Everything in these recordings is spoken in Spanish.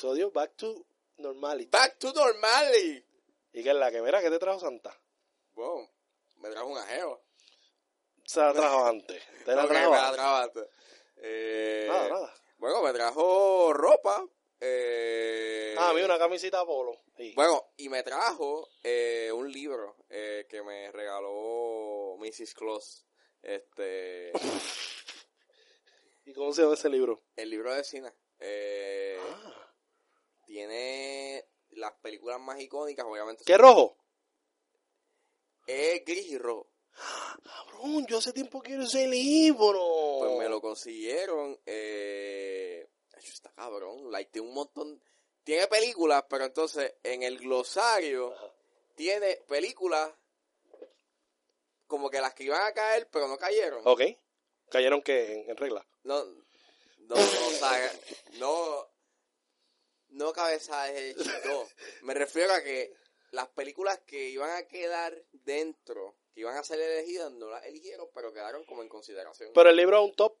episodio Back to Normality. Back to normality. Y que es la que, mira, que te trajo Santa? Wow. Me trajo un ajeo. Se la trajo antes. Te la trajo me la antes. trajo antes. Eh, Nada, nada. Bueno, me trajo ropa. Eh, Ah, a mí una camisita polo. Sí. Bueno, y me trajo eh, un libro eh, que me regaló Mrs. Claus. Este, ¿Y cómo se llama ese libro? el libro de cine. Eh, Ah. Tiene las películas más icónicas, obviamente. ¿Qué rojo? Es gris y rojo. Cabrón, yo hace tiempo quiero ese libro. Pues me lo consiguieron. Eh, está cabrón. Like, tiene un montón. Tiene películas, pero entonces en el glosario Ajá. tiene películas como que las que iban a caer, pero no cayeron. Ok. ¿Cayeron que en, en regla? No, no, no, o sea, no, no cabeza de chico. Me refiero a que las películas que iban a quedar dentro, que iban a ser elegidas, no las eligieron, pero quedaron como en consideración. Pero el libro es un top.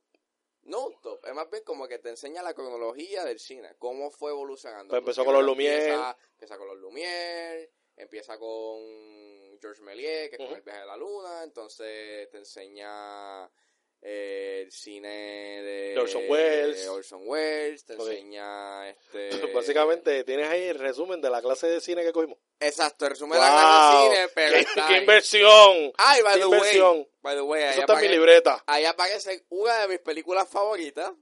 No un top, es más bien como que te enseña la cronología del cine, cómo fue evolucionando. Pues empezó con los Lumière. Empieza, empieza con los Lumière, empieza con Georges Méliès, que es con el viaje de la luna, entonces te enseña eh, el cine de De Orson Welles. de Orson Welles, te enseña este... Básicamente, tienes ahí el resumen de la clase de cine que cogimos. Exacto, resume la clase de cine, pero ¡Qué, está qué ahí. inversión! Ay, by ¡Qué the way, inversión! by the way, ahí Eso está en mi libreta. ahí aparece una de mis películas favoritas,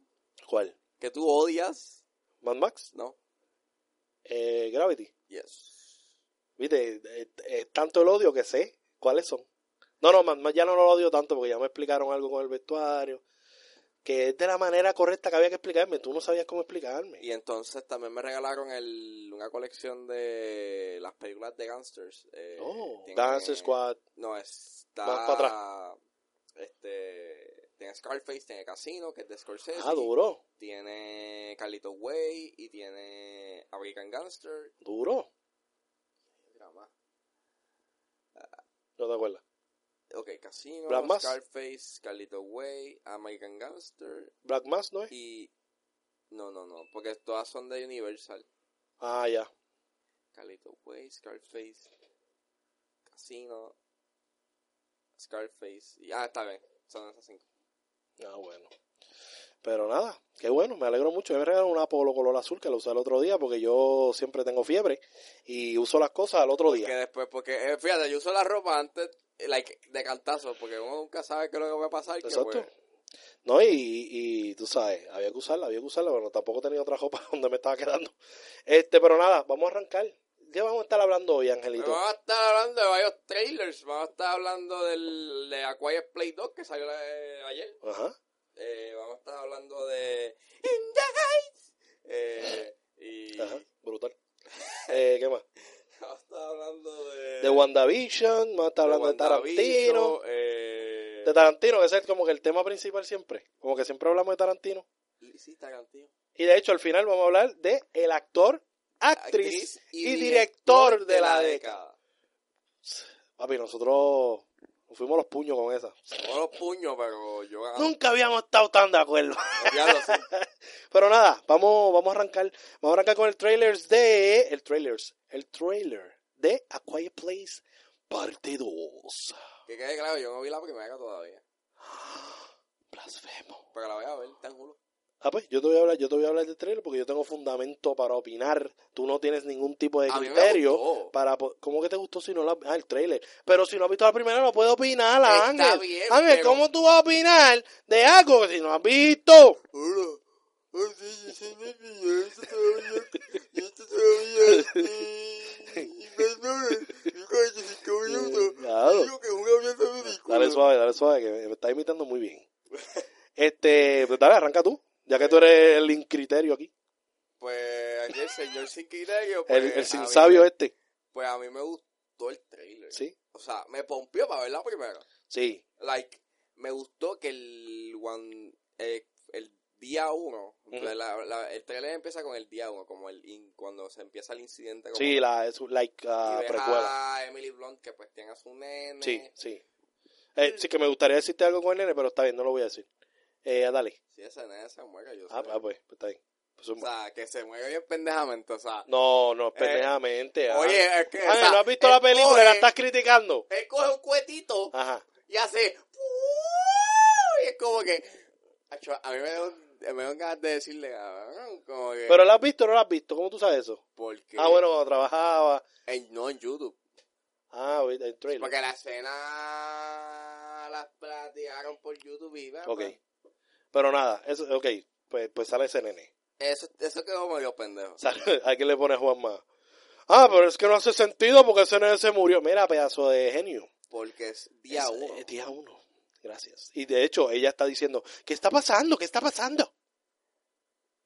¿Cuál? que tú odias, ¿Mad Max? ¿no? Eh, Gravity. Yes. Viste, es, es tanto el odio que sé cuáles son. No, no, Max ya no lo odio tanto porque ya me explicaron algo con el vestuario. Que es de la manera correcta que había que explicarme. Tú no sabías cómo explicarme. Y entonces también me regalaron el, una colección de las películas de gangsters. Eh, Oh, Squad. No, está... Más para Este... Tiene Scarface, tiene Casino, que es de Scorsese. Ah, duro, Tiene Carlito Way y tiene American Gangster. duro. Mira más. No te acuerdas. Ok, Casino, Black Mass. Scarface, Carlito Way, American Gangster Black Mass, ¿no es? y... No, no, no, porque todas son de Universal. Ah, ya. Carlito Way, Scarface, Casino, Scarface. Y, ah, está bien, son esas cinco. Ah, bueno. Pero nada, qué bueno, me alegro mucho. Me regalaron una Polo color azul que la usé el otro día porque yo siempre tengo fiebre y uso las cosas al otro Que día. después, porque eh, fíjate, yo uso la ropa antes, like, de cantazo, porque uno nunca sabe qué es lo que va a pasar. que, Exacto. pues, No, y, y tú sabes, había que usarla, había que usarla, pero tampoco tenía otra ropa donde me estaba quedando. Este, pero nada, vamos a arrancar. ¿Qué vamos a estar hablando hoy, Angelito? Vamos a estar hablando de varios trailers. Vamos a estar hablando del, de A Quiet Play 2 que salió eh, ayer. Ajá. Eh, vamos a estar hablando de In the Heights. Eh, y Ajá, brutal. Eh, ¿Qué más? hablando de, De WandaVision, estar hablando de Tarantino. Eh, De Tarantino, que ese es como que el tema principal siempre. Como que siempre hablamos de Tarantino. sí, Tarantino. Y de hecho, al final vamos a hablar de el actor, actriz, y, director de la década. Papi, nosotros nos fuimos los puños con esa. No los puños, pero yo ganaba. Nunca habíamos estado tan de acuerdo. Ya lo sé. Pero nada, vamos, vamos a arrancar. Vamos a arrancar con el trailers de. El trailers. El trailer de A Quiet Place parte 2. Que quede claro, yo no vi la primera todavía. Blasfemo. Pero la voy a ver, tan juro. Ah, pues yo te voy a hablar, yo te voy a hablar del trailer porque yo tengo fundamento para opinar. Tú no tienes ningún tipo de criterio para ¿Cómo que te gustó si no la ah, el trailer? Pero si no has visto la primera no puedes opinar, Está Ángel. bien, Ángel, pero- ¿cómo tú vas a opinar de algo que si no has visto? Hola. Ay, sí, yo sí me pillé esto todavía. Y esto todavía. Y, y perdón, y 45 minutos. Claro. Digo que es una mierda ridícula. Dale suave, dale suave, que me está imitando muy bien. Este, pues dale, arranca tú, ya que tú eres el incriterio aquí, Pues aquí el señor sin criterio. Pues, el, el sin mí sabio me- este. Pues a mí me gustó el trailer. Sí, O sea, me pompió para ver la primera. sí, Like, me gustó que el one, eh, el día uno, la- la- la- el trailer empieza con el día uno, como el in- cuando se empieza el incidente. Como Sí, la, es like ah, precuela. a Emily Blunt que pues tiene a su nene. Sí, sí. Eh, sí que me gustaría decirte algo con el nene, pero está bien, no lo voy a decir. Eh, dale. Sí, ese nene se muere, yo Ah, sé. ah, pues, pues está bien. Pues, O sea, que se muere bien pendejamente, o sea. no, no, pendejamente. ah. Oye, es que. o Ah, sea, ¿no has visto la película? coge- ¿La estás criticando? Él coge un cuetito Ajá. y hace. Y es como que. A mí me dan, me dan ganas de decirle, cabrón, como que. ¿Pero la has visto o no la has visto? ¿Cómo tú sabes eso? porque Ah, bueno, cuando trabajaba. en- no en YouTube. Ah, el trailer. Porque la escena las platicaron por YouTube y pues, Ok. Pero nada, eso, ok, pues, pues sale ese nene. Eso, eso quedó medio pendejo. ¿A quién le pone Juan más? Ah, pero es que no hace sentido porque ese nene se murió. Mira, pedazo de genio. Porque es día Es, uno. eh, día uno. Gracias. Y de hecho, ella está diciendo, ¿qué está pasando? ¿Qué está pasando?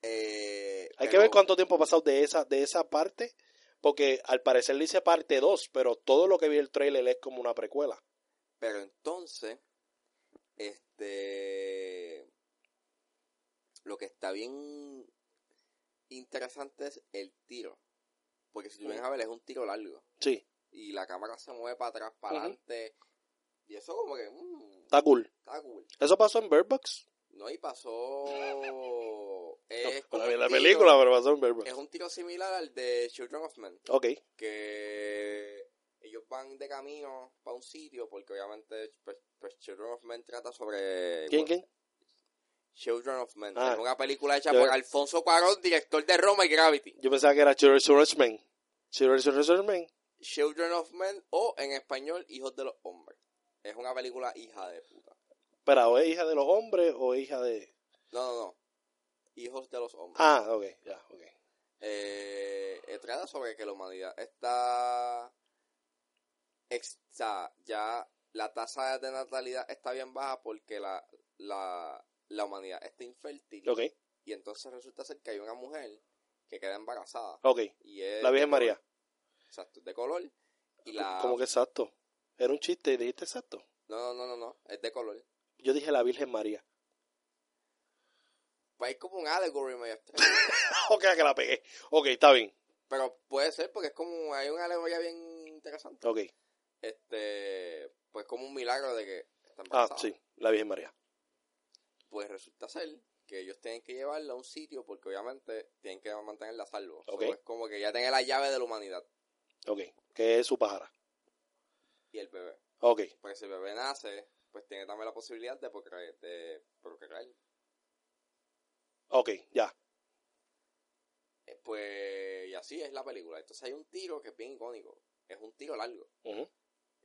Eh, Hay que ver cuánto tiempo ha pasado de esa, de esa parte, porque al parecer dice parte 2, pero todo lo que vi el trailer es como una precuela. Pero entonces, este, lo que está bien interesante es el tiro. Porque si tú vienes a ver, es un tiro largo. Sí, Y la cámara se mueve para atrás, para adelante. Y eso como que, mm, está cool. está cool. ¿Eso pasó en Bird Box? No, y pasó... No, Es, no la tiro- película, pero pasó en Bird Box. es un tiro similar al de Children of Men. Ok, que ellos van de camino para un sitio porque obviamente pues, pues, Children of Men trata sobre ¿quién, quién? Children of Men Ah. es una película hecha Yo- por Alfonso Cuarón director de Roma y Gravity Yo pensaba que era Children's Man. Children's Man. Children of Men o en español Hijos de los Hombres es una película hija de puta Pero, ¿o es hija de los hombres o hija de...? no no no Hijos de los Hombres Ah, ok, ya, ok. eh, eh, trata sobre que la humanidad está sea, ya la tasa de natalidad está bien baja porque la, la, la humanidad está infértil Ok, y entonces resulta ser que hay una mujer que queda embarazada ok. y es La Virgen color. María. exacto de color y la ¿Cómo que exacto? Era un chiste dijiste exacto. no no no no no es de color Yo dije la Virgen María. pues hay como un allegory extraño. ok, que la pegué. Ok, está bien. pero puede ser porque es como hay una alegoría bien interesante Ok. este pues como un milagro de que está Ah, sí, la Virgen María. pues resulta ser que ellos tienen que llevarla a un sitio porque obviamente tienen que mantenerla a salvo. So, Ok. es como que ya tiene la llave de la humanidad Ok, que es su pájara. Y el bebé. Ok, Porque si el bebé nace, pues tiene también la posibilidad de procrear. De procrear. ok, ya. Eh, Pues, y así es la película. Entonces hay un tiro que es bien icónico. Es un tiro largo.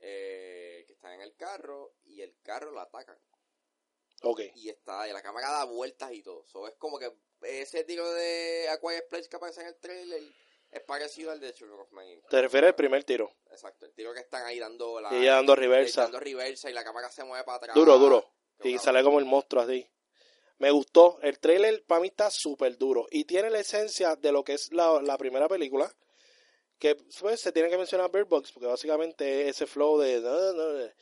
Eh, que está en el carro y el carro lo atacan. Ok, Y está, y la cámara da vueltas y todo. So, es como que ese tiro de Aquarius Place que aparece en el trailer es parecido al de Children of te refieres al primer tiro. Exacto, el tiro que están ahí dando la... Y ella dando reversa. dando reversa y la cámara se mueve para atrás. Duro, duro. Y cabrón. sale como el monstruo así. Me gustó. El trailer para mí está súper duro. Y tiene la esencia de lo que es la, la primera película. Que pues, se tiene que mencionar Bird Box. Porque básicamente es ese flow de...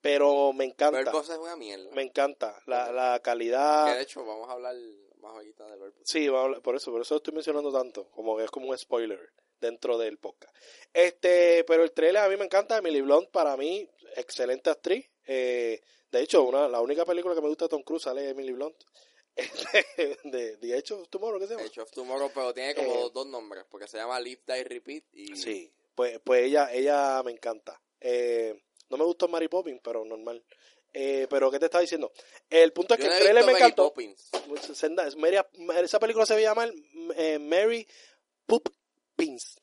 Pero me encanta. Bird Box es una mierda. Me encanta. La, la Que calidad... de hecho vamos a hablar más de. Sí, vamos a hablar- por eso, por eso estoy mencionando tanto, como que es como un spoiler dentro del podcast. Este, pero el trailer a mí me encanta, Emily Blunt para mí, excelente actriz. Eh, de hecho, una, la única película que me gusta de Tom Cruise sale de Emily Blunt. Este, de The Edge of Tomorrow, ¿qué se llama? Edge of Tomorrow, pero tiene como Eh, dos nombres, porque se llama Live, Die, Repeat y... Sí, pues, pues ella, ella me encanta. Eh, no me gustó Mary Poppins, pero normal. Eh, pero, ¿qué te estaba diciendo? El punto es Yo que no el trailer me Mary encantó. Senda- Mary- esa película se llama eh, Mary Poppins.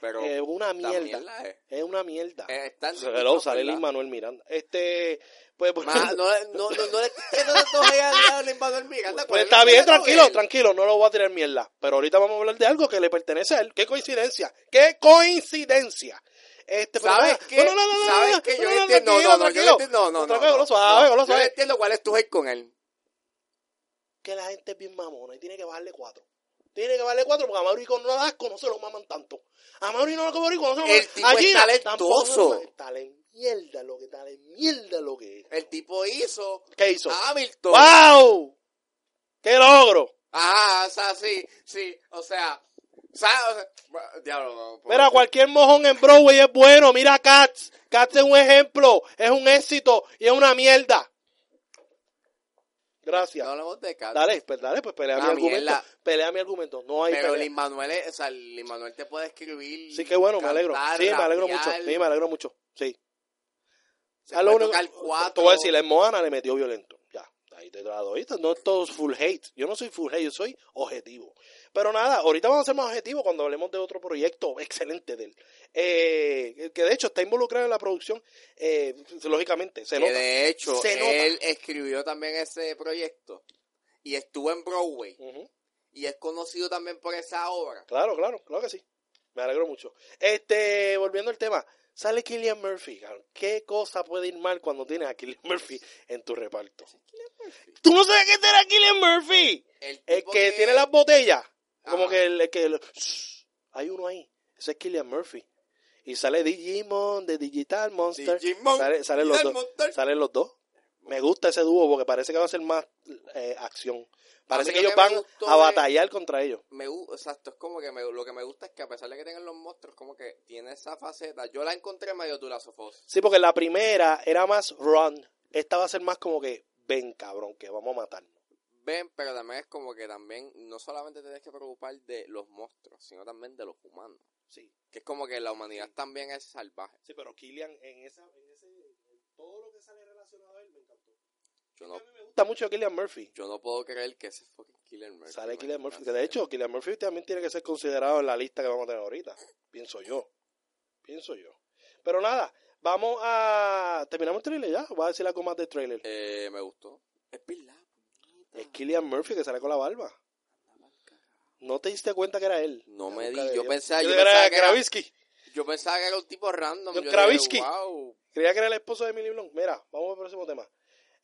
Pero Es una mierda. la es. Es una mierda. Eh, Hello, sale Manuel Miranda. Este, pues, pues, Ma, no, no, no, no le Lin Manuel Miranda. pues ¿cuál es está bien, tranquilo, él? tranquilo, no lo voy a tirar mierda. Pero ahorita vamos a hablar de algo que le pertenece a él. ¡Qué coincidencia! ¡Qué coincidencia! Este, ¿Sabes qué? No, no, no, no, ¿Sabes no, qué? Yo no, no, entiendo, no, no, yo entiendo, no, no, no, lo suave, Yo suave. entiendo cuál es tu hate con él. Que la gente es bien mamona y tiene que bajarle cuatro. Tiene que bajarle cuatro porque a Mauricio no da asco, no se lo maman tanto. A Mauricio no lo Mauricio no se lo maman. El tipo es talentoso. en mierda lo que en mierda lo que es. El tipo hizo ¿Qué hizo? Hamilton. ¡Wow! ¿Qué logro? Ajá, o sea, sí, sí, o sea, diablo, Mira, cualquier mojón en Broadway es bueno. Mira Cats. Cats es un ejemplo, es un éxito y es una mierda. Gracias. No hablamos de Cats. Dale, pues dale, pues pelea mi Ah, argumento. mierda. Pelea mi argumento. No hay Pero. Lin Manuel, o sea, Lin Manuel te puede escribir. Sí, qué bueno, me alegro. cantar, Sí, me alegro mucho. Sí, me alegro mucho. Sí. se Ah, lo único-. Te voy a decir, en Moana le metió violento. Ya, ahí te la doy. No todos full hate. Yo no soy full hate, yo soy objetivo. Pero nada, ahorita vamos a ser más objetivos cuando hablemos de otro proyecto excelente de él. Eh, que de hecho está involucrado en la producción, eh, lógicamente, se que nota. de hecho, Se nota. él escribió también ese proyecto y estuvo en Broadway Ujú. y es conocido también por esa obra. Claro, claro, claro que sí. Me alegro mucho. Este, volviendo al tema, sale Killian Murphy. ¿Qué cosa puede ir mal cuando tienes a Killian Murphy en tu reparto? ¿Tú no sabes quién era Killian Murphy? El, que tiene las botellas. Como que el, que... el- hay uno ahí. Ese es Killian Murphy. Y sale Digimon de Digital Monster. Digimon, Sale- salen los Digital dos. Monster. Salen los dos. Me gusta ese dúo porque parece que va a ser más eh, acción. Parece que lo ellos que van a es- batallar contra ellos. me exacto, es como que me- lo que me gusta es que a pesar de que tengan los monstruos, como que tiene esa faceta. Yo la encontré medio tulazofos. Sí, porque la primera era más run. Esta va a ser más como que, ven cabrón, que vamos a matarnos. Ven, pero también es como que también no solamente te tienes que preocupar de los monstruos, sino también de los humanos. Sí, Que es como que la humanidad también es salvaje. sí, pero Killian en esa, en ese, en todo lo que sale relacionado a él me encantó. Yo A no, mí me gusta mucho Killian Murphy. yo no puedo creer que ese fucking Killer Murphy. Sale Killian Murphy, que de hecho Killian Murphy también tiene que ser considerado en la lista que vamos a tener ahorita. Pienso yo. Pienso yo. Pero nada, vamos a... ¿Terminamos el trailer ya? ¿O ¿Vas a decir algo más del trailer? Eh, me gustó. Es verdad. Es Killian Murphy que sale con la barba. ¿No te diste cuenta que era él? No me di, yo pensaba- yo que era que era- Krasinski. Yo pensaba que era un tipo random. Yo. Dije, wow. Creía que era el esposo de Emily Blunt. Mira, vamos al próximo tema.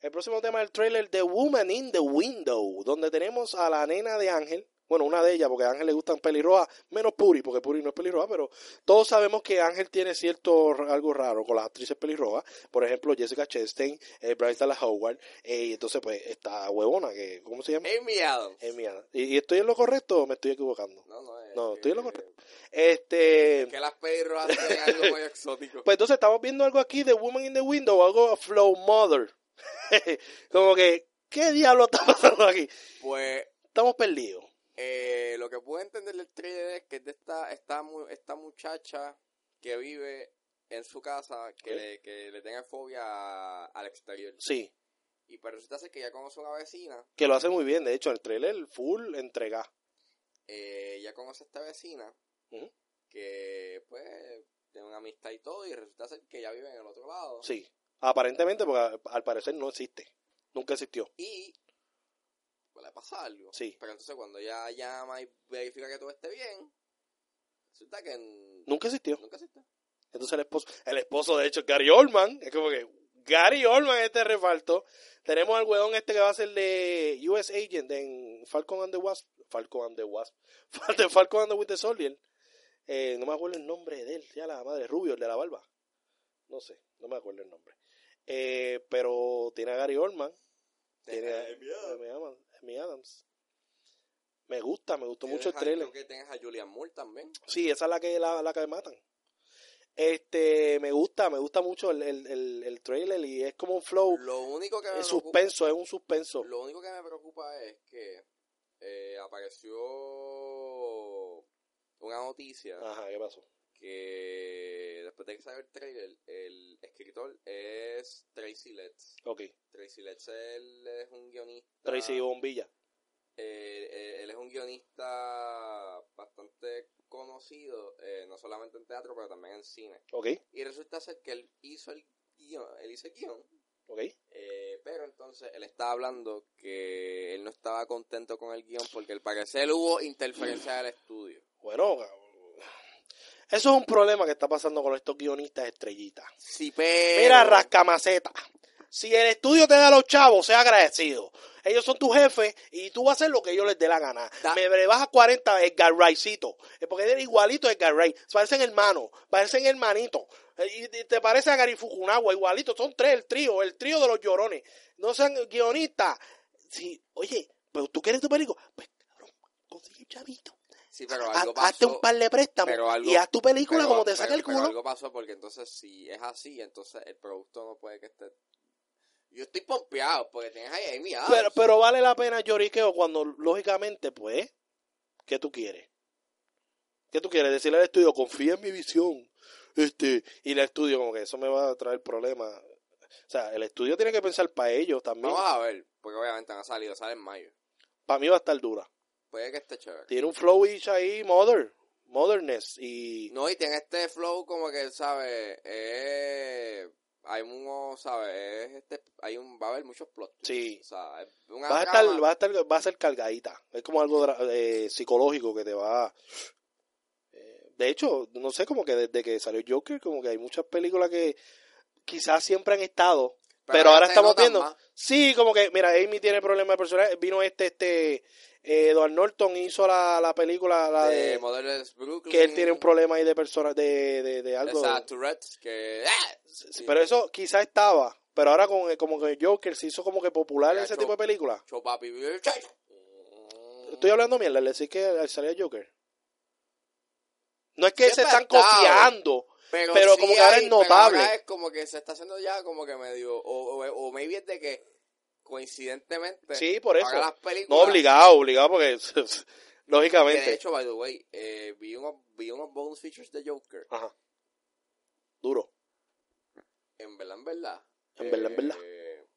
El próximo tema es el trailer de Woman in the Window, donde tenemos a la nena de Ángel. Bueno, una de ellas, porque a Ángel le gustan pelirrojas, menos Puri, porque Puri no es pelirroja, pero todos sabemos que Ángel tiene cierto algo raro con las actrices pelirrojas. Por ejemplo, Jessica Chastain, eh, Bryce Dallas Howard, eh, y entonces pues esta huevona, que ¿cómo se llama? Amy Adams. Amy Adams. ¿Y, y estoy en lo correcto o me estoy equivocando? No, no, es No, estoy en lo correcto. Este... Que las pelirrojas tienen algo muy exótico. Pues entonces estamos viendo algo aquí de Woman in the Window, algo Flow Mother. Como que, ¿qué diablo está pasando aquí? Pues Estamos perdidos. Eh, lo que puedo entender del trailer es que es de esta, esta, esta muchacha que vive en su casa que, le, que le tenga fobia a- al exterior. Sí, Y pero resulta ser que ya conoce una vecina, que lo hace muy bien. De hecho, el trailer full entrega. eh, ya conoce a esta vecina que pues tiene una amistad y todo y resulta ser que ella vive en el otro lado. Sí, aparentemente, porque al- parecer no existe. Nunca existió. Y pues, le pasa algo. Sí. Pero entonces cuando ella llama y verifica que todo esté bien, resulta que n- Nunca existió. nunca existe. Entonces el esposo, el esposo de hecho, Gary Oldman, es como que Gary Oldman en este reparto. Tenemos al huevón este que va a ser de US Agent en Falcon and the Wasp. Falcon and the Wasp. Falcon, and the Winter Soldier. Eh, no me acuerdo el nombre de él, ya la madre, Rubio, el de la barba. No sé, no me acuerdo el nombre. Eh, pero tiene a Gary Oldman, tiene a Amy Adams. Amy Adams. Me gusta, me gustó mucho el trailer. Que tienes a Julian Moore también. Sí, esa es la que la, la que matan. Este, me gusta, me gusta mucho el, el, el, el trailer y es como un flow, Lo único que me es preocupa, suspenso, es un suspenso. lo único que me preocupa es que eh, apareció una noticia Ajá, ¿qué pasó? Que después de que salió el trailer, el escritor es Tracy Letts. Ok, Tracy Letts él es un guionista. Tracy Bombilla. eh, eh, él es un guionista bastante conocido, eh, no solamente en teatro, pero también en cine. Ok, Y resulta ser que él hizo el guion, él hizo el guion, ok. eh, pero entonces él estaba hablando que él no estaba contento con el guion porque al parecer hubo interferencia del estudio. Bueno, eso es un problema que está pasando con estos guionistas estrellitas. Sí, pero... Mira, rascamaceta. Si el estudio te da a los chavos, sea agradecido. Ellos son tu jefe y tú vas a hacer lo que ellos les dé la gana. Da- Me rebaja 40 Edgar Wrightcito. Porque eres igualito a Edgar Wright. Parecen hermanos, parecen hermanitos. Eh, Y te parece a Gary Fukunawa, igualito. Son tres el trío, el trío de los llorones. No sean guionistas. Sí, oye, Pero tú quieres tu película, pues cabrón, consigue un chavito. Sí, pero hazte un par de préstamos algo- y haz tu película pero- como te pero- saca el pero culo. algo pasó porque entonces si es así, entonces el producto no puede que esté... Yo estoy pompeado porque tienes ahí Amy Adams. Pero, pero vale la pena lloriqueo cuando, lógicamente, pues, ¿qué tú quieres? ¿Qué tú quieres? Decirle al estudio, confía en mi visión. Este, y el estudio, como que eso me va a traer problemas. O sea, el estudio tiene que pensar para ellos también. Vamos a ver, porque obviamente han salido, sale en mayo. Para mí va a estar dura. Puede que esté chévere. Tiene un flow ahí, mother, modernness. Y No, y tiene este flow como que, ¿sabes? Eh, hay un, ¿sabes? Es este, hay un, va a haber muchos plot. Sí. O sea, va a estar, va a estar, va a ser cargadita. Es como algo eh, psicológico que te va. eh, de hecho, no sé, como que desde que salió Joker, como que hay muchas películas que quizás siempre han estado, pero, ahora estamos viendo. más. Sí, como que, mira, Amy tiene problemas de personaje. Vino este, este, eh, Edward Norton hizo la, la película, la de de, Models Brooklyn. que él tiene un problema ahí de persona, de, de, de algo. Esa Tourette's que... ¡ah! Sí, Pero eso quizás estaba, pero ahora con como que Joker se hizo como que popular ese cho- tipo de. Cho papi, muchacho. Estoy hablando mierda, le decís que salía Joker. No es que se están copiando. Pero, Pero sí como que ahora hay- es notable. ahora es como que se está haciendo ya como que medio... O, o, o maybe es de que coincidentemente... Sí, por eso. las No películas... obligado, obligado porque que lógicamente. de hecho, by the way, eh, vi, unos, vi unos bonus features de Joker. Ajá. Duro. En verdad, en verdad. En verdad, en verdad. eh,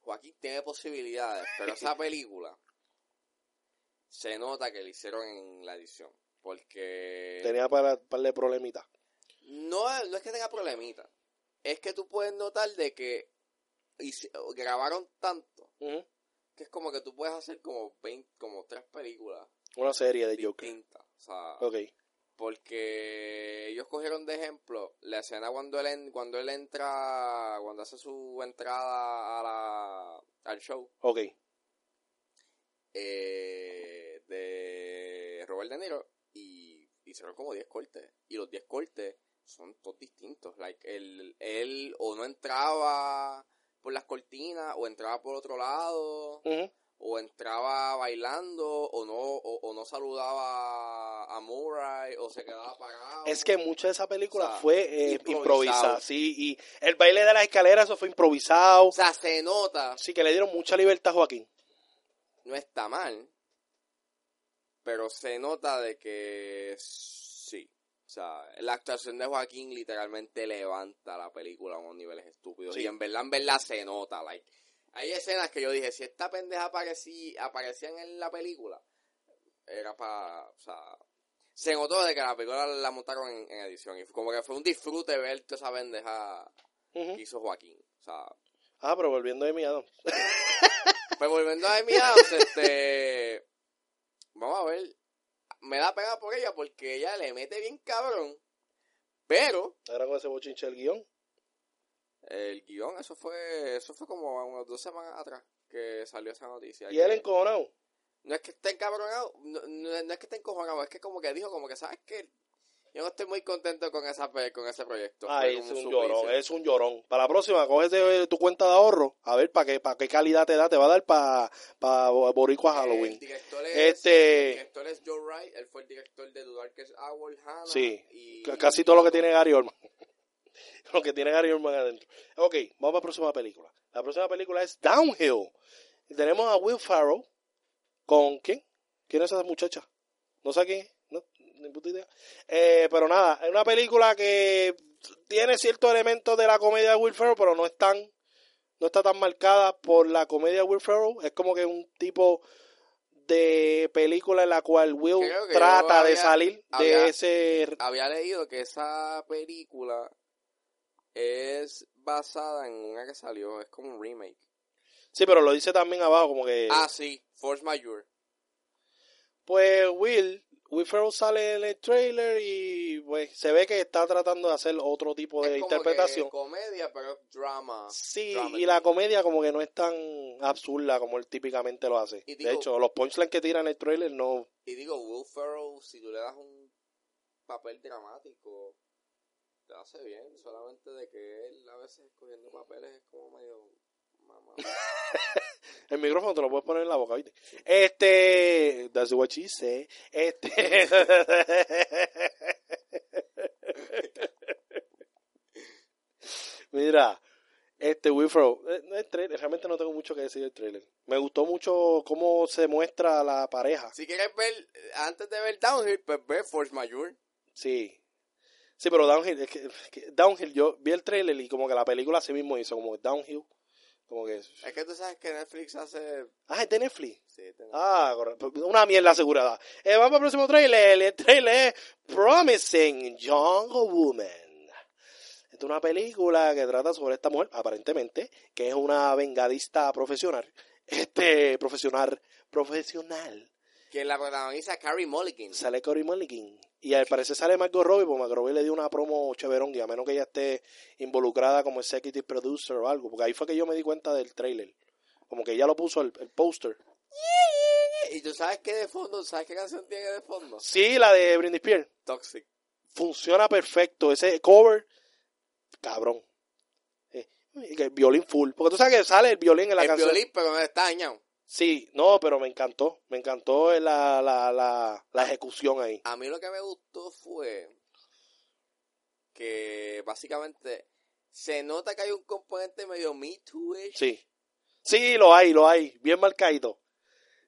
Joaquín tiene posibilidades, pero esa película se nota que la hicieron en la edición. Porque Tenía para par de problemitas. no, no es que tenga problemita. Es que tú puedes notar de que hici- grabaron tanto que es como que tú puedes hacer como 20, como tres películas Una serie de Joker. O sea, porque ellos cogieron de ejemplo la escena cuando él en- cuando él entra cuando hace su entrada a la al show Ok. eh, de Robert De Niro y hicieron como 10 cortes y los 10 cortes son todos distintos like él, él o no entraba por las cortinas o entraba por otro lado o entraba bailando o no o, o no saludaba a Murray o se quedaba parado Es que mucha de esa película O sea, fue eh, improvisada. Sí, y el baile de las escaleras, eso fue improvisado. o sea se nota Sí, que le dieron mucha libertad a Joaquín. no está mal pero se nota de que o sea la actuación de Joaquín literalmente levanta la película a unos niveles estúpidos Sí. y en verdad en verdad se nota like hay escenas que yo dije si esta pendeja aparecía aparecían en la película era para o sea se notó de que la película la montaron en, en edición y como que fue un disfrute ver toda esa pendeja que hizo Joaquín o sea Ah, pero volviendo de mi Adams. Pues volviendo a Amy Adams, este. Vamos a ver. Me da pena por ella porque ella le mete bien cabrón. Pero Ahora con ese bochinche del guion. el guion, eso fue eso fue como unas dos semanas atrás que salió esa noticia. Y que él encojonado. No es que esté encabronado, no, no- no es que esté encojonado, es que como que dijo, como que, ¿sabes qué? Yo no estoy muy contento con esa con ese proyecto. Ay, Fue es un llorón, es un llorón. Para la próxima, cógete tu cuenta de ahorro, a ver para qué, para qué calidad te da, te va a dar para pa Boricua El Halloween. director es, Este- el director es Joe Wright, él fue el director de The Darkest Hour, Hannah. Sí, y- Casi todo lo que tiene Gary Oldman. lo que tiene Gary Oldman adentro. Ok, vamos a la próxima película. La próxima película es Downhill. Y tenemos a Will Farrell con ¿quién? ¿Quién es esa muchacha? No sé quién es, no, ni puta idea. Eh, pero nada, es una película que tiene ciertos elementos de la comedia de Will Ferrell, pero no es tan, no está tan marcada por la comedia de Will Ferrell. Es como que un tipo de película en la cual Will trata de había- salir de ese Había leído que esa película es basada en una que salió, es como un remake. Sí, pero lo dice también abajo, como que. Ah, sí, Force Majeure. Pues Will, Will Ferrell sale en el trailer y pues se ve que está tratando de hacer otro tipo de es como interpretación. que comedia, pero es drama. Sí, y la comedia como que no es tan absurda como él típicamente lo hace. De hecho, los punchlines que tira en el trailer no... Y digo, Will Ferrell, si tú le das un papel dramático, te hace bien. Solamente de que él a veces escogiendo papeles es como medio mamá. El micrófono te lo puedes poner en la boca, ¿viste? Este. That's what she said. Este. Mira, este Wifro, eh, el trailer, realmente no tengo mucho que decir del trailer. Me gustó mucho cómo se muestra la pareja. Si quieres ver, antes de ver Downhill, pues ve Force Majeure. Sí. Sí, pero Downhill, es que, es que Downhill, yo vi el trailer y como que la película así mismo hizo, como Downhill. Como que. Es que tú sabes que Netflix hace... Ah, es de Netflix. Sí, Ah, correcto. Una mierda asegurada. Eh, vamos al próximo trailer. El trailer es Promising Young Woman. Esta es una película que trata sobre esta mujer, aparentemente, que es una vengadista profesional. Este, profesional, profesional. Que la protagoniza Carrie Mulligan. Sale Cory Mulligan. Y al parecer sale Margot Robbie, porque Margot Robbie le dio una promo cheverón, y a menos que ella esté involucrada como executive producer o algo, porque ahí fue que yo me di cuenta del trailer. Como que ella lo puso el, el póster. Y tú sabes que de fondo, ¿sabes qué canción tiene de fondo? Sí, la de Britney Spears. Toxic. funciona perfecto. Ese cover, cabrón. Eh, el violín full. Porque tú sabes que sale el violín en la el canción. violín, pero no está dañado. Sí, no, pero me encantó. Me encantó la, la, la, la ejecución ahí. A mí lo que me gustó fue que básicamente se nota que hay un componente medio Me Too-ish. Sí. Sí, lo hay, lo hay. Bien marcadito.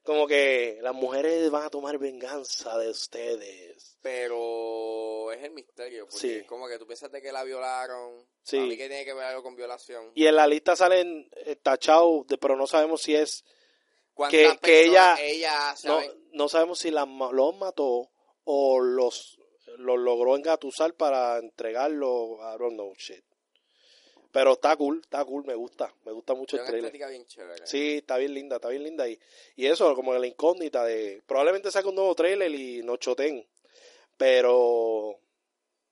Como que las mujeres van a tomar venganza de ustedes. Pero es el misterio, porque Sí. es como que tú piensas de que la violaron. Sí. A mí que tiene que ver algo con violación. Y en la lista salen eh, tachados, pero no sabemos si es ¿Cuántas que- que ella- no, no sabemos si la los mató o los, los logró engatusar para entregarlo. I don't know, shit. Pero está cool, está cool, me gusta. Me gusta mucho el trailer. estética bien chévere. Sí, está bien linda, está bien linda. Y, y eso, como la incógnita de... Probablemente saque un nuevo trailer y nos choten. Pero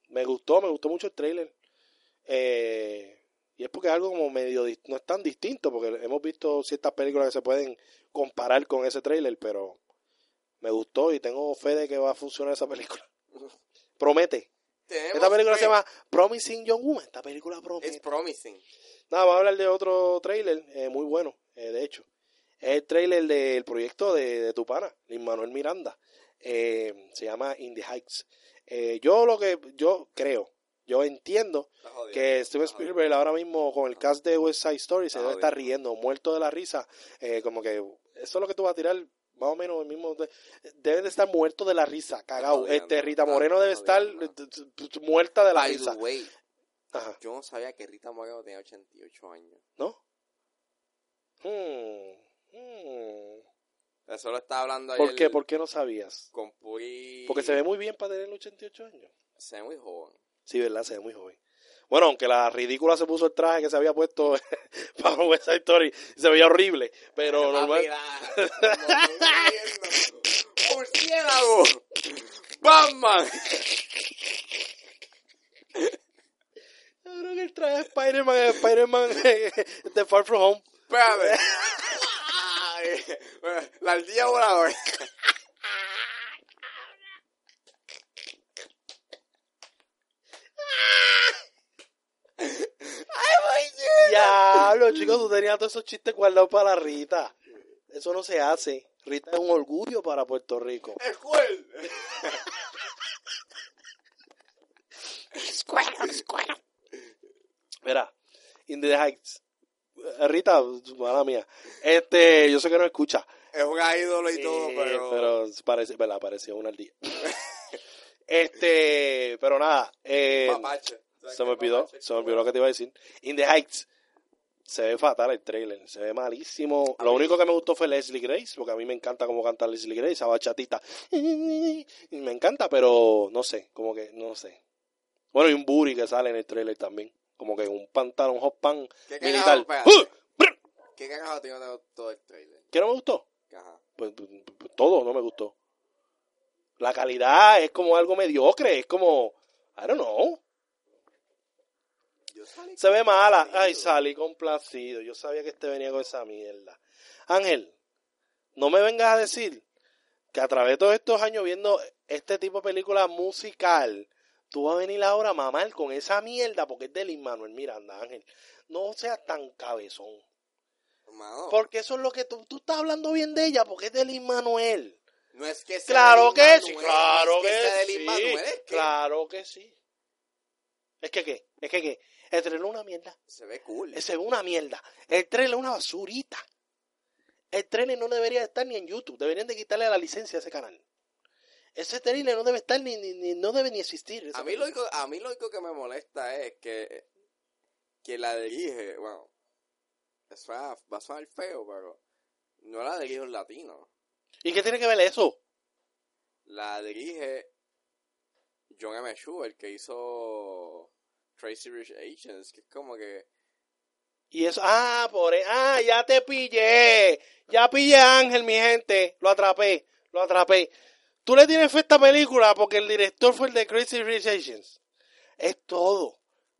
me gustó, me gustó mucho el trailer. Eh, y es porque es algo como medio... No es tan distinto, porque hemos visto ciertas películas que se pueden comparar con ese trailer, pero me gustó y tengo fe de que va a funcionar esa película. Promete. Tenemos Esta película fe. se llama Promising Young Woman. Esta película promete. It's promising. Nada, vamos a hablar de otro trailer, eh, muy bueno, eh, de hecho. Es el trailer del proyecto de, de tu pana, Manuel Miranda. Eh, se llama In the Heights. Eh, yo lo que, yo creo, yo entiendo que Steven. Spielberg ahora mismo con el cast de West Side Story se debe estar riendo, muerto de la risa. eh, como que eso es lo que tú vas a tirar, más o menos el mismo. de- debe de estar muerto de la risa, cagado. jodiendo, Este Rita Moreno debe estar muerta de la By risa. way, Ajá. yo no sabía que Rita Moreno tenía 88 años. ¿No? Hmm, hmm. Eso lo estaba hablando ayer ¿Por qué? ¿Por qué no sabías? con Puri. Porque se ve muy bien para tener 88 años. Se ve muy joven. Sí, ¿verdad? Se ve muy joven. Bueno, aunque la ridícula se puso el traje que se había puesto para West Side Story, se veía horrible, pero normal. Estoy viendo. ¡Murciélago! ¡Batman! Yo creo que el traje de Spider-Man es Spider-Man de Far From Home. Espérame. Ay, La ardilla voladora. Diablo, chicos, tú tenías todos esos chistes guardados para la Rita. Eso no se hace. Rita es un orgullo para Puerto Rico. ¡Escuel! Mira, In the Heights. Eh, Rita, mala mía. Este, yo sé que no escucha. Es un ídolo y todo, Sí, pero... pero parece, ¿verdad? parecía una al día. este, pero nada, eh, Mapache. ¿Sabes se me olvidó, se me olvidó lo que te iba a decir. In the Heights, se ve fatal el trailer, se ve malísimo. A Lo único que me gustó fue Leslie Grace, porque a mí me encanta cómo canta Leslie Grace, esa bachatita. Me encanta, pero no sé, como que, no sé. Bueno, y un booty que sale en el trailer también. Como que un pantalón hot pan ¿Qué militar. espérate? ¡Uh! ¿Qué carajo te todo el trailer? ¿Qué no me gustó? Ajá. pues, pues, pues, todo no me gustó. La calidad es como algo mediocre, es como, I don't know, se ve mala. Ay, salí complacido, yo sabía que este venía con esa mierda. Ángel, no me vengas a decir que a través de todos estos años viendo este tipo de película musical, tú vas a venir ahora a mamar con esa mierda porque es de Lin Manuel Miranda, Ángel. No seas tan cabezón. Porque eso es lo que tú, tú estás hablando bien de ella, porque es de Lin Manuel. no es que sea Claro de que Lin sí, Manuel, claro no es que sea de sí. Lin Manuel, es que Claro que sí. Es que qué, es que qué. El trailer es una mierda. se ve cool. Se ve una mierda. El trailer es una basurita. El trailer no debería estar ni en YouTube. Deberían de quitarle la licencia a ese canal. Ese trailer no debe estar ni, ni, ni- no debe ni existir. A mí, lo único, a mí lo único que me molesta es que, que la dirige, bueno, eso va, va a sonar feo, pero no la dirige un latino. ¿Y qué tiene que ver eso? La dirige John M. El que hizo Tracy Rich Asians, que es como que... Y eso, ah, por e- ah, ya te pillé. Ya pillé a Ángel, mi gente. Lo atrapé, lo atrapé. Tú le tienes fe a esta película porque el director fue el de Crazy Rich Asians. Es todo.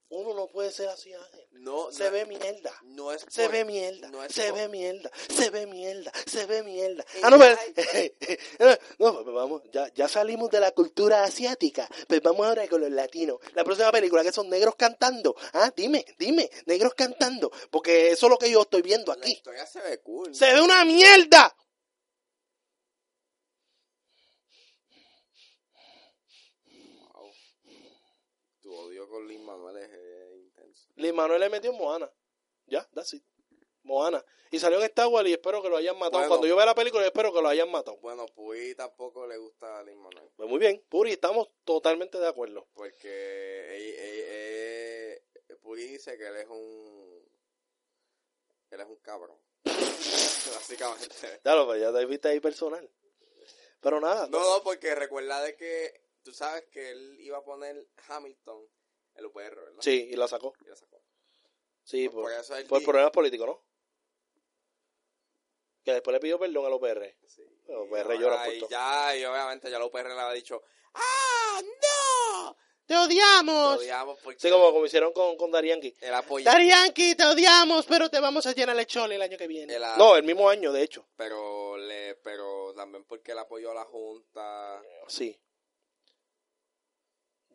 Uno no puede ser así, Ángel. No, Se no, ve mierda. no es Se por- ve mierda, no es se por- ve mierda, se ve mierda, se ve mierda. Eh, Ah, no, pero, ay. no, pues vamos, ya, ya salimos de la cultura asiática, pues vamos ahora con los latinos. La próxima película que son negros cantando, ah, dime, dime, negros cantando, porque eso es lo que yo estoy viendo La aquí. historia se ve cool. Se ve una mierda. Wow. Tu odio con Lin Manuel es eh. Lin Manuel le metió en Moana, ya, that's it, Moana. Y salió en Star Wars y espero que lo hayan matado. Bueno. Cuando yo vea la película, yo espero que lo hayan matado. Bueno, Puy tampoco le gusta a Lin Manuel. Pues muy bien, Puri, estamos totalmente de acuerdo. Porque él- Puy dice que él es un. Él es un cabrón. Básicamente. Claro, pues ya te viste ahí personal. Pero nada, No, no, porque recuerda de que. Tú sabes que él iba a poner Hamilton el UPR, ¿verdad? sí, y la sacó. Y la sacó. Sí, Por por, problemas políticos, ¿no? Que después le pidió perdón al OPR. Sí. Y UPR ahora- llora por y todo. ya, y obviamente ya la UPR le había dicho, ¡Ah, no! ¡Te odiamos! Lo odiamos porque Sí, como, como hicieron con, con Darianki. él apoyó, Darianki, te odiamos, pero te vamos a llenar el chole el año que viene. El a- No, el mismo año, de hecho. pero le, pero también porque él apoyó a la Junta. Sí.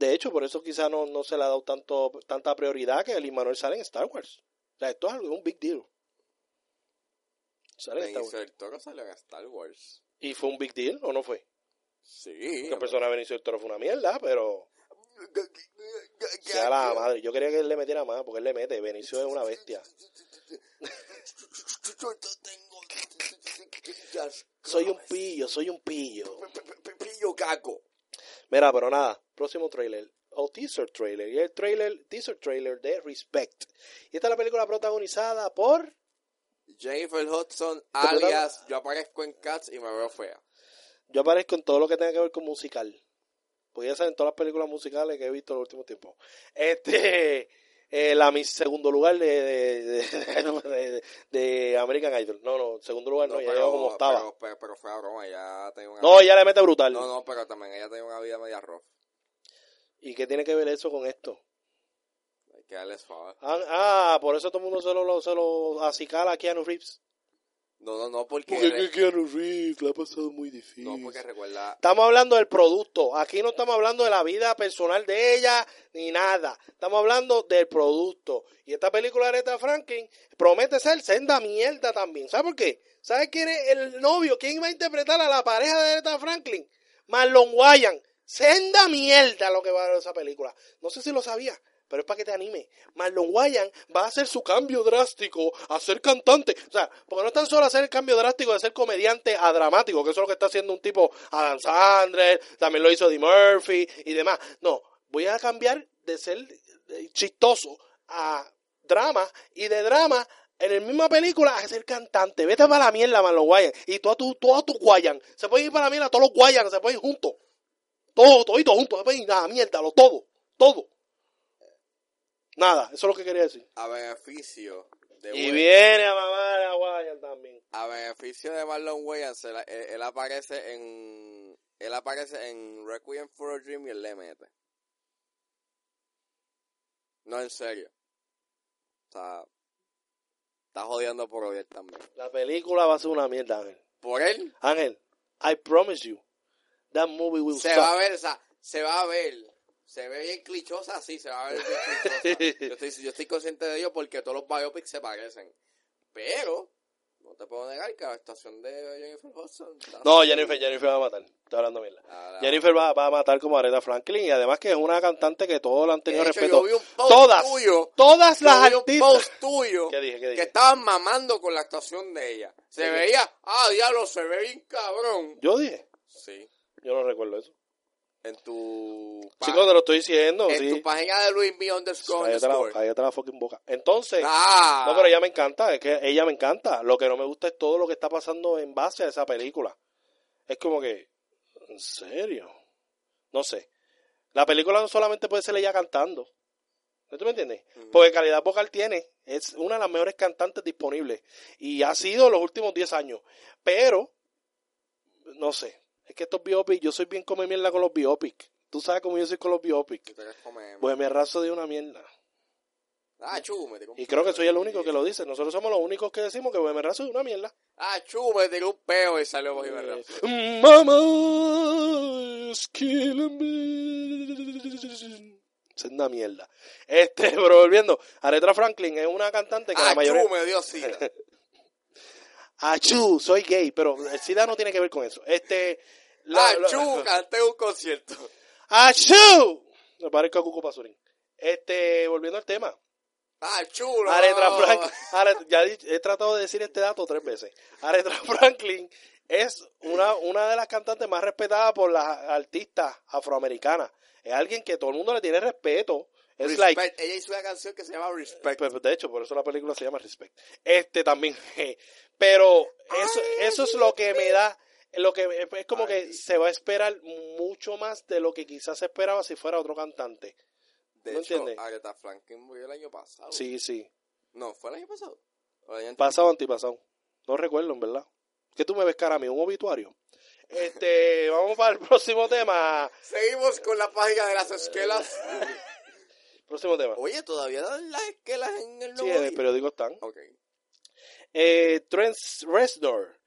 De hecho, por eso quizá no, no se le ha dado tanto, tanta prioridad que el Manuel sale en Star Wars. O sea, esto es algo, un big deal. Sale en Star Wars. Toro salió en Star Wars. ¿Y fue un big deal o no fue? Sí. Que persona de Benicio del Toro fue una mierda, pero... Sea la madre. Yo quería que él le metiera más, porque él le mete. Benicio es una bestia. Soy un pillo, soy un pillo. pillo caco. Mira, pero nada. Próximo trailer. O teaser trailer. Y el trailer, teaser trailer de Respect. Y esta es la película protagonizada por... Jennifer Hudson, Pero alias, yo aparezco en Cats y me veo fea. Yo aparezco en todo lo que tenga que ver con musical. Porque ya saben todas las películas musicales que he visto en los últimos tiempos. Este... eh, la mi segundo lugar de, de, de, de- de American Idol. No, no, segundo lugar no, ya llegó como octava. Pero, pero, pero fue a broma, ya tenía una No, ella le mete brutal. No, no, pero también ella tenía una vida media rough. ¿Y qué tiene que ver eso con esto? Hay que darle suave. Ah, ah, por eso todo el mundo se lo, se lo acicala a Keanu Reeves. No, no, no, porque... Porque re- Keanu Reeves la ha pasado muy difícil. no, porque recuerda... Estamos hablando del producto. Aquí no estamos hablando de la vida personal de ella ni nada. Estamos hablando del producto. Y esta película de Aretha Franklin promete ser senda mierda también. ¿Sabes por qué? ¿Sabes quién es el novio? ¿Quién va a interpretar a la pareja de Aretha Franklin? Marlon Wayans. Senda mierda lo que va a ver esa película. No sé si lo sabía, pero es para que te anime. Marlon Wayans va a hacer su cambio drástico a ser cantante. O sea, porque no es tan solo hacer el cambio drástico de ser comediante a dramático, que eso es lo que está haciendo un tipo Adam Sandler, también lo hizo Eddie Murphy y demás. No, voy a cambiar de ser eh, chistoso a drama y de drama en la misma película a ser cantante. Vete para la mierda, Marlon Wayans. Y todos tus todo tu Guayan. Se pueden ir para la mierda, todos los Guayan se pueden ir juntos. Todo, todito juntos, se pueden ir a la mierda, lo todo, todo. Nada, eso es lo que quería decir. A beneficio de... Y viene a mamar a Guayan también. A beneficio de Marlon Wayans, él, aparece en... Él aparece en Requiem for a Dream y él le mete. No, en serio. O sea... Está jodiendo por odiar también. La película va a ser una mierda, Ángel. Por él, Ángel, I promise you, that movie will se va a ver, o sea, se va a ver. Se ve bien clichosa, sí, se va a ver bien clichosa. Yo estoy, yo estoy consciente de ello porque todos los biopics se parecen. Pero, no te puedo negar que la actuación de Jennifer Hudson... No. Jennifer, Jennifer va a matar. Estoy hablando mierda. La- la- Jennifer va, va a matar como Aretha Franklin y además que es una cantante que todos le han De tenido hecho, respeto. yo vi un post Todas, tuyo, todas yo las vi un artistas. post tuyo ¿Qué dije? ¿Qué que dije? estaban mamando con la actuación de ella. Se veía, ah, diablo, se ve bien cabrón. Yo dije. Sí, Yo no recuerdo eso. en tu... Chicos, te lo estoy diciendo. en sí. tu página de Luis B underscore Cállate la, underscore. cállate la fucking boca. Entonces, Ah, no, pero ella me encanta. Es que ella me encanta. Lo que no me gusta es todo lo que está pasando en base a esa película. Es como que, ¿en serio? No sé. La película no solamente puede ser ella cantando. ¿No ¿Tú me entiendes? Porque calidad vocal tiene. Es una de las mejores cantantes disponibles. Y ha sido los últimos 10 años. Pero, no sé. Es que estos biopics, yo soy bien come mierda con los biopics. Tú sabes cómo yo soy con los biopics. Pues me raso de una mierda. Ah, un Y creo que soy el único que lo dice. Nosotros somos los únicos que decimos que me raso de una mierda. Ah, chu, me tiró un peo y salió por Eh, me Mama is killing me. Es una mierda. Este, pero volviendo, Aretha Franklin es una cantante que Ah, la mayoría. chu, me dio sida. Achú, soy gay, pero el SIDA no tiene que ver con eso. Este. la- ah, la- chu, canté un concierto. ¡Achú! Me parezco a Cuco Pasurín. Este, volviendo al tema. Ah, chulo. Aretha Franklin, Aretha- ya he, tratado de decir este dato tres veces. Aretha Franklin es una, una de las cantantes más respetadas por las artistas afroamericanas. Es alguien que todo el mundo le tiene respeto. Es like. Ella hizo una canción que se llama Respect. pues, de hecho, por eso la película se llama Respect. Este también. Pero eso, eso es lo que me da, lo que es como que se va a esperar mucho más de lo que quizás se esperaba si fuera otro cantante. de ¿no hecho, entiendes? Aretha Franklin murió el año pasado. Sí, sí. No, ¿fue el año pasado? ¿O el año Pasado, antipasado. No recuerdo, en verdad. ¿Qué tú me ves cara a mí? ¿Un obituario? Este, vamos para el próximo tema. Seguimos con la página de las esquelas. Próximo tema. Oye, ¿todavía dan las esquelas en el Sí, nuevo en el periódico están. Ok. Eh, Trent Reznor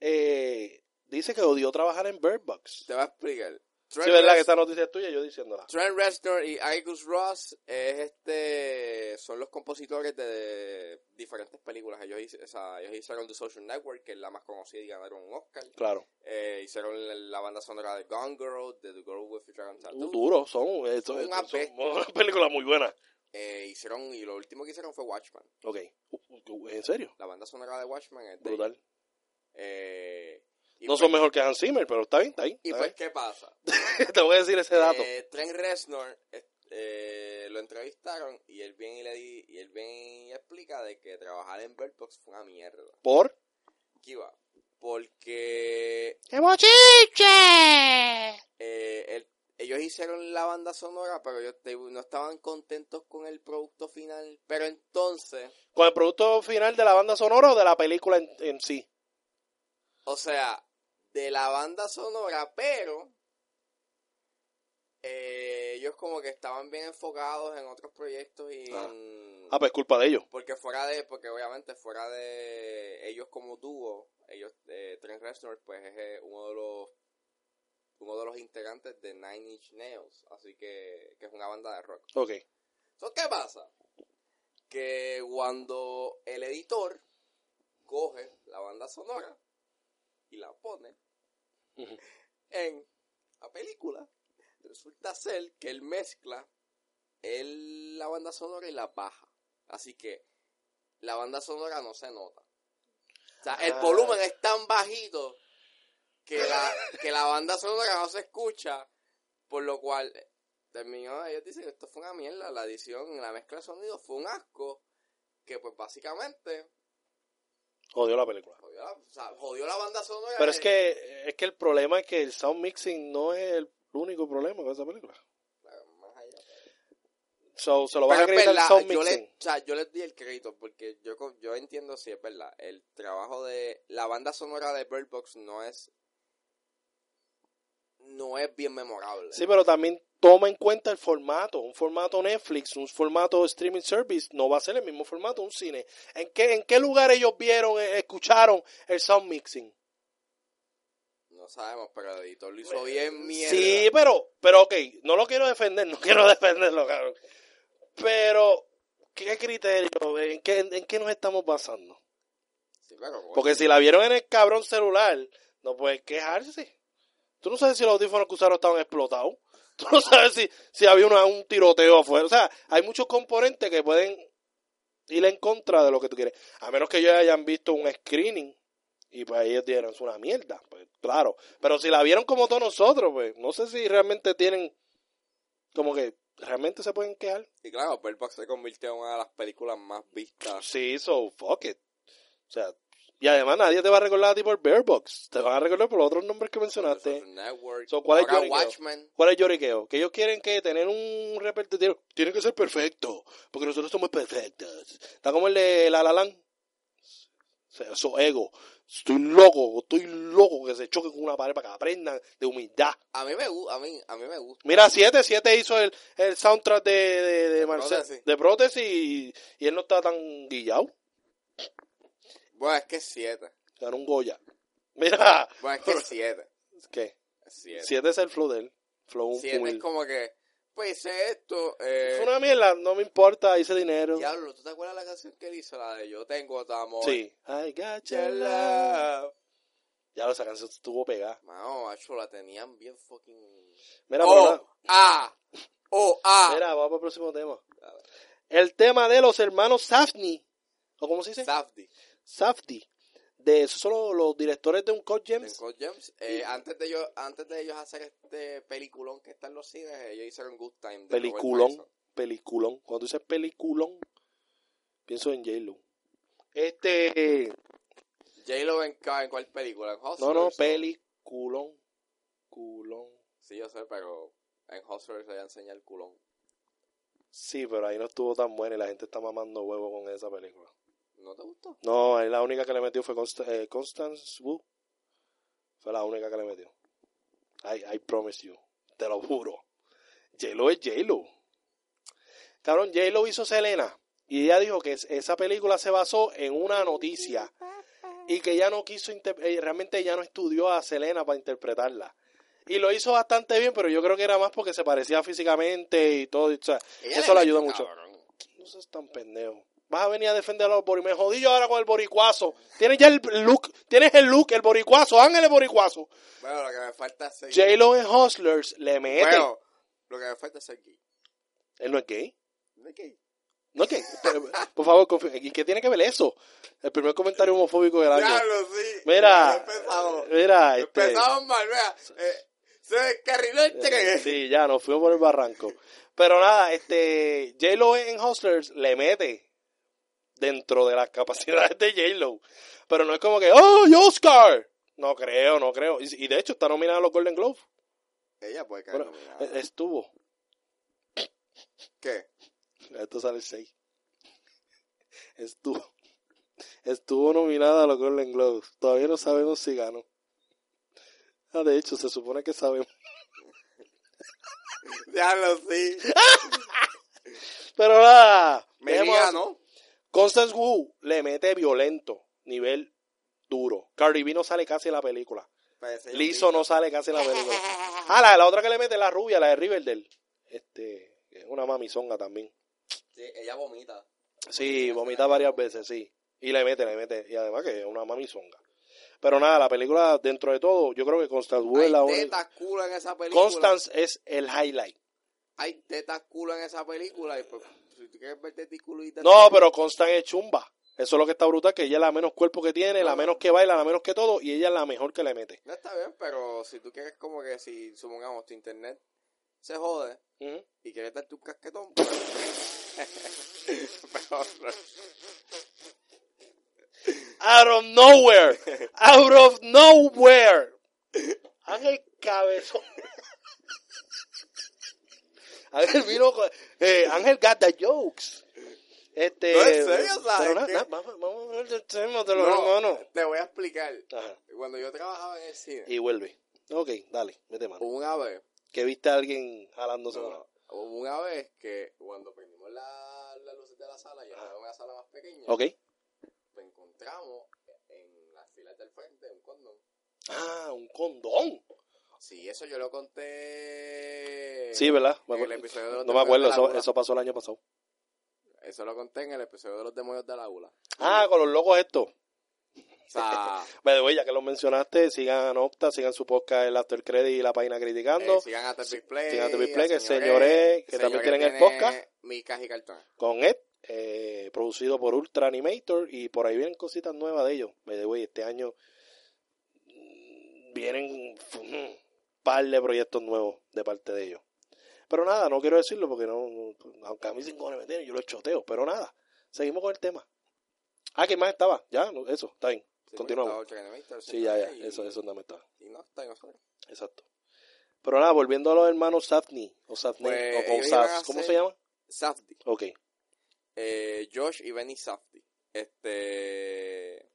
eh, dice que odió trabajar en Bird Box. Te voy a explicar. Sí, Trent, verdad que esta noticia es tuya, yo diciéndola. Trent Reznor y Angus Ross es este, son los compositores de diferentes películas. Ellos, o sea, ellos hicieron The Social Network, que es la más conocida y ganaron un Oscar. Claro. Eh, hicieron la, banda sonora de Gone Girl, de The Girl with the Dragon Tattoo. Duro, son, eh, son, Son una película muy buena. Eh, hicieron, y lo último que hicieron fue Watchmen. Ok. ¿En serio? La banda sonora de Watchmen es de Brutal. Eh, y No pues- son mejor que Hans Zimmer, pero está bien, está bien. Y pues, ¿qué pasa? bien. Te voy a decir ese dato. Eh, Trent Reznor eh, lo entrevistaron y él viene y le di, y él viene y explica de que trabajar en Bird Box fue una mierda. ¿Por? ¿Qué va? Porque ¡Qué bochiche! eh, él- ellos hicieron la banda sonora, pero ellos no estaban contentos con el producto final. Pero entonces, ¿Con el producto final de la banda sonora o de la película en, en sí? o sea, de la banda sonora, pero eh, ellos como que estaban bien enfocados en otros proyectos y Ah. en... Ah, pues culpa de ellos. Porque fuera de, porque obviamente fuera de ellos como dúo, ellos, eh, Trent Reznor, pues es eh, uno de los uno de los integrantes de Nine Inch Nails, así que, que es una banda de rock. Ok. So, ¿Qué pasa? Que cuando el editor coge la banda sonora y la pone en la película, resulta ser que él mezcla el- la banda sonora y la baja. Así que la banda sonora no se nota. O sea, el Ah. volumen es tan bajito que la, que la banda sonora no se escucha, por lo cual terminó, ellos dicen que esto fue una mierda, la edición, la mezcla de sonido fue un asco, que pues básicamente Jodió la película. jodió la, o sea, jodió la banda sonora. Pero es que, es que el problema es que el sound mixing no es el único problema con esa película. más allá. So, se lo vas a acreditar el sound yo mixing. le, o sea, yo les di el crédito porque yo, yo entiendo si es verdad. El trabajo de la banda sonora de Bird Box no es no es bien memorable. Sí, pero también toma en cuenta el formato. Un formato Netflix, un formato streaming service, no va a ser el mismo formato un cine. ¿En qué, en qué lugar ellos vieron, eh, escucharon el sound mixing? No sabemos, pero el editor lo hizo bien mierda. Sí, pero, pero ok, no lo quiero defender, no quiero defenderlo, cabrón. Pero, ¿qué criterio? ¿En qué, en qué nos estamos basando? Sí, Porque si la vieron en el cabrón celular, no puedes quejarse. Tú no sabes si los audífonos que usaron estaban explotados. Tú no sabes si, si había una- un tiroteo afuera. O sea, hay muchos componentes que pueden ir en contra de lo que tú quieres. A menos que ellos hayan visto un screening y pues ellos dijeron, es una mierda. Pues claro. Pero si la vieron como todos nosotros, pues no sé si realmente tienen como que realmente se pueden quejar. Y claro, Bird Box se convirtió en una de las películas más vistas. Sí, so fuck it. O sea, y además nadie te va a recordar a ti por Bear Box. Te van a recordar por los otros nombres que mencionaste. Network. So, ¿cuál es? Watchmen. ¿Cuál es lloriqueo? Que ellos quieren que tener un repertorio tiene que ser perfecto, porque nosotros somos perfectos. Está como el de La La Land. O sea, Eso ego. Estoy loco, estoy loco que se choquen con una pared para que aprendan de humildad. A mí me gusta, a mí, a mí me gusta. Mira, 7, 7 hizo el, el soundtrack de, de, de Marcel, Prótesis. de prótesis y, y él no está tan guillado. Bueno, es que es 7. Ganó un Goya. Mira, Bueno, es que es 7. ¿qué? Es 7. 7 es el flow de él. Flow 7 es como que, pues hice esto. Eh, Fue una mierda, no me importa, hice dinero. Diablo, ¿tú te acuerdas la canción que él hizo? La de Yo tengo tu amor. Sí. I got your love. Ya esa canción estuvo pegada. Mano, macho, la tenían bien fucking. Mira, Oh, ah, oh, ah. Mira, vamos para el próximo tema. El tema de los hermanos Safdie. ¿O cómo se dice? Safdie. Safdie. De esos son los, los directores de un Code de Gems. Code Gems. Eh, antes, de ellos, antes de ellos hacer este peliculón que está en los cines, ellos hicieron Good Time. de Peliculón. Peliculón. Cuando dices peliculón, pienso en J-Lo. Este. J-Lo en, cuál película? ¿En Hustlers? No, no, peliculón. Culón. Sí, yo sé, pero en Hustlers se enseña el culón. Sí, pero ahí no estuvo tan buena y la gente está mamando huevo con esa película. ¿No te gustó? No, ahí la única que le metió fue Const- eh, Constance Wu. Fue la única que le metió. I, I promise you. Te lo juro. J-Lo es J-Lo. Cabrón, J-Lo hizo Selena. Y ella dijo que es- esa película se basó en una noticia. Y que ella no quiso, eh, realmente ella no estudió a Selena para interpretarla. Y lo hizo bastante bien, pero yo creo que era más porque se parecía físicamente y todo. y, o sea, eso le ayuda metió, mucho. cabrón. No seas tan pendejo. Vas a venir a defender a los boricuazos. Me jodí yo ahora con el boricuazo. Tienes ya el look, tienes el look, el boricuazo, Ángel el boricuazo. Bueno, lo que me falta es ser J-Lo en Hustlers le mete. Bueno, lo que me falta es ser gay. Él no es gay. ¿No es gay? No es gay. Por favor, ¿y qué tiene que ver eso? El primer comentario homofóbico del año. Diablo, sí. Mira, Empezamos. mira, este, Empezamos mal, vea. Eh, se descarriló el tren. sí, ya nos fuimos por el barranco. Pero nada, este, J-Lo en Hustlers le mete dentro de las capacidades de J-Lo. Pero no es como que, ¡oh, Oscar! No creo, no creo. Y, y de hecho está nominada a los Golden Globes. Ella puede caer Bueno, nominada. eh, estuvo. ¿Qué? Esto sale el 6. Estuvo. Estuvo nominada a los Golden Globes. Todavía no sabemos si ganó. Ah, de hecho, se supone que sabemos. Diablo, sí. Pero nada. Me dejemos. ¿no? Constance Wu le mete violento. Nivel duro. Cardi B no sale casi en la película. Mismo. no sale casi en la película. Ah, la, la otra que le mete es la rubia, la de Riverdale. Este, es una mamizonga también. Sí, ella vomita. Sí, vomita varias veces, sí. Y le mete, le mete. Y además que es una mamizonga. Pero nada, la película, dentro de todo, yo creo que Constance Wu es la única. tetas culo en esa película. Constance es el highlight. Hay tetas culo en esa película. Y pues, si tú quieres ver teticulitas. No, pero Constance es chumba. Eso es lo que está brutal, que ella es la menos cuerpo que tiene, la No. menos que baila, la menos que todo, y ella es la mejor que le mete. No está bien, pero si tú quieres como que si, supongamos, tu internet se jode y quieres darte un casquetón, pues... Mejor. Out of nowhere. Out of nowhere. Ángel Cabezón. Ángel vino con... eh, Ángel got the jokes. Este, No, en serio, ¿sabes vamos, vamos a hablar del tema de los No, hermanos. te voy a explicar. Ajá. Cuando yo trabajaba en el cine, Y vuelve. Ok, dale, mete mano. una vez, Que viste a alguien jalándose no, hubo una vez que cuando prendimos la, las luces de la sala, yo en una sala más pequeña, Ok. encontramos en las filas del frente un condón. Ah, un condón. Sí, eso yo lo conté. Sí, ¿verdad? Me en el episodio de los No me acuerdo, de eso, pasó el año pasado. Eso lo conté en el episodio de los demonios de la gula. Ah, con los locos estos. O sea, ya que lo mencionaste, sigan a Octa, sigan su podcast El After Credit y la página criticando. eh, sigan a Big Play. sigan a Big Play, que Señor Señoré, E, que también tienen el podcast. Micas y cartones. con Ed, eh, producido por Ultra Animator y por ahí vienen cositas nuevas de ellos. The way, este año mm, vienen un par de proyectos nuevos de parte de ellos. Pero nada, no quiero decirlo porque no, no- aunque a mí cinco me tienen, yo lo choteo, pero nada, seguimos con el tema. Ah, ¿qué más estaba? Ya, no, eso, está bien. Sí, Continuamos. pues, Sí, ya, ya, y- eso, eso no me está. Y no, está bien, sorry. Exacto. Pero nada, volviendo a los hermanos Safney, o Safney, Pues, o Saf, ¿cómo se llama? Safdie. Ok, Eh, Josh y Benny Safdie. Este.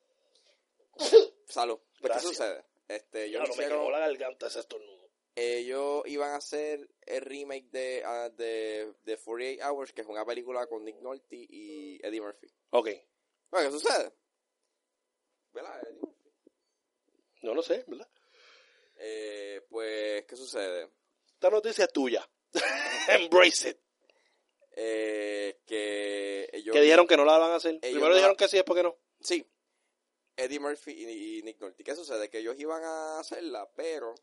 Salud. Pues, ¿Qué sucede? Este, no me hicieron- cagó la garganta ese estornudo. Ellos iban a hacer el remake de, ah, de, de 48 Hours, que es una película con Nick Nolte y Eddie Murphy. Ok, Bueno, ¿qué sucede? ¿Verdad? Eddie Murphy? no lo sé, ¿verdad? Eh, pues, ¿qué sucede? Esta noticia es tuya. Embrace it. Eh, que ellos... que dijeron que no la van a hacer. Primero no- dijeron que sí, después que no. Sí. Eddie Murphy y, y Nick Nolte. ¿Qué sucede? Que ellos iban a hacerla, pero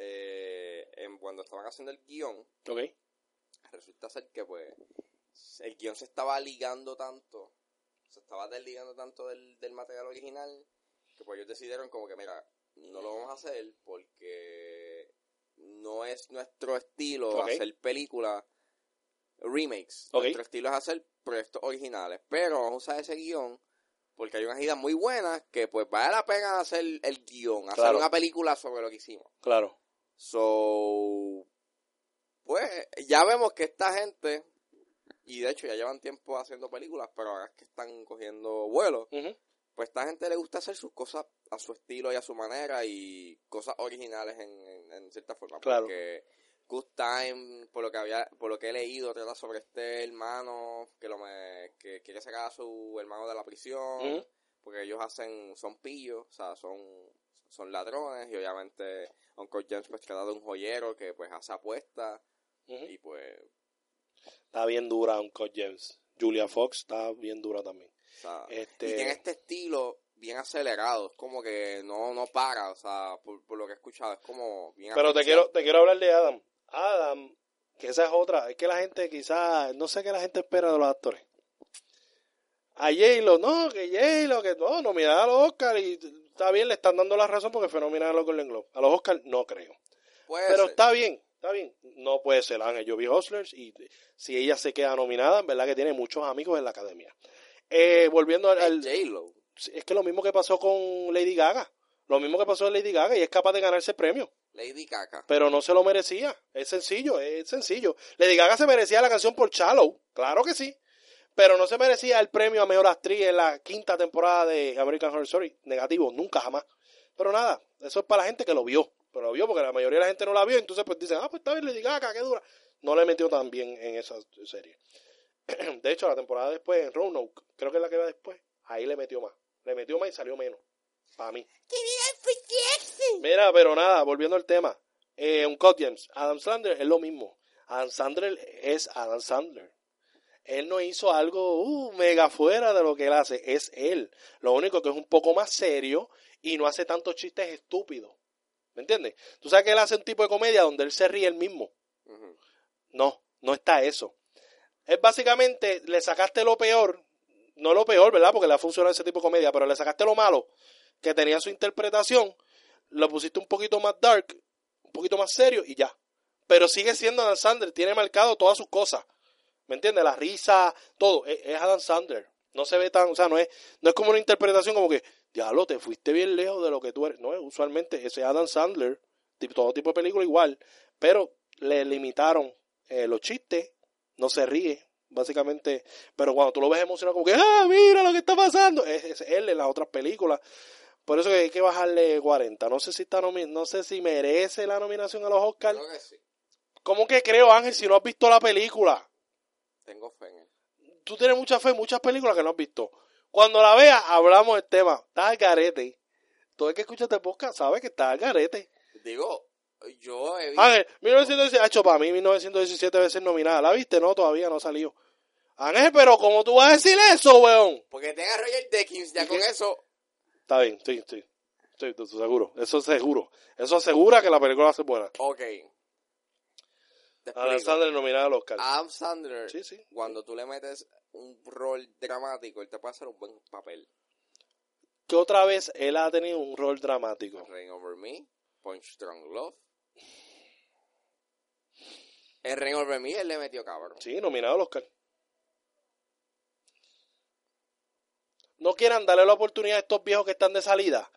eh, en, cuando estaban haciendo el guion, resulta ser que pues el guion se estaba ligando tanto, se estaba desligando tanto del, del material original, que pues ellos decidieron como que mira, no lo vamos a hacer porque no es nuestro estilo hacer películas remakes. Nuestro estilo es hacer proyectos originales. Pero vamos a usar ese guion porque hay unas ideas muy buenas que pues vale la pena hacer el guion, hacer Claro. una película sobre lo que hicimos. Claro. So, pues ya vemos que esta gente, y de hecho ya llevan tiempo haciendo películas, pero ahora es que están cogiendo vuelo, pues a esta gente le gusta hacer sus cosas a su estilo y a su manera y cosas originales en, en- en cierta forma. Claro. Porque Good Time, por lo que había, por lo que he leído, trata sobre este hermano que lo me, que quiere sacar a su hermano de la prisión, porque ellos hacen, son pillos, o sea, son, son ladrones, y obviamente Uncle James pues trata de un joyero que pues hace apuestas, y pues, Está bien dura Uncle James. Julia Fox está bien dura también. o sea, Este- y tiene este estilo bien acelerado, es como que no, no para, o sea, por, por lo que he escuchado, es como bien Pero te quiero, te quiero hablar de Adam. Adam, que esa es otra. Es que la gente quizás, no sé qué la gente espera de los actores. A J-Lo, no, que J-Lo, que no, nominada a los Oscar y está bien, le están dando la razón porque fue nominada a los Golden Globe. A los Oscar no creo. Puede Pero ser. está bien, está bien. No puede ser Ángel. Yo vi Hustlers y si ella se queda nominada, en verdad que tiene muchos amigos en la academia. Eh, volviendo al, al- Es J-Lo. es que lo mismo que pasó con Lady Gaga. Lo mismo que pasó con Lady Gaga y es capaz de ganarse premio. Lady Gaga. Pero no se lo merecía. Es sencillo, es sencillo. Lady Gaga se merecía la canción por Shallow. Claro que sí. Pero no se merecía el premio a mejor actriz en la quinta temporada de American Horror Story. Negativo, nunca jamás. Pero nada, eso es para la gente que lo vio. Pero lo vio porque la mayoría de la gente no la vio. Entonces pues dicen, ah, pues está bien Lady Gaga, qué dura. No le metió tan bien en esa serie. De hecho, la temporada después en Roanoke, creo que es la que va después, ahí le metió más. Le metió más y salió menos. Para mí. Mira, pero nada, volviendo al tema. Eh, un Cod James, Adam Sandler es lo mismo. Adam Sandler es Adam Sandler. Él no hizo algo uh, mega fuera de lo que él hace, es él. Lo único que es un poco más serio y no hace tantos chistes estúpidos. ¿Me entiendes? Tú sabes que él hace un tipo de comedia donde él se ríe él mismo. No, no está eso. Es básicamente, le sacaste lo peor, no lo peor, ¿verdad? Porque le ha funcionado ese tipo de comedia, pero le sacaste lo malo que tenía su interpretación, lo pusiste un poquito más dark, un poquito más serio y ya. Pero sigue siendo Adam Sandler, tiene marcado todas sus cosas. ¿Me entiendes? La risa, todo. Es, es Adam Sandler. No se ve tan, o sea, no es, no es como una interpretación como que, diablo, te fuiste bien lejos de lo que tú eres. No, usualmente ese es Adam Sandler, tipo- todo tipo de película igual, pero le limitaron eh, los chistes, no se ríe, básicamente. Pero cuando tú lo ves emocionado, como que, ah, mira lo que está pasando, es, es él en las otras películas. Por eso que hay que bajarle 40. No sé si está no sé si merece la nominación a los Oscars. Creo que sí. ¿Cómo que creo, Ángel, si no has visto la película? Tengo fe en él. Tú tienes mucha fe en muchas películas que no has visto. Cuando la veas, hablamos del tema. Está al garete. Todo el que escucha este podcast sabe que está al garete. Digo, yo he visto... Ángel, 1917, hecho para mí 1917 debe ser nominada. ¿La viste? No, todavía no salió. Ángel, pero ¿cómo tú vas a decir eso, weón? Porque tenga Roger Deakins, ya ¿Y con qué? eso... Está bien, sí, sí. Sí, estoy seguro. Eso es seguro. Eso asegura que la película va a ser buena. Ok. Adam Sandler nominado al Oscar. Adam Sandler, Sí, sí. cuando tú le metes un rol dramático, él te puede hacer un buen papel. ¿Qué otra vez él ha tenido un rol dramático? Rain Over Me, Punch Strong Love. En Rain Over Me él le metió cabrón. Sí, nominado al Oscar. No quieran darle la oportunidad a estos viejos que están de salida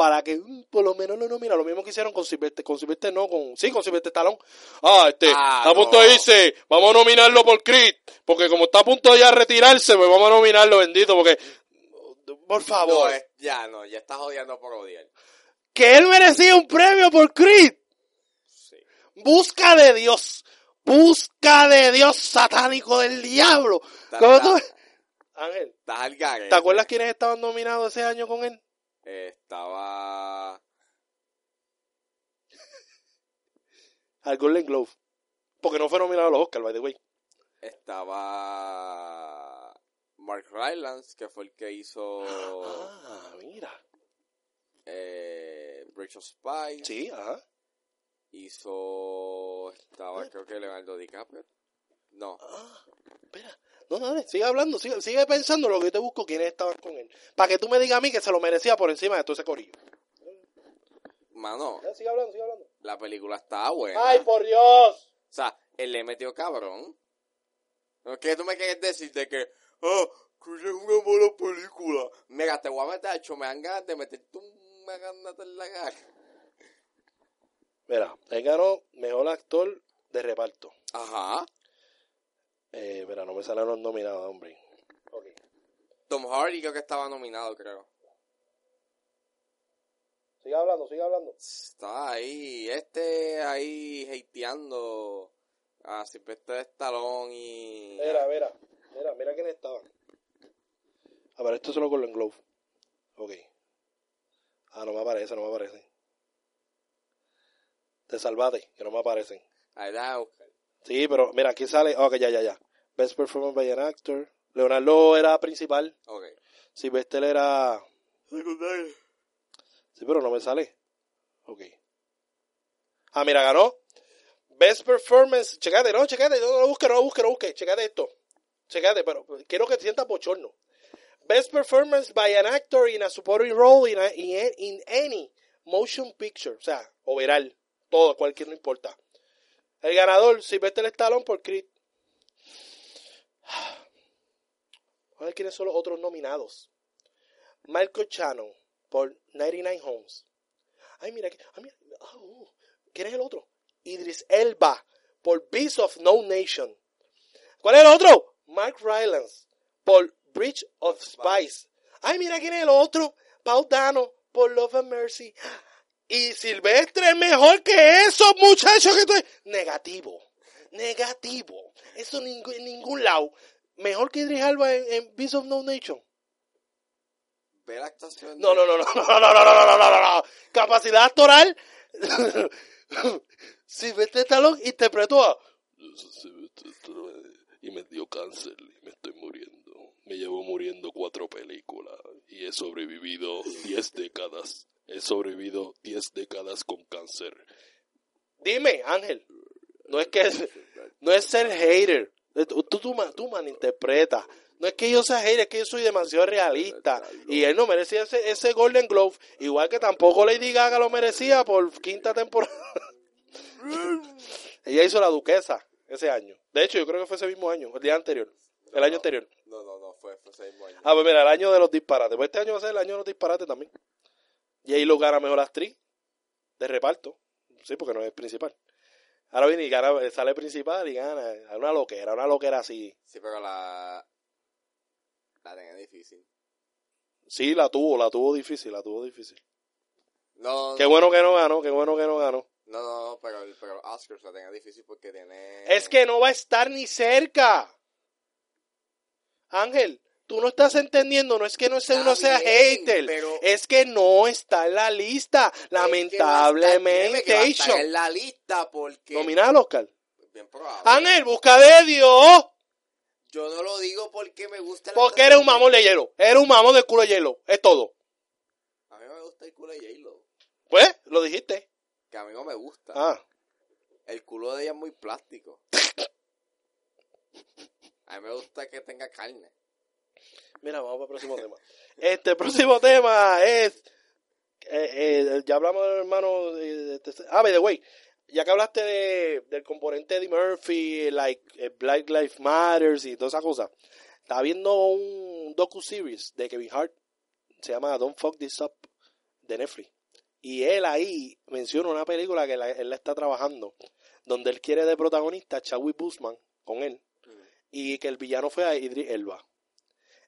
para que mm, por lo menos lo nominan. Lo mismo que hicieron con Silvestre, con Silvestre no, con, sí, con Silvestre Stallone. Ah, este, Ah, está a punto no. de irse, vamos a nominarlo por Creed, porque como está a punto de ya retirarse, pues vamos a nominarlo, bendito, porque, por favor, No, es- ya no, ya estás odiando por odiar. que él merecía un premio por Creed. Sí. Busca de Dios, busca de Dios satánico del diablo. Está- ¿Cómo tú- está- Ángel. ¿te acuerdas quiénes estaban nominados ese año con él? Estaba... Al Golden Globe. Porque no fue nominado a los Oscars, by the way. Estaba... Mark Rylance, que fue el que hizo... Ah, mira. eh, Bridge of Spies. Sí, ajá. Hizo... Estaba creo que Leonardo DiCaprio. No. Ah, espera. No, dale, sigue hablando, sigue, sigue pensando lo que yo te busco quiénes estaban con él. Para que tú me digas a mí que se lo merecía por encima de todo ese corillo. Mano, Ya, Sigue hablando, sigue hablando. la película estaba buena. ¡Ay, por Dios! O sea, él le metió cabrón. ¿Qué tú me quieres decir de que, ah, Creed es una mala película? Mira, te voy a meter, hecho, me dan ganas de meterte un megandate en la cara. Mira, él ganó mejor actor de reparto. Ajá. Eh, mira, no me salieron los nominados, hombre. Ok. Tom Hardy creo que estaba nominado, creo. Sigue hablando, sigue hablando. Está ahí, este ahí hateando a Sylvester Stallone y... Mira, mira, mira, mira quién estaba. A ver, esto solo con el Globe. Ok. Ah, no me aparece, no me aparece. Te salvate, que no me aparecen. Ahí déjame buscar. Sí, pero mira, aquí sale. Ok, ya, ya, ya. Best Performance by an Actor. Leonardo era principal. Ok. Sylvester era. Secundario. Sí, pero no me sale. Ok. Ah, mira, ganó. Best Performance. Checate, no, checate. No, no lo busque, no lo busque, no lo. Checate esto. Checate, pero quiero que te sientas bochorno. Best Performance by an Actor in a Supporting Role in, a- in, in any Motion Picture. O sea, overall. Todo, cualquier, no importa. El ganador, Sylvester Stallone por Creed. A ver quiénes son los otros nominados. Michael Shannon por 99 Homes. Ay, mira, ay, mira, ah, uh, ¿quién es el otro? Idris Elba por Beast of No Nation. ¿Cuál es el otro? Mark Rylance por Bridge of Spies. Ay, mira quién es el otro. Paul Dano por Love and Mercy. Y Silvestre es mejor que esos muchachos que estoy. Negativo. Negativo. Eso en ningún lado. Mejor que Idris Elba en, en Beast of No Nation. Ve la actuación. No, no, no, no, no, no, no, no, no, no, no, no. Capacidad actoral. Silvestre Stallone interpretó a... Y me dio cáncer y me estoy muriendo. Me llevo muriendo cuatro películas y he sobrevivido diez décadas. He sobrevivido diez décadas con cáncer. Dime, Ángel. No es que... No es ser hater. Tú, tú, tú, ma- tú malinterpretas. No es que yo sea hater, es que yo soy demasiado realista. Y él no merecía ese, ese Golden Globe. Igual que tampoco Lady Gaga lo merecía por quinta temporada. Ella hizo la duquesa ese año. De hecho, yo creo que fue ese mismo año, el día anterior. El año anterior. No, no, no, fue, fue ese mismo año. Ah, pues mira, el año de los disparates. Pues este año va a ser el año de los disparates también. Y ahí lo gana mejor actriz de reparto. Sí, porque no es principal. Ahora viene y gana, sale principal y gana. Una loquera, una loquera así. Sí, pero la... La tenía difícil. Sí, la tuvo, la tuvo difícil, la tuvo difícil. No, Qué bueno que no ganó, qué bueno que no ganó. no, no, no, pero, pero los Oscars la tenía difícil porque tiene... Es que no va a estar ni cerca. Ángel, tú no estás entendiendo, no es que no sea, Está uno sea bien, hater, pero- es que no está en la lista, que a lamentablemente. créeme que va a estar en la lista porque... Nominada al Oscar. Bien probable. Ángel, busca de Dios, Yo no lo digo porque me gusta la porque eres un mamón de hielo, eres un mamón de culo de hielo, es todo. mí no me gusta el culo de J-Lo. Pues, lo dijiste. Que a mí no me gusta. Ah, El culo de ella es muy plástico. A mí me gusta que tenga carne. Mira, vamos para el próximo tema. Este próximo tema es. eh, eh, ya hablamos del hermano. Ah, by the way, ya que hablaste de, del componente de Eddie Murphy, like eh, Black Lives Matters y todas esas cosas, estaba viendo un docu-series de Kevin Hart, se llama Don't Fuck This Up, de Netflix. Y él ahí menciona una película que la- él la está trabajando, donde él quiere de protagonista a Chadwick Boseman con él, y que el villano fue a Idris Elba.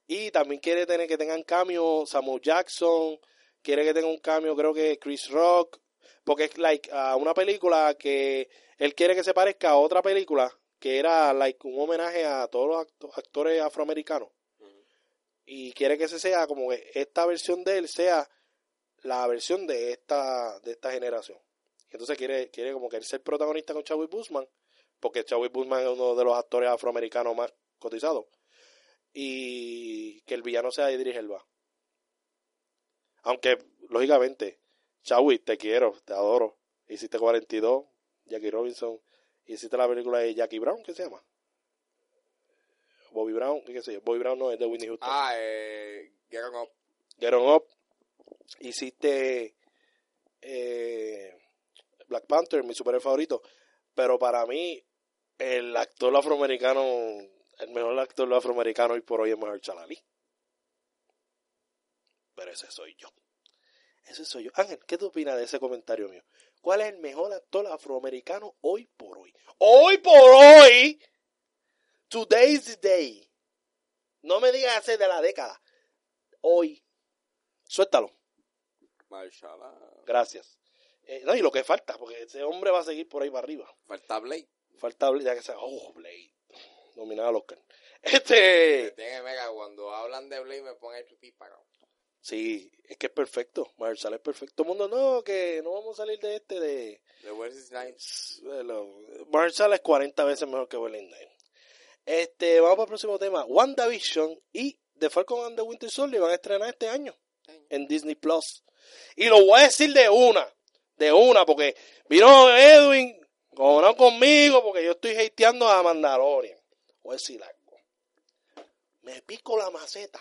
Y también quiere tener que tengan cambio Samuel Jackson, quiere que tenga un cambio creo que Chris Rock, porque es like a una película que él quiere que se parezca a otra película que era like un homenaje a todos los acto- actores afroamericanos. Y quiere que ese sea como que esta versión de él sea la versión de esta de esta generación. Entonces quiere quiere como que él ser protagonista con Chadwick Boseman, porque Chadwick Boseman es uno de los actores afroamericanos más cotizados y que el villano sea Idris Elba. Aunque lógicamente Chadwick te quiero, te adoro. Hiciste 42, Jackie Robinson, hiciste la película de Jackie Brown, ¿qué se llama? Bobby Brown, ¿qué sé yo? Bobby Brown no es de Whitney Houston. Ah, eh. Get on up. Get On Up, hiciste eh, Black Panther, mi superhéroe favorito, pero para mí el actor afroamericano, el mejor actor afroamericano hoy por hoy es Mahershala Ali. Pero ese soy yo. Ese soy yo. Ángel, ¿qué tú opinas de ese comentario mío? ¿Cuál es el mejor actor afroamericano hoy por hoy? Hoy por hoy. Today's the day. No me digas hace de la década. Hoy. Suéltalo. Marshala. Gracias. Eh, no, y lo que falta, porque ese hombre va a seguir por ahí para arriba. Falta Blade. Falta Blade, ya que sea, oh, Blade. Nominado al Oscar. Este, mega. Cuando hablan de Blade me pone el pipí pagado. sí, es que es perfecto. Marshall es perfecto. Todo el mundo, no, que no vamos a salir de este, de... De lo- Marshall es 40 veces mejor que Belinda. Este, vamos para el próximo tema. WandaVision y The Falcon and the Winter Soldier van a estrenar este año en Disney Plus. Y lo voy a decir de una, de una, porque vino Edwin, no conmigo, porque yo estoy hateando a Mandalorian. Voy a decir algo. Me pico la maceta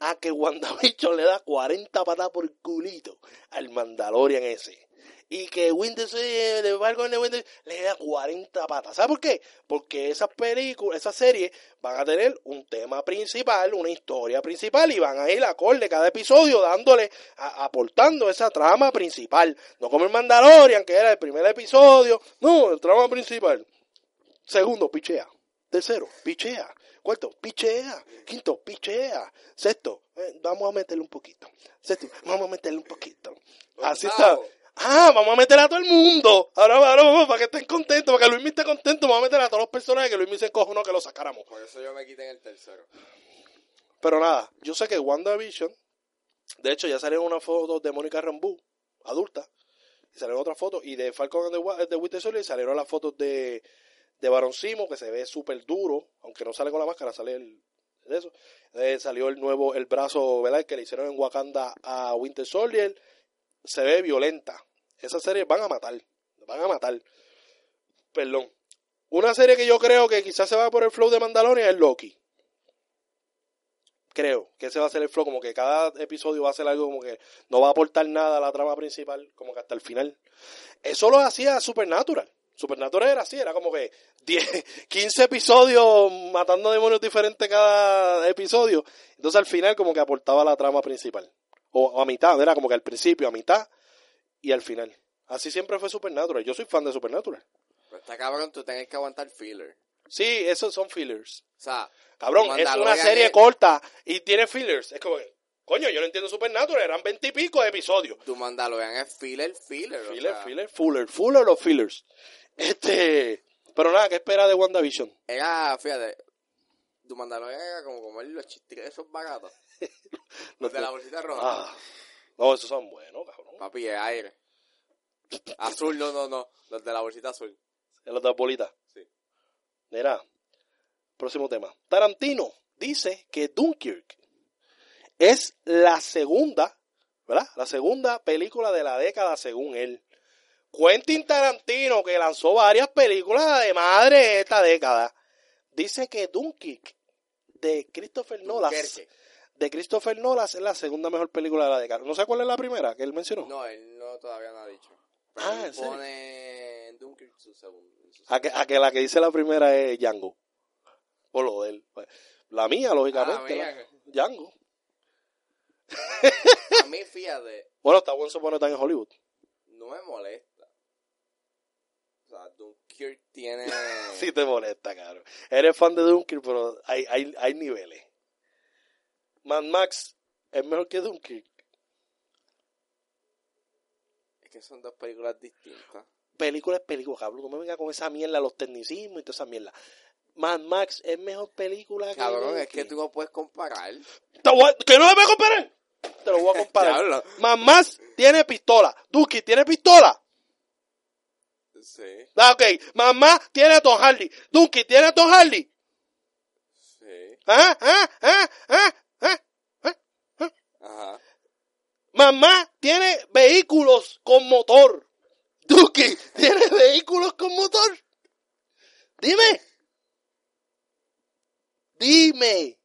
a que WandaVision le da 40 patas por culito al Mandalorian ese. Y que Winter Soldier, de le da 40 patas. ¿Sabes por qué? Porque esas películas, esas series van a tener un tema principal, una historia principal y van a ir acorde cada episodio dándole, aportando esa trama principal. No como el Mandalorian, que era el primer episodio. No, el trama principal. Segundo, pichea. Tercero, pichea. Cuarto, pichea. Quinto, pichea. Sexto, eh, vamos a meterle un poquito. Sexto, vamos a meterle un poquito. Así está. Ah, vamos a meter a todo el mundo. Ahora, ahora vamos, para que estén contentos, para que Luis esté contento, vamos a meter a todos los personajes que Luis se encojonó que lo sacáramos. Por eso yo me quité en el tercero. Pero nada, yo sé que WandaVision, de hecho ya salieron unas fotos de Mónica Rambeau, adulta, y salieron otras fotos, y de Falcon and the, the Winter Soldier salieron las fotos de, de Baron Simo, que se ve súper duro, aunque no sale con la máscara, sale el, eso. Eh, salió el nuevo, el brazo, ¿verdad? Que le hicieron en Wakanda a Winter Soldier, se ve violenta. Esas series van a matar, van a matar. Perdón. Una serie que yo creo que quizás se va por el flow de Mandalorian es Loki creo que ese va a ser el flow, como que cada episodio va a ser algo como que no va a aportar nada a la trama principal, como que hasta el final. Eso lo hacía Supernatural. Supernatural era así, era como que 10, 15 episodios matando demonios diferentes cada episodio. Entonces al final como que aportaba la trama principal. O, o a mitad, era como que al principio, a mitad y al final. Así siempre fue Supernatural. Yo soy fan de Supernatural. Pero está cabrón, tú tenés que aguantar filler. Sí, esos son fillers. O sea, Cabrón, es una serie corta y tiene fillers. Es como que, coño, yo no entiendo Supernatural, eran veintipico episodios. tu Mandalorian es filler, filler. o Filler, sea, filler, fuller, fuller o fillers. Este, pero nada, ¿qué espera de WandaVision? Era, fíjate, tu Mandalorian era como comer los chistes esos baratos. Los de la bolsita roja. Ah, no, esos son buenos, cabrón. Papi, es aire. Azul, no, no, no. Los de la bolsita azul. En las dos bolitas. Sí. Mira, próximo tema. Tarantino dice que Dunkirk es la segunda ¿verdad? La segunda película de la década según él. Quentin Tarantino, que lanzó varias películas de madre esta década, dice que Dunkirk de Christopher Nolan, de Christopher Nolan es la segunda mejor película de la década. No sé cuál es la primera que él mencionó. No, él no todavía no ha dicho. Pero Ah, él pone Dunkirk su segundo. su A que, a que la que dice la primera es Django. Por lo de él. Pues, La mía, lógicamente. Ah, la- mía. Django. A mí, fíjate, Bueno, está bueno suponer tan en Hollywood. no me molesta. Dunkirk tiene... Sí te molesta, cabrón. Eres fan de Dunkirk, pero hay, hay, hay niveles. Mad Max es mejor que Dunkirk. Es que son dos películas distintas. Película es película, cabrón. No me venga con esa mierda, los tecnicismos y toda esa mierda. Mad Max es mejor película que Cabrón, es que tú no puedes comparar. Te voy a- ¿Que no a comparar? Te lo voy a comparar. Mad Max tiene pistola. Dunkirk tiene pistola. Sí, Ah, ok. Mamá tiene a Tom Hardy. Dunkirk tiene a Tom Hardy. sí. ¿Ah? ¿Ah? ¿Ah? ¿Ah? ¿Ah? Ajá. Mamá tiene vehículos con motor. Duki tiene vehículos con motor. Dime. Dime.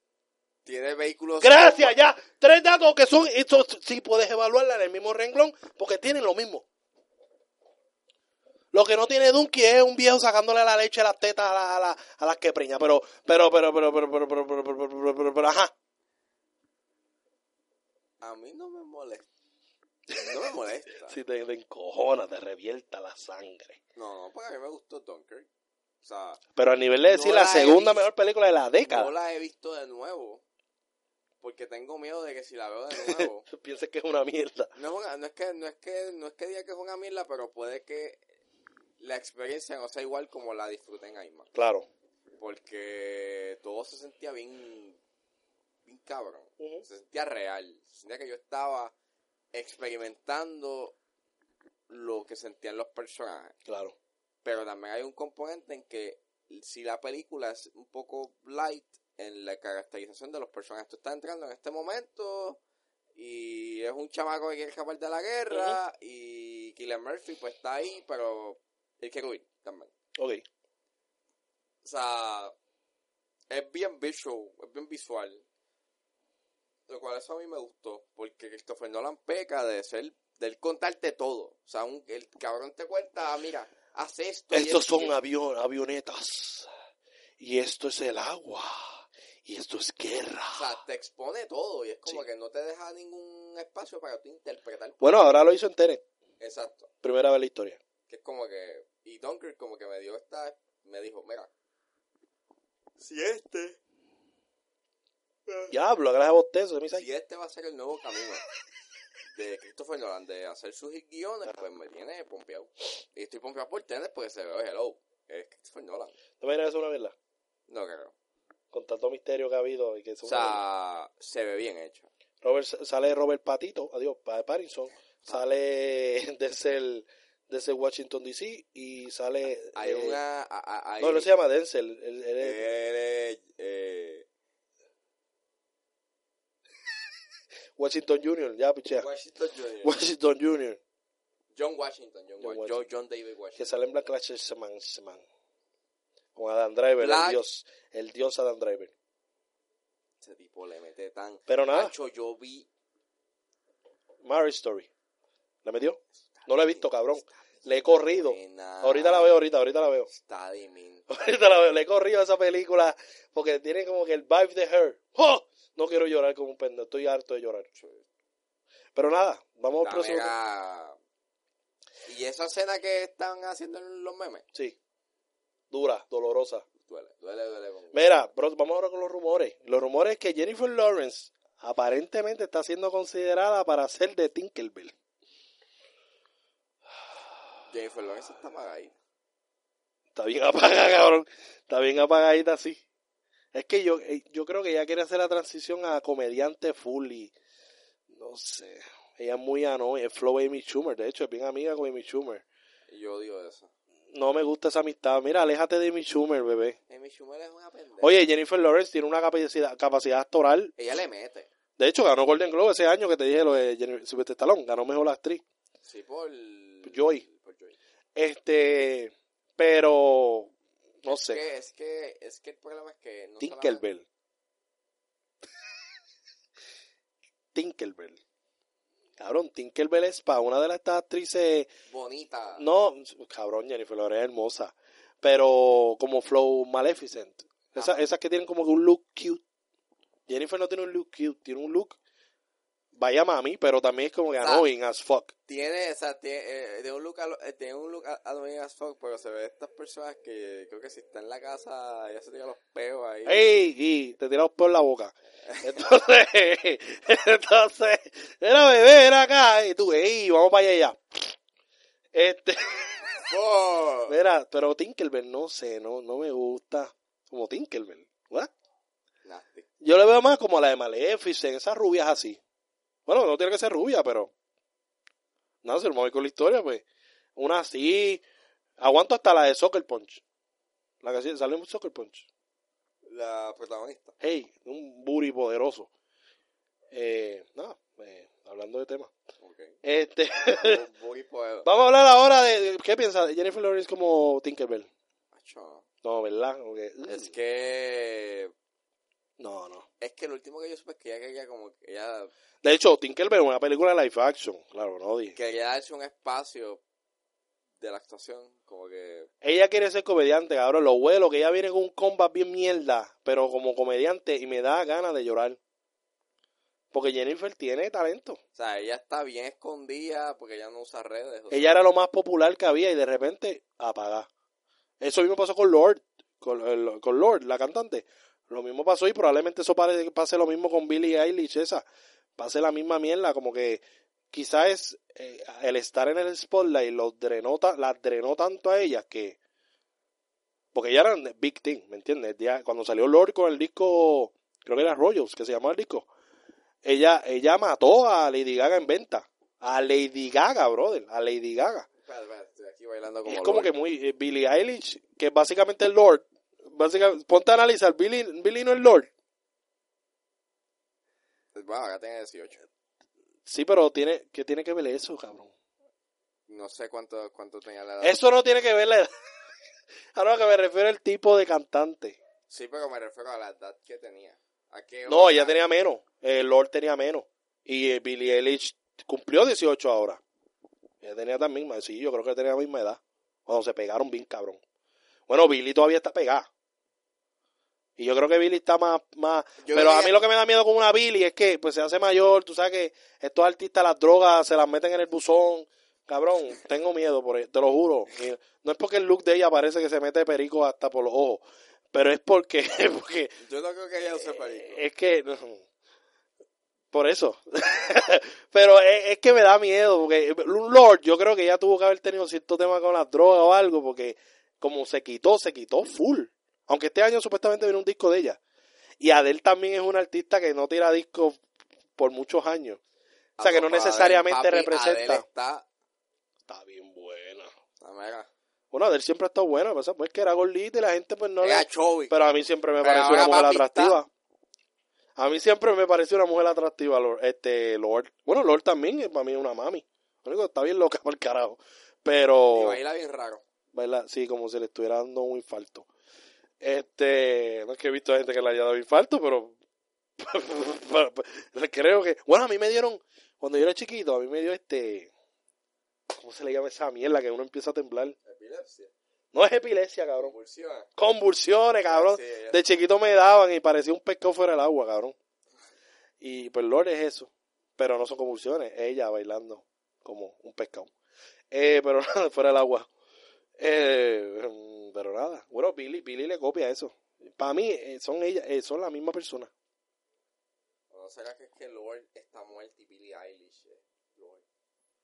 Tiene vehículos... Gracias, ya. Tres datos que son, eso sí puedes evaluarla en el mismo renglón porque tienen lo mismo. Lo que no tiene Dunky es un viejo sacándole la leche a las tetas a, la- a, la- a las que preña. Pero, pero, pero, pero, pero, pero, pero, pero, pero, pero, pero, pero, pero, ajá. A mí no me molesta. No me molesta. Si te, te encojona, te revierta la sangre. No, no, porque a mí me gustó Dunkirk. O sea, Pero a nivel de decir No la segunda visto. mejor película de la década. no la he visto de nuevo. Porque tengo miedo de que si la veo de nuevo... Pienses que es una mierda. No es, una- no es que no es que no es que diga que es una mierda, pero puede que la experiencia no sea igual como la disfruté en IMAX. Claro. Porque todo se sentía bien bien cabrón. Se sentía real. Se sentía que yo estaba experimentando lo que sentían los personajes. Claro. Pero también hay un componente en que si la película es un poco light en la caracterización de los personajes, tú estás entrando en este momento y es un chamaco que quiere escapar de la guerra y Killian Murphy pues está ahí, pero él quiere huir también. Ok. O sea, es bien visual, es bien visual. Lo cual eso a mí me gustó, porque Christopher Nolan peca de ser, de él contarte todo. O sea, un- el cabrón te cuenta, mira, haz esto. Estos son avión, avionetas. Y esto es el agua. Y esto es guerra. O sea, te expone todo y es como Sí. que no te deja ningún espacio para tú interpretar. Bueno, ahora lo hizo en Tenet. Exacto. Primera vez en la historia. Que es como que. Y Dunkirk como que me dio esta. Me dijo, mira. Si este. Diablo, gracias a bostezo. mi Si este va a ser el nuevo camino de Christopher Nolan de hacer sus guiones, pues me tiene pompeado. Y estoy pompeado por tener porque se ve hello. Es Christopher Nolan. ¿Te imaginas que es una mierda? No creo. Con tanto misterio que ha habido. Y que O sea, se ve bien hecho. Robert, sale Robert Patito. Adiós. Pa- Pattinson. Sale Denzel, Denzel Washington DC. Y sale. Hay eh, una. hay- No, no se llama Denzel. él- él es- Eh, eh, Washington Jr. Ya, pichea. Washington Jr. Washington Jr. John Washington, John, John Wa- Washington. John- David que Washington. sale en Black Clash Seman, Seman. Con Adam Driver, Black- el dios, el dios Adam Driver. Ese tipo le mete tan. Pero nada, Macho, yo vi. Marriage Story. ¿La metió? No la he visto, cabrón. Le he corrido. Ahorita la veo, ahorita, ahorita la veo. Está. Ahorita la veo. Le he corrido a esa película porque tiene como que el vibe de her. ¡Oh! No quiero llorar como un pendejo. Estoy harto de llorar. Pero nada, vamos al La próximo. mega- Y esa escena que están haciendo en los memes. Sí. Dura, dolorosa. Duele, duele, duele. con- Mira, bro, vamos ahora con los rumores. Los rumores es que Jennifer Lawrence aparentemente está siendo considerada para ser de Tinkerbell. Jennifer Lawrence está apagadita. Está bien apagada, cabrón. Está bien apagadita así. Es que yo, eh, yo creo que ella quiere hacer la transición a comediante full y no sé. Ella es muy ano, es flow Amy Schumer. De hecho, es bien amiga con Amy Schumer. Yo odio eso. No me gusta esa amistad. Mira, aléjate de Amy Schumer, bebé. Amy Schumer es una pendeja. Oye, Jennifer Lawrence tiene una capacidad, capacidad actoral. Ella le mete. De hecho, ganó Golden Globe ese año que te dije lo de Jennifer Sylvester Stallone. Ganó mejor actriz. Sí, por... Joy. Este, pero, no Es sé. que, es que, es que el problema es que no Tinkerbell. Tinkerbell. Cabrón, Tinkerbell es para una de las estas actrices. bonita. No, cabrón, Jennifer Lawrence es hermosa. Pero como Flow Maleficent. Esa- Ajá. esas que tienen como que un look cute. Jennifer no tiene un look cute, tiene un look. Vaya mami, pero también es como que sea, annoying as fuck. Tiene, o sea, tiene, eh, tiene un look, eh, tiene un look a- annoying as fuck, pero se ve de estas personas que creo que si está en la casa ya se tira los peos ahí. ¡Ey! Y te tiras por la boca. Entonces, entonces, era bebé, era acá. Y tú, ¡ey! Vamos para allá. Este, ¡Oh! mira, pero Tinkerbell, no sé, no, no me gusta. Como Tinkerbell. ¿What? Nasty. Yo le veo más como a la de Maleficent, esas rubias así. Bueno, no tiene que ser rubia, pero. No, si a ir con la historia, pues. Una así. Aguanto hasta la de Soccer Punch. La que salió en Soccer Punch. La protagonista. Hey, un booty poderoso. Eh, no, eh, hablando de temas. Ok. Este, vamos a hablar ahora de, ¿qué piensas de Jennifer Lawrence como Tinkerbell? No, ¿verdad? Es que. No, no. Es que lo último que yo supe es que ella quería como que ella De hecho, Tinkerbell es una película de live action, claro, no dije. quería darse un espacio de la actuación, como que Ella quiere ser comediante, cabrón. Lo bueno que ella viene con un combat bien mierda, pero como comediante y me da ganas de llorar. Porque Jennifer tiene talento. o sea, ella está bien escondida porque ella no usa redes. o sea, Ella era lo más popular que había y de repente apaga. Eso mismo pasó con Lord, con, el- con Lord, la cantante. Lo mismo pasó y probablemente eso pare- pase lo mismo con Billie Eilish, esa. Pase la misma mierda, como que quizás es eh, el estar en el spotlight los drenó, las drenó tanto a ellas que... Porque ella eran big thing, ¿me entiendes? Ya, cuando salió Lord con el disco, creo que era Royals, que se llamaba el disco, ella, ella mató a Lady Gaga en venta. A Lady Gaga, brother, a Lady Gaga. estoy aquí bailando como es como que muy eh, Billie Eilish, que es básicamente el Lord. Básicamente, ponte a analizar, Billie, Billie no es Lord. Bueno, acá tiene 18. Sí, pero tiene, ¿qué tiene que ver eso, cabrón? No sé cuánto, cuánto tenía la edad. Eso no tiene que ver la edad. A lo que me refiero al tipo de cantante. Sí, pero me refiero a la edad que tenía. ¿A qué No, ella tenía menos. El Lord tenía menos. Y eh, Billie Eilish cumplió 18 ahora. Ella tenía también, sí, yo creo que tenía la misma edad. Cuando se pegaron bien cabrón. Bueno, Billie todavía está pegada. Y yo creo que Billie está más... más Yo pero a mí lo que me da miedo con una Billie es que pues se hace mayor. Tú sabes que estos artistas las drogas se las meten en el buzón. Cabrón, tengo miedo por ella, te lo juro. No es porque el look de ella parece que se mete perico hasta por los ojos. Pero es porque, porque Yo no creo que ella use perico. es que por eso pero es, es que me da miedo porque Lord yo creo que ya tuvo que haber tenido cierto tema con las drogas o algo porque como se quitó se quitó full aunque este año supuestamente viene un disco de ella y Adele también es una artista que no tira discos por muchos años o sea que no Adele, necesariamente papi, representa Adele está... está bien buena la mega. bueno Adele siempre ha estado buena pues, pues que era gordita y la gente pues no le Ella Chovy. Pero a mí siempre me Pero pareció una mujer atractiva. A mí siempre me pareció una mujer atractiva, Lord, este Lord. Bueno, Lord también es para mí una mami. Único está bien loca por el carajo. Y Pero, baila bien raro. baila, sí, como si le estuviera dando un infarto. Este, no es que he visto gente que le haya dado infarto, pero creo que, bueno, a mí me dieron, cuando yo era chiquito, a mí me dio este, ¿cómo se le llama esa mierda que uno empieza a temblar? Epilepsia. No es epilepsia, cabrón. Convulsión. Convulsiones, cabrón. Sí, De chiquito me daban y parecía un pescado fuera del agua, cabrón. Y pues Lord es eso. Pero no son convulsiones, ella bailando como un pescado. Eh, pero fuera del agua. Eh, pero nada. Bueno, Billy, Billy le copia eso. Para mí eh, son ellas, eh, son la misma persona. ¿No será que es que Lord está muerta y Billie Eilish Lord?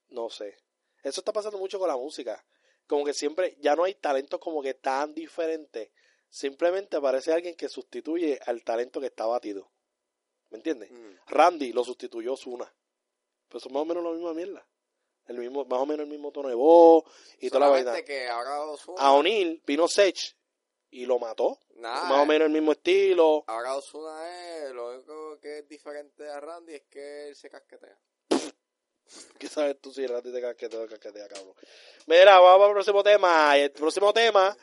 No sé. Eso está pasando mucho con la música. Como que siempre ya no hay talentos como que tan diferentes. Simplemente aparece alguien que sustituye al talento que está batido. ¿Me entiendes? Mm. Randy lo sustituyó Zuna. Pues son más o menos la misma mierda. El mismo, más o menos el mismo tono de voz y toda la vaina. que ahora Ozuna... A O'Neill vino Sech y lo mató. Más o menos el mismo estilo. Ahora Ozuna es... Lo único que es diferente a Randy es que él se casquetea. ¿Qué sabes tú si Randy te casquetea o casquetea, cabrón? Mira, vamos al próximo tema. El próximo tema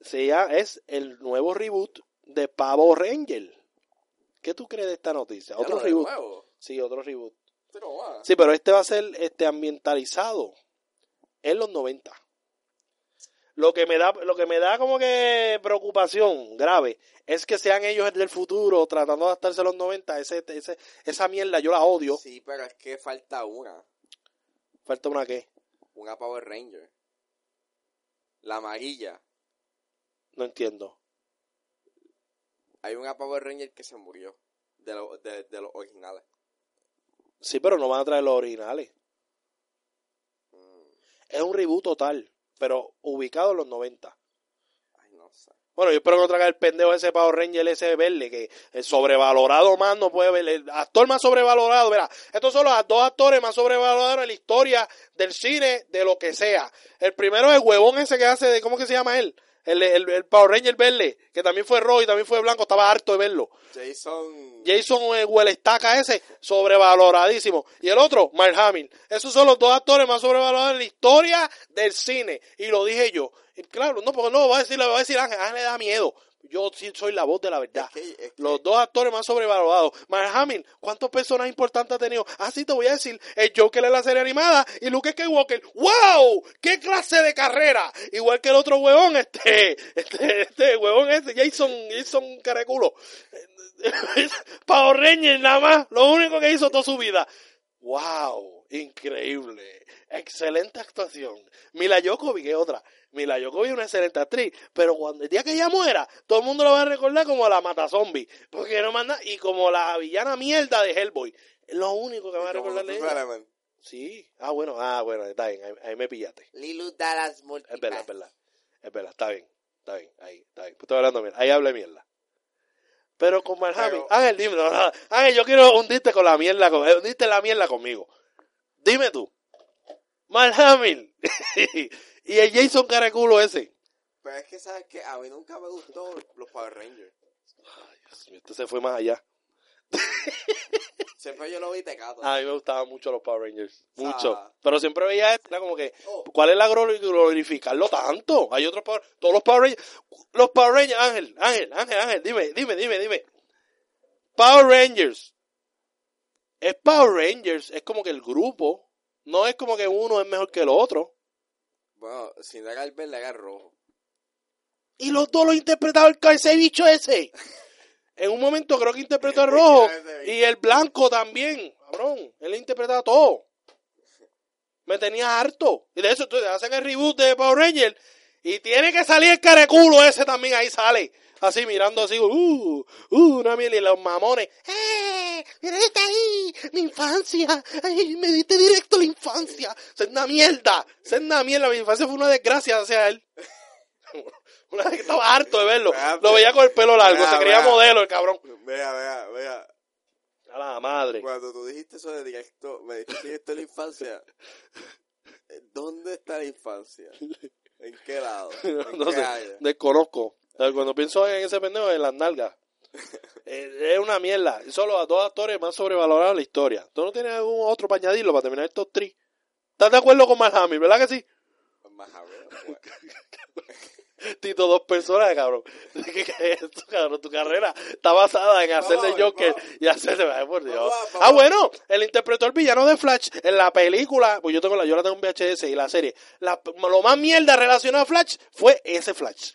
se llama- es el nuevo reboot de Pavo Ranger. ¿Qué tú crees de esta noticia? Otro reboot. nuevo. Sí, otro reboot. Sí, pero este va a ser este ambientalizado en los 90. Lo que me da, lo que me da como que preocupación grave es que sean ellos del futuro tratando de adaptarse a los 90. Ese, ese, esa mierda yo la odio. Sí, pero es que falta una. Falta una qué. Una Power Ranger. La amarilla. No entiendo. Hay una Power Ranger que se murió. De, lo- de, de los originales. Sí, pero no van a traer los originales. Es un reboot total, pero ubicado en los 90. Ay, no sé. Bueno, yo espero que no traiga el pendejo ese Power Ranger ese verde, que el sobrevalorado más no puede ver. El actor más sobrevalorado, verá, estos son los dos actores más sobrevalorados en la historia del cine, de lo que sea. El primero es el huevón ese que hace de, ¿cómo que se llama él? El, el, el Power Ranger verde, que también fue rojo y también fue blanco, estaba harto de verlo. Jason. Jason eh, Huelestaca ese, sobrevaloradísimo. Y el otro, Mark Hamill. Esos son los dos actores más sobrevalorados en la historia del cine. Y lo dije yo. Y claro, no, porque no, va a decir, va a decir Ángel, Ángel le da miedo. Yo sí soy la voz de la verdad. Es que- es que- Los dos actores más sobrevalorados. Mark Hamill, ¿cuántos personajes importantes ha tenido? Ah, sí, te voy a decir. El Joker en la serie animada y Luke Skywalker. ¡Wow! ¡Qué clase de carrera! Igual que el otro huevón, este, este, este huevón ese, Jason, Jason Caraculo. Power Ranger nada más, lo único que hizo toda su vida. ¡Wow! Increíble. Excelente actuación. Mila Jokovic es otra. Mila Jokovic es una excelente actriz, pero cuando el día que ella muera, todo el mundo la va a recordar como la mata zombie, porque no manda y como la villana mierda de Hellboy. Es lo único que va a como recordar de Fifth ella. Sí. Ah, bueno, ah, bueno, está bien, ahí, ahí me pillaste. Lilu Dallas Es Multipass. verdad, es verdad. Es verdad, está bien. Está bien, ahí, está bien. Pues estoy hablando mierda. Ahí hablé mierda. Pero con Hamill, Ángel, dime, no, no, Ángel, yo quiero hundirte con la mierda, con, eh, hundirte la mierda conmigo. Dime tú. Mark Hamill. y el Jason Caraculo ese. Pero es que, ¿sabes qué? A mí nunca me gustó los Power Rangers. Ay, Dios mío, este se fue más allá. Siempre yo lo vi tecato. A mí me gustaban mucho los Power Rangers. Ah. Mucho. Pero siempre veía esto, era como que, Oh, ¿cuál es la glor- glorificarlo tanto? Hay otros Power, todos los Power Rangers, los Power Rangers, Ángel, Ángel, Ángel, Ángel, dime, dime, dime, dime. Power Rangers. Es Power Rangers, es como que el grupo, no es como que uno es mejor que el otro. Bueno, si no era el verde, era el rojo. Y los dos lo interpretaba el ese bicho ese. En un momento creo que interpretó el rojo y el blanco también, cabrón. Él interpretaba todo. Me tenía harto. Y de eso, entonces hacen el reboot de Power Ranger y tiene que salir el careculo ese también, ahí sale. Así mirando así, uh, uh, una miel y los mamones. ¡Eh! ¡Mira, está ahí! ¡Mi infancia! ¡Ay, me diste directo la infancia! ¡Es una mierda! ¡Es una mierda! Mi infancia fue una desgracia hacia él. una vez que estaba harto de verlo. Lo veía con el pelo largo, Vea, se creía vea. modelo el cabrón. Vea, vea, vea. A la madre. Cuando tú dijiste eso de directo, me dijiste directo la infancia. ¿Dónde está la infancia? ¿En qué lado? ¿En no qué sé, área? desconozco. Eh, Cuando pienso en ese pendejo, en las nalgas. Eh, es una mierda. Son los dos actores más sobrevalorados de la historia. ¿Tú no tienes algún otro para añadirlo para terminar estos tres? ¿Estás de acuerdo con Mark Hamill, verdad que sí? Tito, dos personas, cabrón. ¿Qué es esto, cabrón? Tu carrera está basada en hacer de Vamos, Joker y hacer de... Ay, por Dios. Vamos, vamos. Ah, bueno, él interpretó el villano de Flash en la película, pues yo tengo la, yo la tengo en VHS y la serie. La- lo más mierda relacionado a Flash fue ese Flash.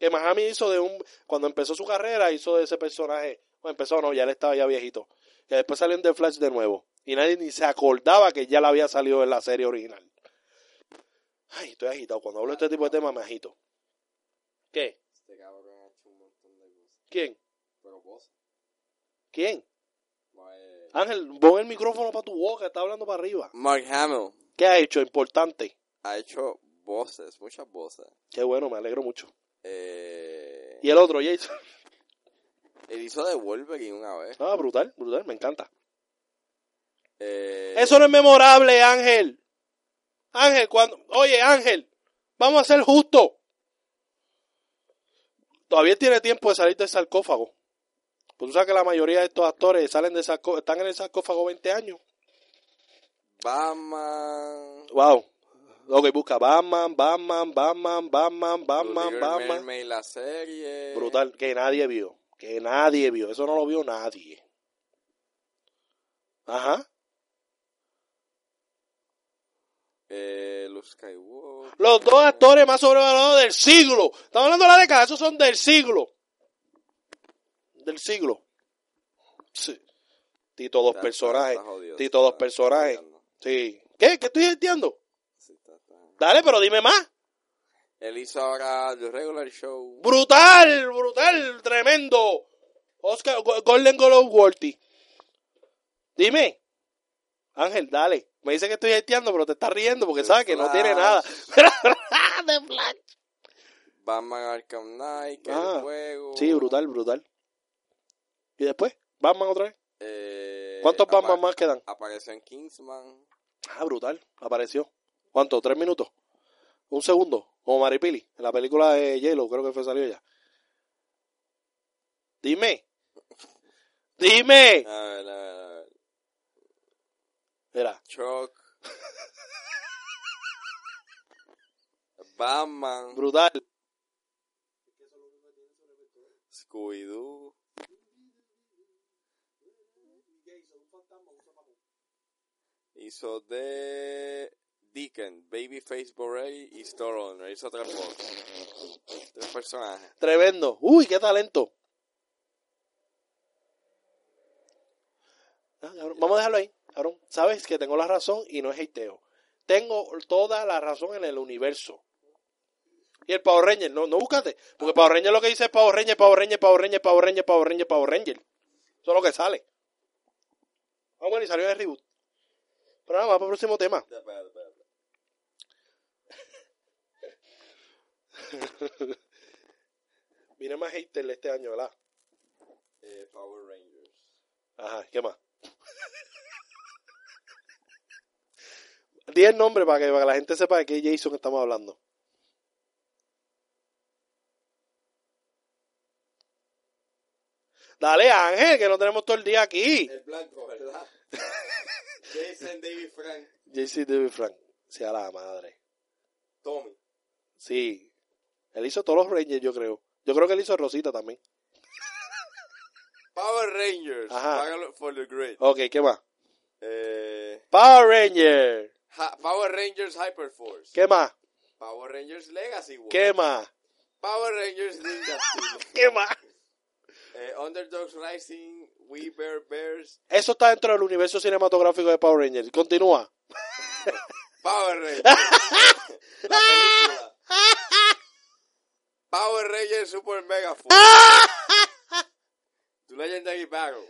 Que Miami hizo de un, cuando empezó su carrera, hizo de ese personaje. Bueno, empezó no, ya él estaba ya viejito. Que después salió en The Flash de nuevo. Y nadie ni se acordaba que ya la había salido en la serie original. Ay, estoy agitado. Cuando hablo de este tipo de temas me agito. ¿Qué? Este cabrón ha hecho un montón de cosas. ¿Quién? Pero vos, ¿Quién? es- Ángel, pon el micrófono para tu boca, está hablando para arriba. Mark Hamill ¿Qué ha hecho? Importante. ha hecho voces, muchas voces. Qué bueno, me alegro mucho. Eh, Y el otro, Jason. Él hizo de Wolverine una vez. Ah, brutal, brutal, me encanta. Eh, Eso no es memorable, Ángel. Ángel, cuando... Oye, Ángel, vamos a ser justos. Todavía tiene tiempo de salir del sarcófago. Pues tú sabes que la mayoría de estos actores salen de sarcó- están en el sarcófago 20 años. Batman. Wow. Ok, busca Batman, Batman, Batman, Batman, Batman, Little Batman. Mermaid, la serie. Brutal, que nadie vio. Que nadie vio. Eso no lo vio nadie. Ajá. Eh, Luke Skywalker. Los dos actores más sobrevalorados del siglo. Estamos hablando de la década, esos son del siglo. Del siglo. Sí. Tito dos personajes. Tito dos personajes. Sí. ¿Qué? ¿Qué estoy entiendo? Dale, pero dime más. Él hizo ahora The Regular Show. Brutal, brutal, tremendo. Oscar, Go- Golden Globe Worthy. Dime. Ángel, dale. Me dice que estoy hateando, pero te estás riendo porque The sabe que no tiene nada. De Flash. Batman Arkham Knight, que Ah, el juego. Sí, brutal, brutal. ¿Y después? ¿Batman otra vez? Eh, ¿Cuántos Batman más quedan? Apareció en Kingsman. Ah, brutal. Apareció. ¿Cuánto? ¿Tres minutos? ¿Un segundo? Como Maripili, en la película de Yellow, creo que fue salió ya. Dime. Dime. A ver, a ver, a ver. Mira. Chuck. Batman. Brutal. Scooby-Doo. Hizo de Deacon, Babyface Borrelli y Stoner. Hizo tres voces. Tres personajes. Tremendo. Uy, qué talento. Ah, Vamos a dejarlo ahí. cabrón. Sabes que tengo la razón y no es hateo. Tengo toda la razón en el universo. Y el Power Ranger, no, no búscate. Porque Power Ranger lo que dice es Power Ranger, Power Ranger, Power Ranger, Power Ranger, Power Ranger, Power Ranger. Eso es lo que sale. Ah, bueno, y salió el reboot. Pero nada, vamos para el próximo tema. Viene más hater este año, ¿verdad? Eh, Power Rangers. Ajá, ¿qué más? Di el nombre para que, para que la gente sepa de qué Jason estamos hablando. Dale, Ángel, que no tenemos todo el día aquí. El blanco, ¿verdad? Jason David Frank. JC David Frank. Sea la madre. Tommy. Sí. Él hizo todos los Rangers, yo creo. Yo creo que él hizo Rosita también. Power Rangers. Ajá. For the Great. Ok, ¿qué más? Eh, Power Ranger. Ha- Power Rangers Hyperforce. ¿Qué más? Power Rangers Legacy. ¿Qué más? Power Rangers Ninja Steel. ¿Qué más? Eh, Underdogs Rising, We Bear Bears, Eso está dentro del universo cinematográfico de Power Rangers. Continúa. Power Rangers. La película. Power Rangers Super Mega Force. The Legendary Battle.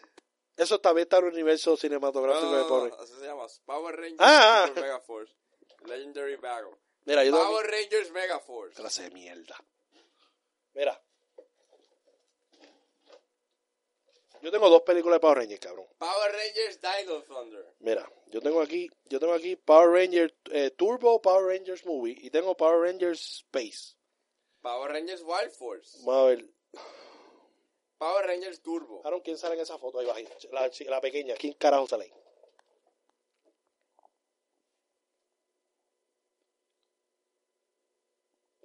Eso también está en el universo No, cinematográfico no, de no, Power no, Rangers. así se llama. Power Rangers Ah, ah. Super Mega Force. Legendary Battle. Mira, yo tengo, Power Rangers Mega Force. clase de mierda. Mira. Yo tengo dos películas de Power Rangers, cabrón. Power Rangers Dino Thunder. Mira, yo tengo aquí, yo tengo aquí Power Rangers eh, Turbo Power Rangers Movie y tengo Power Rangers Space. Power Rangers Wild Force. Vamos a ver. Power Rangers Turbo. Aaron, ¿quién sale en esa foto ahí bajito? La, pequeña, ¿quién carajo sale ahí?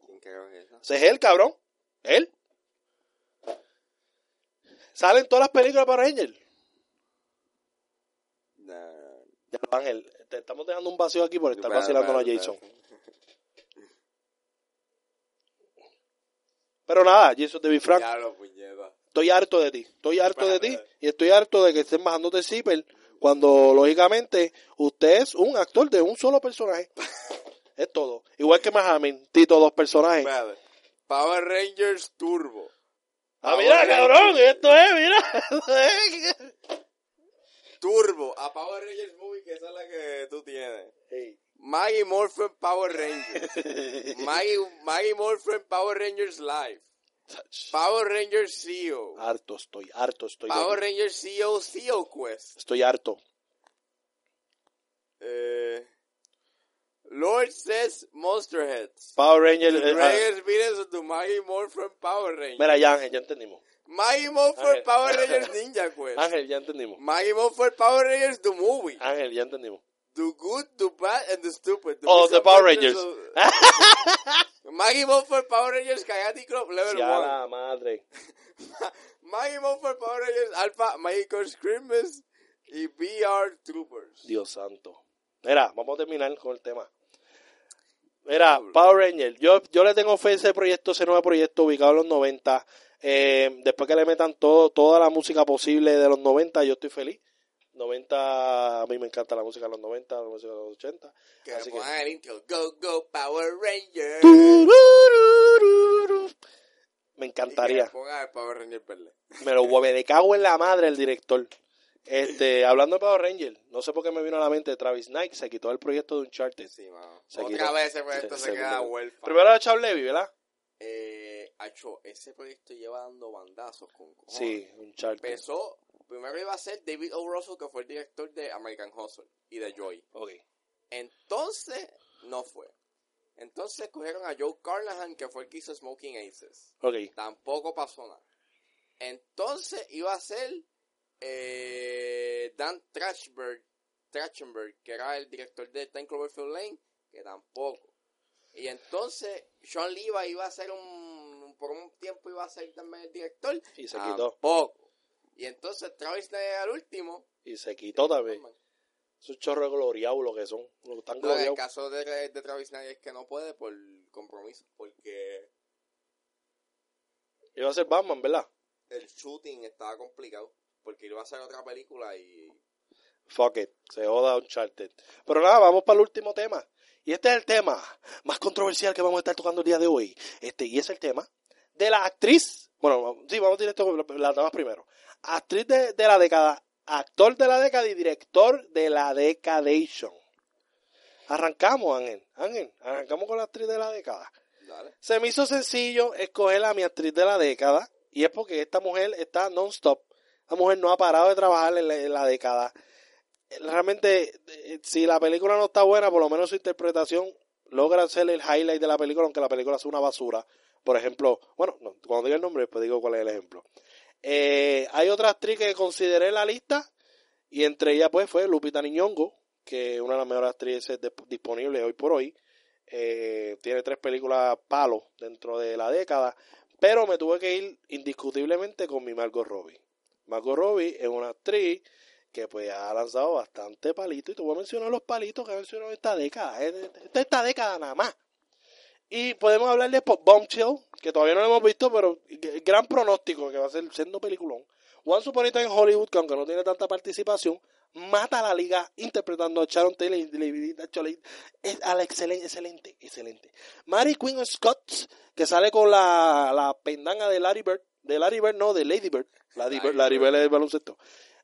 ¿Quién carajo es? Ese es él, cabrón. Él. Sale en todas las películas de Power Rangers. Nah. Ya, Ángel, te estamos dejando un vacío aquí por estar vacilando a Jason. Pero nada, Jason David Frank, lo estoy harto de ti. Estoy harto de ti y estoy harto de que estén bajándote zipper cuando, lógicamente, usted es un actor de un solo personaje. es todo. Igual que Mahamin, Tito, dos personajes. Power Rangers Turbo. Ah, mira, cabrón, esto es, mira. Turbo. A Power Rangers Movie, que esa es la que tú tienes. Hey. Maggie Morphin Power Rangers. Maggie, Maggie Morphin Power Rangers Live. Power Rangers CEO. harto estoy, harto estoy. Power. Rangers CEO CEO Quest. Estoy harto. Eh, Lord says Monster Heads. Power Ranger. The eh, ah, villains of the Maggie Morphin Power Rangers. mira, ya, Ángel, ya entendimos. Maggie Morpher Ángel. Power Rangers Ninja Quest. Ángel, ya entendimos. Maggie Morpher Power Rangers The Movie. Ángel, ya entendimos. The Good, The Bad, and The Stupid. The Oh, the Power Rangers. of- Maggie Morpher Power Rangers Coyote Club Level Ya 1. la madre. Maggie Morpher Power Rangers Alpha Magical Screamers y VR Troopers. Dios santo. Mira, vamos a terminar con el tema. Mira, Power Ranger, yo, yo le tengo fe a ese proyecto, ese nuevo proyecto ubicado en los 90. Eh, después que le metan todo, toda la música posible de los 90, yo estoy feliz. 90, a mí me encanta la música de los 90, la música de los 80. Que Así que- pongan el intro. Go, go, Power. Tururururu. Me encantaría. el Power Ranger verde. Me lo hueve de cago en la madre el director. Este, hablando de Power Ranger, no sé por qué me vino a la mente Travis Knight, se quitó el proyecto de Uncharted. Sí, mano. Se Otra quitó. vez ese proyecto Se- se, queda huérfano. Primero era Charles Levy, ¿verdad? Eh, acho, ese proyecto lleva dando bandazos con cojones. Sí, Uncharted. Empezó, primero iba a ser David O. Russell, que fue el director de American Hustle y de Joy. Ok. Entonces, no fue. Entonces cogieron a Joe Carnahan, que fue el que hizo Smoking Aces. Ok. Tampoco pasó nada. Entonces iba a ser eh, Dan Trachtenberg, Trachtenberg, que era el director de Ten Cloverfield Lane, que tampoco. Y entonces Sean Levi iba a ser un, por un tiempo iba a ser también el director. Y se quitó. Tampoco. Y entonces Travis Knight al último. Y se quitó también. Esos chorros gloriados lo que son. Lo tan No, el caso de, de Travis Knight es que no puede por compromiso, porque Iba a ser Batman, ¿verdad? el shooting estaba complicado, porque iba a hacer otra película y Fuck it. Se joda Uncharted. Pero nada, vamos para el último tema. Y este es el tema más controversial que vamos a estar tocando el día de hoy. Este, y es el tema de la actriz. Bueno, sí, vamos directo con las damas primero. Actriz de, de la década, actor de la década y director de la Decadation. Arrancamos, Ángel. Ángel, arrancamos con la actriz de la década. dale. Se me hizo sencillo escoger a mi actriz de la década y es porque esta mujer está non-stop. La mujer no ha parado de trabajar en la, en la década. Realmente, eh, si la película no está buena, por lo menos su interpretación logra hacer el highlight de la película, aunque la película sea una basura. Por ejemplo, bueno, no, cuando diga el nombre, pues digo cuál es el ejemplo. Eh, hay otra actriz que consideré en la lista y entre ellas pues fue Lupita Nyong'o, que es una de las mejores actrices disponibles hoy por hoy. Eh, tiene tres películas palos dentro de la década, pero me tuve que ir indiscutiblemente con mi Margot Robbie. Margot Robbie es una actriz que pues ha lanzado bastante palitos y te voy a mencionar los palitos que ha mencionado esta década, eh, esta, esta década nada más. Y podemos hablar de Pop Bombshell, que todavía no lo hemos visto, pero gran pronóstico que va a ser siendo peliculón. Once Upon en Hollywood, que aunque no tiene tanta participación, mata a la liga interpretando a Sharon Taylor y David. Es a excelente, excelente, excelente. Mary Queen Scott, que sale con la, la pendanga de Larry Bird, de Larry Bird, no, de Lady Bird. Lady Bird, Larry Bird es el baloncesto.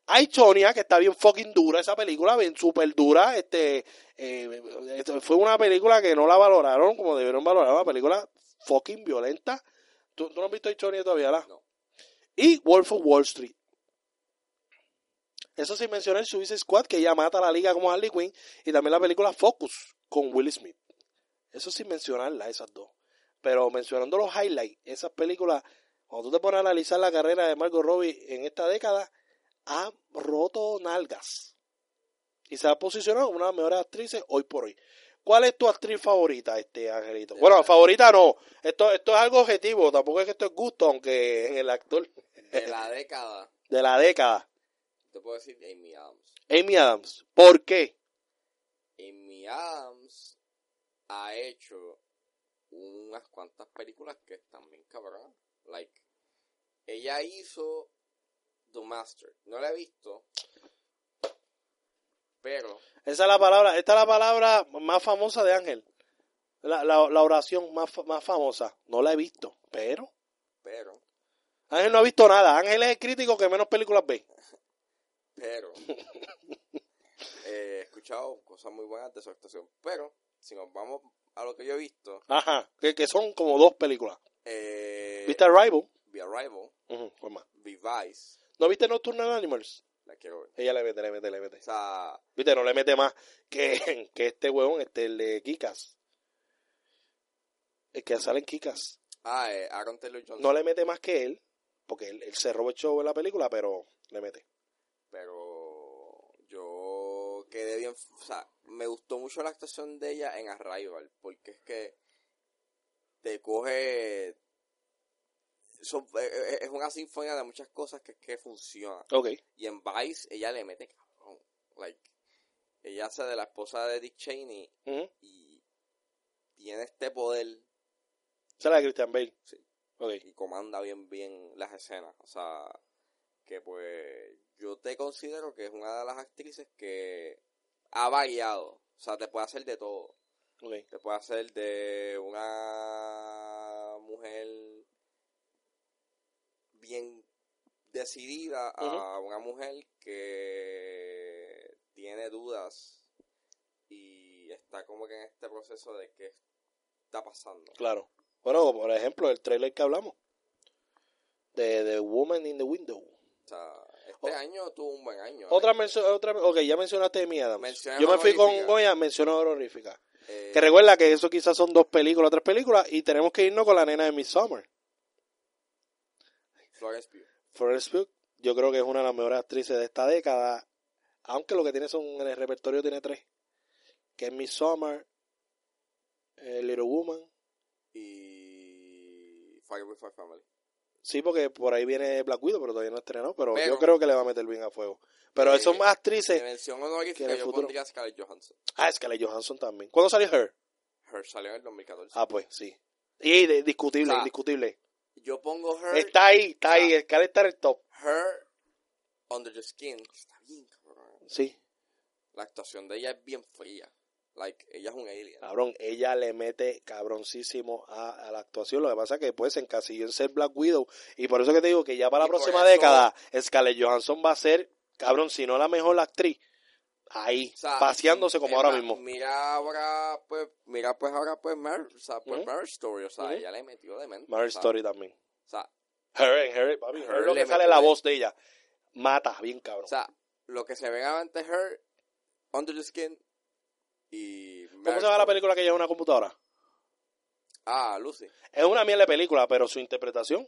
Hay Tonya, que está bien fucking dura esa película, bien súper dura. Este, eh, esto fue una película que no la valoraron como debieron valorar, una película fucking violenta. ¿Tú, tú no has visto Tonya todavía, la? No. Y Wolf of Wall Street. Eso sin mencionar Suicide Squad, que ya mata a la liga como Harley Quinn, y también la película Focus con Will Smith. Eso sin mencionarla, esas dos. Pero mencionando los highlights, esas películas, cuando tú te pones a analizar la carrera de Margot Robbie en esta década, ha roto nalgas. Y se ha posicionado como una de las mejores actrices hoy por hoy. ¿Cuál es tu actriz favorita, este Angelito? Bueno, favorita no. Esto, esto es algo objetivo, tampoco es que esto es gusto, aunque en el actor de la década, de la década. te puedo decir Amy Adams. Amy Adams. ¿Por qué? Amy Adams ha hecho unas cuantas películas que están bien cabronas. Like, ella hizo The Master. No la he visto. Pero, Esa es la palabra, esta es la palabra más famosa de Ángel. La, la, la oración más, más famosa. No la he visto, pero pero, Ángel no ha visto nada. Ángel es el crítico que menos películas ve. pero, eh, he escuchado cosas muy buenas de su actuación. Pero, si nos vamos a lo que yo he visto, Ajá, que, que son como dos películas. eh, ¿Viste Arrival? The Arrival, Ujú, ¿cuál más? The Vice, ¿No viste Nocturnal Animals? La quiero ver. Ella le mete, le mete, le mete. O sea, Viste, no le mete más que, que este huevón, este, el de Kikas. El que sale en Kikas. ah, eh, Aaron Taylor Johnson. No le mete más que él. porque él, él se roba el show en la película, pero le mete. Pero yo quedé bien, o sea, me gustó mucho la actuación de ella en Arrival, porque es que te coge, eh, eh, es una sinfonía de muchas cosas que, que funciona. Ok. Y en Vice ella le mete cabrón, like, ella hace de la esposa de Dick Cheney y tiene este poder la de Christian Bale. Sí. Ok. y comanda bien bien las escenas. O sea, que pues yo te considero que es una de las actrices que ha variado. O sea, te puede hacer de todo. Ok. Te puede hacer de una mujer bien decidida a una mujer que tiene dudas y está como que en este proceso de qué está pasando. Claro. Bueno, por ejemplo, el trailer que hablamos. De The Woman in the Window. O sea, este O- año tuvo un buen año. Otra ¿eh? mención, otra, ok, ya mencionaste Amy Adams. Yo me fui con. Goya, menciono honorífica. Eh, Que recuerda que eso quizás son dos películas, tres películas, y tenemos que irnos con la nena de Midsommar. Florence Pugh. Florence Pugh, yo creo que es una de las mejores actrices de esta década, aunque lo que tiene son, en el repertorio tiene tres, que es Midsommar, eh, Little Woman, y Fire with My Family. sí, porque por ahí viene Black Widow, pero todavía no ha estrenado, pero, Pero- yo creo que le va a meter bien a fuego. Pero Eh, son más De actrices, mención que en honorífica el yo futuro- pondría a Scarlett Johansson. ah, Scarlett Johansson también. ¿Cuándo salió Her? Her salió en el 2014. Ah, pues, sí. Y de- discutible, O sea, indiscutible. Yo pongo Her, Está ahí, está ahí, Ah. Scarlett está en el top. Her Under the Skin. Está bien, cabrón. Sí. La actuación de ella es bien fría. Like, ella es un alien. Cabrón, ella le mete cabroncísimo a, a la actuación. Lo que pasa es que pues se encasilló en ser Black Widow. Y por eso que te digo que ya para la Y próxima eso- década, Scarlett Johansson va a ser, cabrón, si no la mejor actriz, ahí, O sea, paseándose como ahora mismo. Mira ahora, pues, mira pues ahora pues Mar, o sea, pues Ujú. Marriage Story, o sea, Ujú. ella le metió de mente. Marriage o sea, Story también. O sea, Her, Her, papi, Her Her lo que sale la voz de ella. Mata, bien cabrón. o sea, lo que se ve antes Her, Under the Skin y ¿Cómo se llama la película que ella es una computadora? Ah, Lucy. Es una mierda de película, pero su interpretación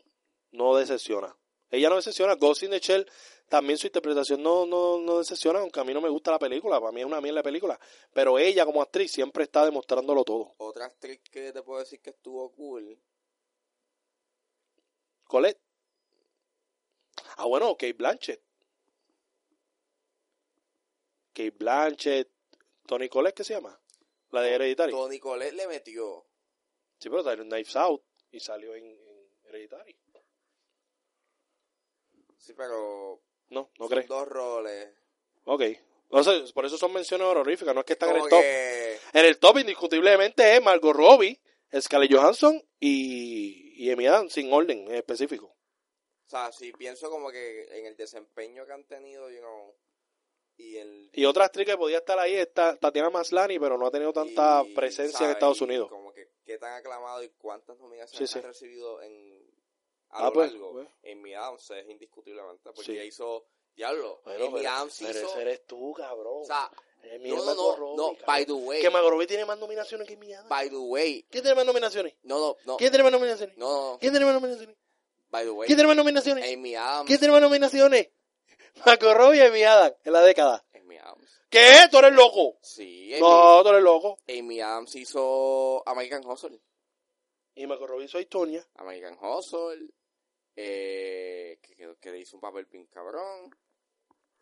no decepciona. Ella no decepciona. Ghost in the Shell también su interpretación no, no, no decepciona, aunque a mí no me gusta la película. Para mí es una mierda de película. Pero ella como actriz siempre está demostrándolo todo. Otra actriz que te puedo decir que estuvo cool. Colette. Ah, bueno, Kate Blanchett. Kate Blanchett. Tony Colette, ¿qué se llama? La de Hereditary. Tony Colette le metió. Sí, pero salió en Knives Out y salió en, en Hereditary. Sí, pero No, no crees. dos roles. Ok. Entonces, por eso son menciones honoríficas, no es que están en el top. que En el top indiscutiblemente es Margot Robbie, Scarlett Johansson y, y Amy Adams, sin orden en específico. O sea, si pienso como que en el desempeño que han tenido, you know, y el... Y otra actriz que podía estar ahí está Tatiana Maslany, pero no ha tenido tanta y, presencia en. Estados Unidos. como que qué tan aclamado y cuántas nominaciones Sí, sí. han recibido en... A Ah, lo pues, largo. pues. Amy Adams es indiscutiblemente, porque Sí. ella hizo... Diablo, Bueno, Amy pero, Adams pero hizo... ese eres tú, cabrón. O sea, Amy no, no, no, Robbie, no, cabrón. by the way, Que Margot Robbie tiene más nominaciones que Amy Adams. by the way, ¿Quién tiene más nominaciones? no, no, no, ¿Quién tiene más nominaciones? no, no, ¿Quién tiene más nominaciones? by the way, ¿Quién tiene más nominaciones? Amy Adams, ¿Quién tiene más nominaciones? Margot Robbie y Amy Adams en la década. Amy Adams, ¿Qué? ¿Tú eres loco? sí, Amy, No, tú eres loco. Amy Adams hizo American Hustle, Y Margot Robbie soy Tonya. American Hustle, eh, que, que, hizo un papel bien cabrón,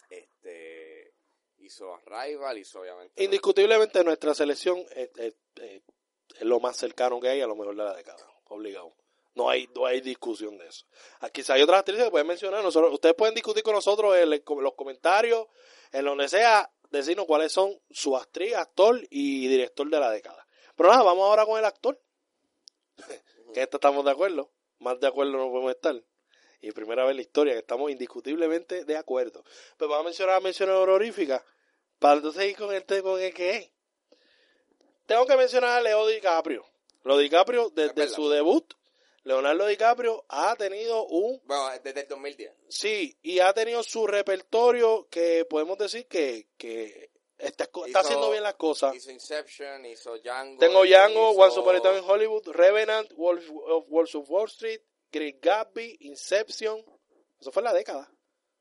este, hizo Arrival, hizo obviamente... Indiscutiblemente nuestra selección es, es- lo más cercano que hay a lo mejor de la década. Obligado. No hay, no hay discusión de eso. Aquí quizá hay otras actrices que pueden mencionar. Nosotros, ustedes pueden discutir con nosotros en, los comentarios, en donde sea, decirnos cuáles son su actriz, actor y director de la década. Pero nada, vamos ahora con el actor. que esto estamos de acuerdo. Más de acuerdo no podemos estar. Y primera vez en la historia que estamos indiscutiblemente de acuerdo. Pues vamos a mencionar menciones honoríficas. Para entonces ir con el tema con el que es. Tengo que mencionar a Leo DiCaprio. Leo DiCaprio, desde su debut, Leonardo DiCaprio ha tenido un Bueno, desde el 2010. Sí, y ha tenido su repertorio que podemos decir que, que está, haciendo bien las cosas. Hizo Inception, hizo Django. Tengo hizo- Django, Once Upon a Time in Hollywood, Revenant, Wolf of Wall of Wall Street Great Gatsby, Inception. Eso fue en la década.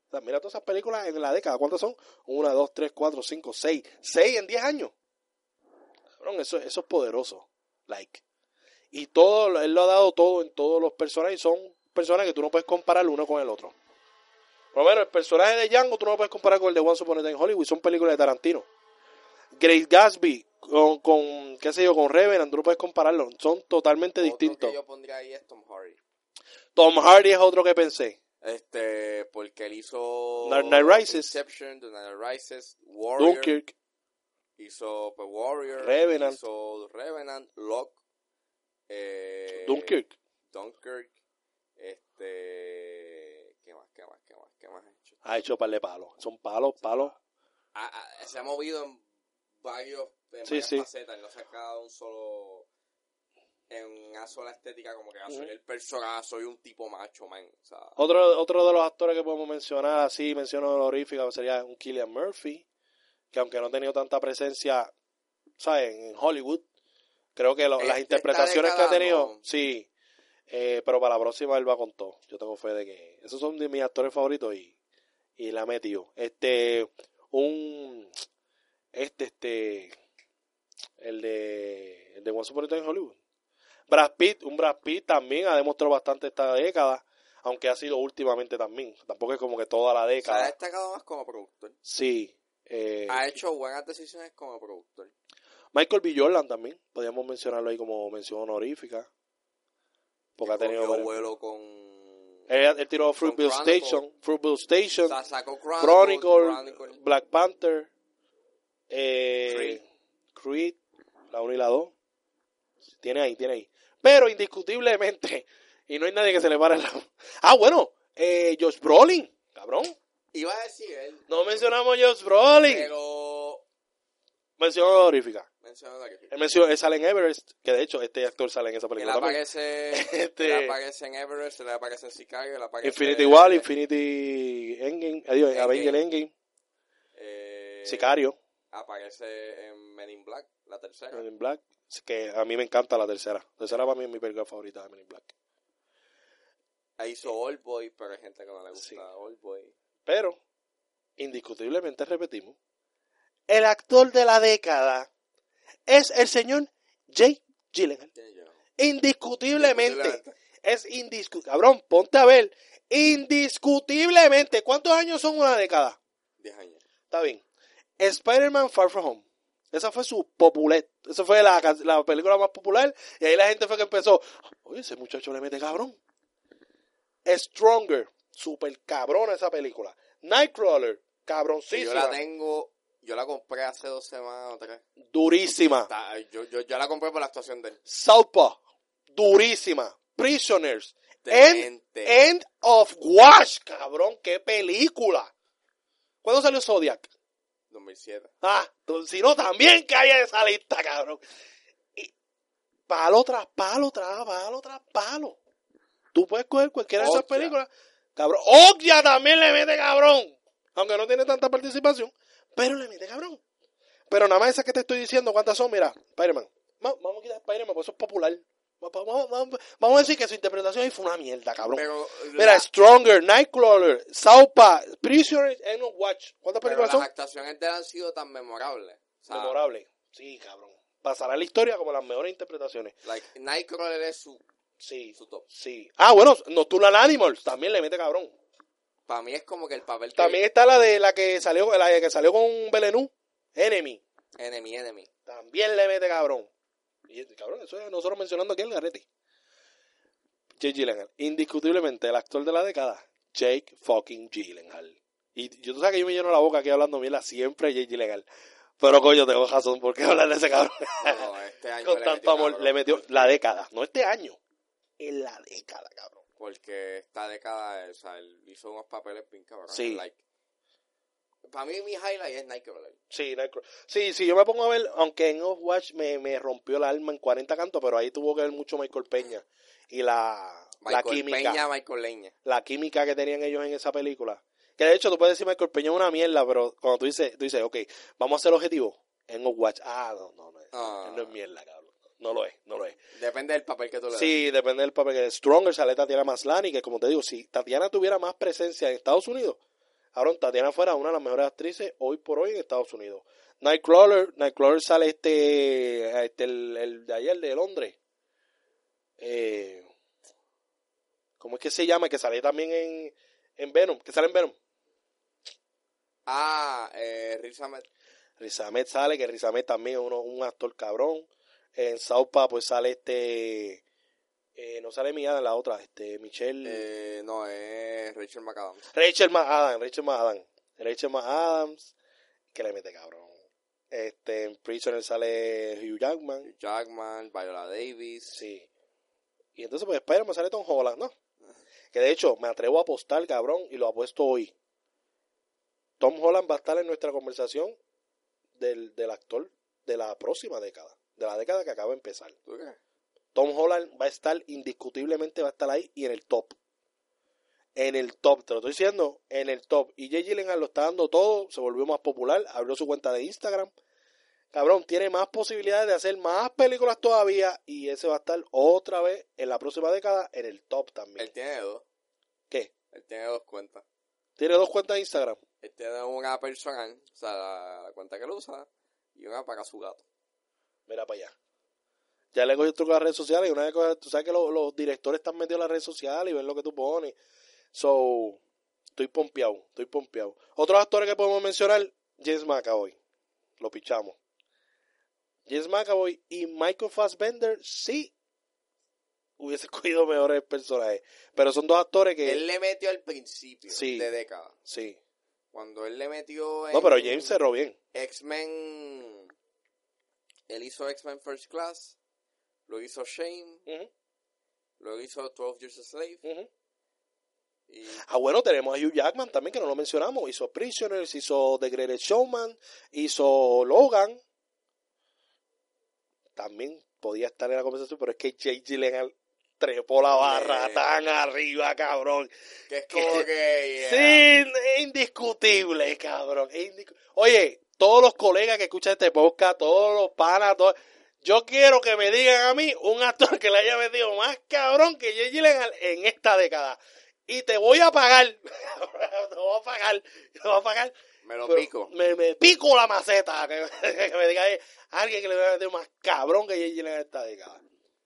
O sea, mira todas esas películas en la década. ¿Cuántas son? Una, dos, tres, cuatro, cinco, seis. Seis en diez años. Cabrón, eso, eso es poderoso. Like. Y todo, él lo ha dado todo en todos los personajes. Y son personajes que tú no puedes comparar uno con el otro. Por lo menos el personaje de Django tú no lo puedes comparar con el de Once Upon a Time Hollywood. Son películas de Tarantino. Great Gatsby con, con qué sé yo, con Revenant, tú no puedes compararlo. Son totalmente Otro distintos. que yo pondría ahí es Tom Hardy. Tom Hardy es otro que pensé. Este, porque él hizo Dark Knight Rises. Inception, The Night Rises, Warrior, Dunkirk, hizo pues, Warrior, Revenant. hizo Revenant, Locke, eh, Dunkirk. Dunkirk, este, ¿qué más, qué más, qué más, qué más ha hecho? Ha hecho par de palos. Son palos, palos. Ah, ah, se ha movido en varios, en Sí, varias sí. facetas, no se ha quedado un solo, en una sola estética como que ah, soy el personaje, soy un tipo macho, man, o sea, Otro, otro de los actores que podemos mencionar, así menciono honorífica, sería un Killian Murphy, que aunque no ha tenido tanta presencia, ¿sabes? En Hollywood, creo que lo- las Este interpretaciones que ha tenido, no. sí, eh, pero para la próxima él va con todo. Yo tengo fe de que esos son de mis actores favoritos y, y la ha metido. Este, un, este, este, el de, el de Once Upon a Time in Hollywood. Brad Pitt, un Brad Pitt también ha demostrado bastante esta década, aunque ha sido últimamente también. Tampoco es como que toda la se ha década. destacado más como productor. Sí. eh, Ha hecho buenas decisiones como productor. Michael B. Jordan también, podríamos mencionarlo ahí como mención honorífica. Porque ha tenido... Vuelo con... Él, él tiró Fruitville. Station, Fruitville Station, O sea, Chronicle. Black Panther, eh, Creed, la 1 y la 2. Tiene ahí, tiene ahí. Pero indiscutiblemente, y no hay nadie que se le pare la... Ah, bueno, eh, Josh Brolin, cabrón. Iba a decir él, No mencionamos a Josh Brolin. pero... Mención honorífica. Mencionando aquí. Él, mencionó, él sale en Everest, que de hecho este actor sale en esa Él película también. aparece, Este- él aparece en Everest, él aparece en Chicago, él aparece... Infinity War, Infinity Endgame, adiós, Endgame. Avenger Endgame, eh, Sicario, Aparece en Men in Black, la tercera. Men in Black, que a mí me encanta la tercera. La tercera para mí es mi película favorita de Men in Black. Ahí hizo Old Boy, pero hay gente que no le gusta Sí. Old Boy. Pero, indiscutiblemente repetimos, el actor de la década es el señor Jay Gyllenhaal. ¿Quién yo? Indiscutiblemente. Es indiscutible. Cabrón, ponte a ver. Indiscutiblemente. ¿Cuántos años son una década? 10 años. Está bien. Spider-Man Far From Home. Esa fue su popular. Esa fue la, película más popular. Y ahí la gente fue que empezó. Oye, ese muchacho le mete cabrón. Stronger. Super cabrona esa película. Nightcrawler. Cabroncísima. yo la tengo, yo la compré hace dos semanas o tres. Durísima. Está- yo, yo, yo la compré por la actuación de él. Southpaw. Durísima. Prisoners. End. End of Watch. Cabrón, qué película. ¿Cuándo salió Zodiac? 2007. Ah, si no, también que haya esa lista, cabrón. Y palo tras palo, tras palo, tras palo. Tú puedes coger cualquiera de esas películas. Cabrón. Okja también le mete cabrón. Aunque no tiene tanta participación. Pero le mete cabrón. Pero nada más esas que te estoy diciendo, ¿cuántas son? Mira, Spider-Man. Va- Vamos a quitar Spider-Man, porque eso es popular. Va- va- Vamos, vamos- vamos a decir que su interpretación ahí fue una mierda, cabrón. Pero, Mira, la- Stronger, Nightcrawler, Southpaw, Prisoners, End of Watch. ¿Cuántas pero películas las son? actuaciones de él han sido tan memorables. O sea, Memorable. Sí, cabrón. Pasará a la historia como las mejores interpretaciones. like, Nightcrawler es su, Sí, su top. sí. Ah, bueno, Nocturnal Animals también le mete cabrón. Para mí es como que el papel que... También está la de la que salió, la que salió con Belenú, Enemy. Enemy, enemy. También le mete cabrón. Y cabrón, eso es nosotros mencionando aquí el garete. Jake Gyllenhaal. Indiscutiblemente el actor de la década, Jake fucking Gyllenhaal. Y yo tú sabes que yo me lleno la boca aquí hablando mierda siempre Jake Gyllenhaal. Pero coño, tengo razón, ¿por qué hablar de ese cabrón? No, este año Con le tanto metió amor, cabrón, le metió la década, no este año. En la década, cabrón. Porque esta década, o sea, él hizo unos papeles bien cabrones. Sí. Like, para mí mi highlight es Nightcrawler. Sí, Nightcrawler. sí, sí, yo me pongo a ver, aunque en Overwatch me, me rompió el alma en 40 cantos, pero ahí tuvo que ver mucho Michael Peña. Y la, la Michael química. Peña, Michael Leña. la química que tenían ellos en esa película. Que de hecho tú puedes decir Michael Peña es una mierda, pero cuando tú dices, tú dices, ok, vamos a hacer el objetivo en Overwatch. Ah, no, no, no, Ah. no es mierda, cabrón. no lo es, no lo es. Depende del papel que tú le das. Sí, depende del papel. que Stronger sale Tatiana Maslany, que como te digo, si Tatiana tuviera más presencia en Estados Unidos, ahora Tatiana fuera una de las mejores actrices hoy por hoy en Estados Unidos. Nightcrawler, Nightcrawler sale este, este el, el de ayer de Londres. Eh, ¿Cómo es que se llama? Que sale también en, en Venom, que sale en Venom. Ah, eh, Riz Ahmed. Riz Ahmed sale, que Riz Ahmed también es uno, un actor cabrón. En Saupa pues sale este... eh, no sale Mia la otra, este Michelle... Eh, no, es Rachel McAdams. Rachel McAdams, Rachel McAdams. Rachel McAdams, que le mete cabrón. Este, en Prisoner sale Hugh Jackman. Hugh Jackman, Viola Davis. Sí. Y entonces, pues, Spider-Man sale Tom Holland, ¿no? Que de hecho, me atrevo a apostar, cabrón, y lo apuesto hoy. Tom Holland va a estar en nuestra conversación del, del actor de la próxima década. De la década que acaba de empezar. ¿Tú qué? Tom Holland va a estar, indiscutiblemente va a estar ahí y en el top. En el top, te lo estoy diciendo, en el top. Y Jay Gyllenhaal lo está dando todo, se volvió más popular, abrió su cuenta de Instagram. Cabrón, tiene más posibilidades de hacer más películas todavía y ese va a estar otra vez en la próxima década en el top también. Él tiene dos. ¿Qué? Él tiene dos cuentas. Tiene dos cuentas de Instagram. Él tiene una personal, o sea, la, la cuenta que él usa, y una para su gato. Mira para allá. Ya le cogí truco a las redes sociales y una vez que tú sabes que los, los directores están metidos en las redes sociales y ven lo que tú pones. So, estoy pompeado, estoy pompeado. Otros actores que podemos mencionar, James McAvoy. Lo pichamos. James McAvoy y Michael Fassbender sí hubiese cogido mejores personajes. Pero son dos actores que... Él le metió al principio Sí. de década. Sí. Cuando él le metió en No, pero James cerró bien. X-Men, él hizo X-Men First Class, lo hizo Shame, Ujú, lo hizo 12 Years a Slave, y Ah, bueno, tenemos a Hugh Jackman también, que no lo mencionamos. Hizo Prisoners, hizo The Greatest Showman, hizo Logan. También podía estar en la conversación, pero es que Jake Gyllenhaal trepó la barra Eh. tan arriba, cabrón. que es como que... Sí, yeah. es indiscutible, cabrón. es Oye, todos los colegas que escuchan este podcast, todos los panas, todos... Yo quiero que me digan a mí un actor que le haya metido más cabrón que Jake Gyllenhaal en esta década. Y te voy a pagar. te voy a pagar. Te voy a pagar. me lo pico. Me, me pico la maceta. Que, que me diga alguien que le haya metido más cabrón que Jake Gyllenhaal en esta década.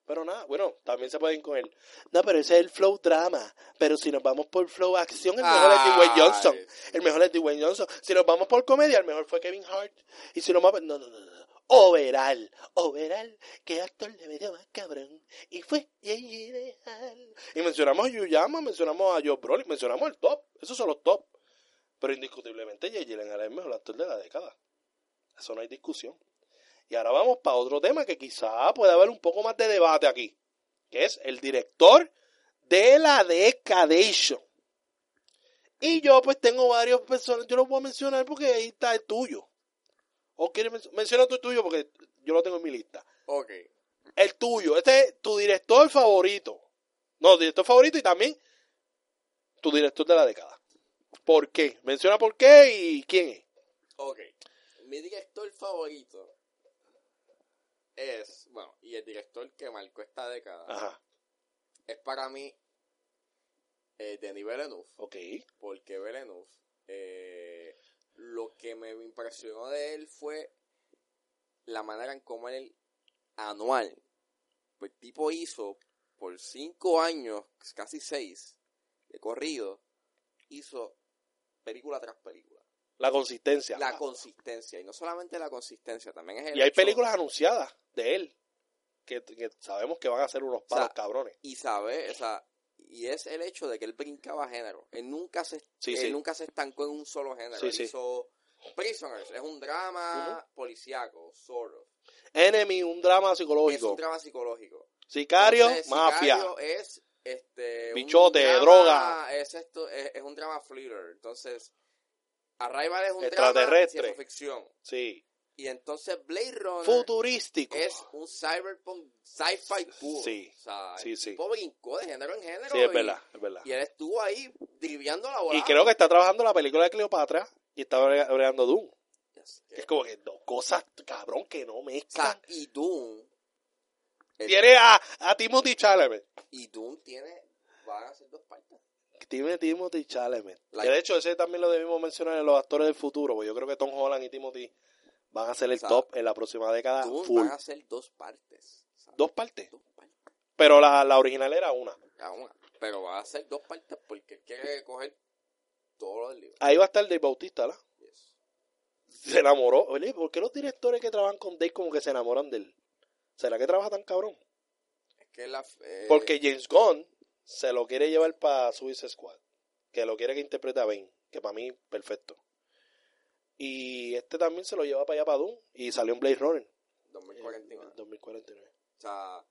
Pero nada, bueno, también se pueden él. No, pero ese es el flow drama. Pero si nos vamos por flow acción, el mejor es Dwayne Ay, Johnson. El mejor es Dwayne Johnson. Si nos vamos por comedia, el mejor fue Kevin Hart. Y si nos vamos... No, no, no, no. Overall. Overall. ¿Qué actor le metió más cabrón? Y fue Gyllenhaal. Y mencionamos a Yuyama, mencionamos a Joe Brolin, mencionamos el top. Esos son los top. Pero indiscutiblemente Jay Gyllenhaal es el mejor actor de la década. Eso no hay discusión. Y ahora vamos para otro tema que quizá pueda haber un poco más de debate aquí. Que es el director de la Decadation. Y yo pues tengo varios personas, yo los voy a mencionar porque ahí está el tuyo. ¿O quieres menc- menciona tú el tuyo? Porque yo lo tengo en mi lista. Ok. El tuyo, este es tu director favorito. No, director favorito y también tu director de la década. ¿Por qué? Menciona por qué y quién es. Ok. Mi director favorito es, bueno, y el director que marcó esta década Ajá, es para mí eh, Denis Villeneuve. ok. Porque Villeneuve, eh, lo que me impresionó de él fue la manera en cómo él anual, pues el tipo hizo por cinco años, casi seis, de corrido, hizo película tras película. La consistencia. La consistencia, y no solamente la consistencia, también es el Y hay hecho- películas anunciadas de él que, que sabemos que van a ser unos palos sea, cabrones. y sabe, o sea, y es el hecho de que él brincaba género. Él nunca se, Sí, él sí. nunca se estancó en un solo género. Sí, Él sí. hizo Prisoners, es un drama policíaco, sort of. Enemy, un drama Es psicológico. un drama psicológico. Sicario, Entonces, mafia. Sicario es este un Bichote, drama- droga. Es esto, es, es un drama thriller. Entonces, Arrival es un drama Extraterrestre. ciencia ficción. Sí. Y entonces Blade Runner Futurístico. es un cyberpunk sci-fi puro. Sí, O sea, sí, sí. tipo brincó de género en género. Sí, es y- verdad, es verdad. Y él estuvo ahí driviando la bola. Y creo que está trabajando la película de Cleopatra y está bre- bregando Doom. Es como que dos cosas, cabrón, que no O mezclan. sea, y Doom Tiene a, a Timothy Chalamet. Y Doom tiene, van a ser dos partes. Tiene Timothy Chalamet. La- Que de hecho, ese también lo debimos mencionar en los actores del futuro, porque yo creo que Tom Holland y Timothy van a ser el O sea, top en la próxima década full. van a ser dos partes. ¿sabes? Dos partes. Dos partes. Pero la, la original era una. Cada una. Pero van a ser dos partes porque quiere coger todo lo del libro. Ahí va a estar Dave Bautista, ¿la? Yes. Se enamoró. Oye, ¿por qué los directores que trabajan con Dave como que se enamoran de él? ¿Será que trabaja tan cabrón? Es que la... eh, Porque James Gunn se lo quiere llevar para Suicide Squad. Que lo quiere que interprete a Bane. Que para mí, perfecto. Y este también se lo lleva para allá para Doom. Y salió en Blade Runner. 2049. En 2049. O sea,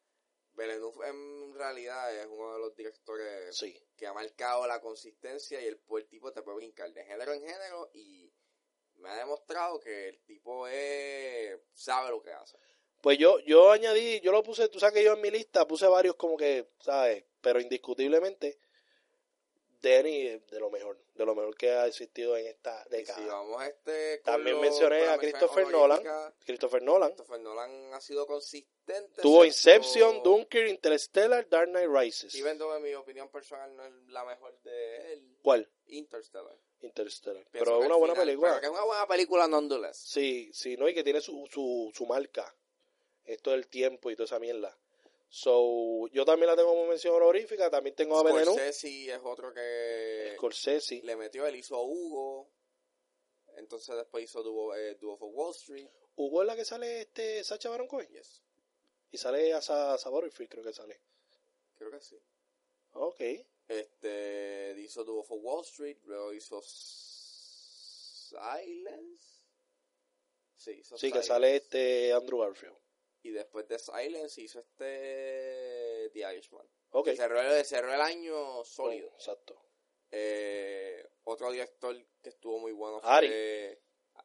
Villeneuve en realidad es uno de los directores Sí. que ha marcado la consistencia y el, el tipo te puede brincar de género en género y me ha demostrado que el tipo es, sabe lo que hace. Pues yo, yo añadí, yo lo puse, tú sabes que yo en mi lista puse varios como que, ¿sabes? Pero indiscutiblemente, Es de lo mejor, de lo mejor que ha existido en esta Y década. si vamos este También mencioné a Christopher Nolan. Christopher Nolan. Christopher Nolan ha sido consistente. Tuvo Inception, Dunkirk, Interstellar, Dark Knight Rises. Even though en mi opinión personal no es la mejor de él, ¿Cuál? Interstellar. Interstellar. Pienso Pero es una buena final- película. pero que es una buena película nonetheless. Sí, sí, no, y que tiene su, su, su marca. Esto del tiempo y toda esa mierda. So, yo también la tengo como mención honorífica. También tengo a Veneno. Scorsese es otro que Scorsese. le metió, él hizo Hugo. Entonces después hizo Duo, eh, Duo for Wall Street. Hugo es la que sale este Sacha Baron Cohen. Yes. Y sale a Sa Sa Butterfield, creo que sale. Creo que sí. Ok. Este hizo Duo for Wall Street, luego hizo Silence. Sí, hizo Sí, que sale este Andrew Garfield. Y después de Silence hizo este The Irishman. Ok. Que cerró, el- cerró el año sólido. Oh, exacto. Eh, otro director que estuvo muy bueno fue Ari.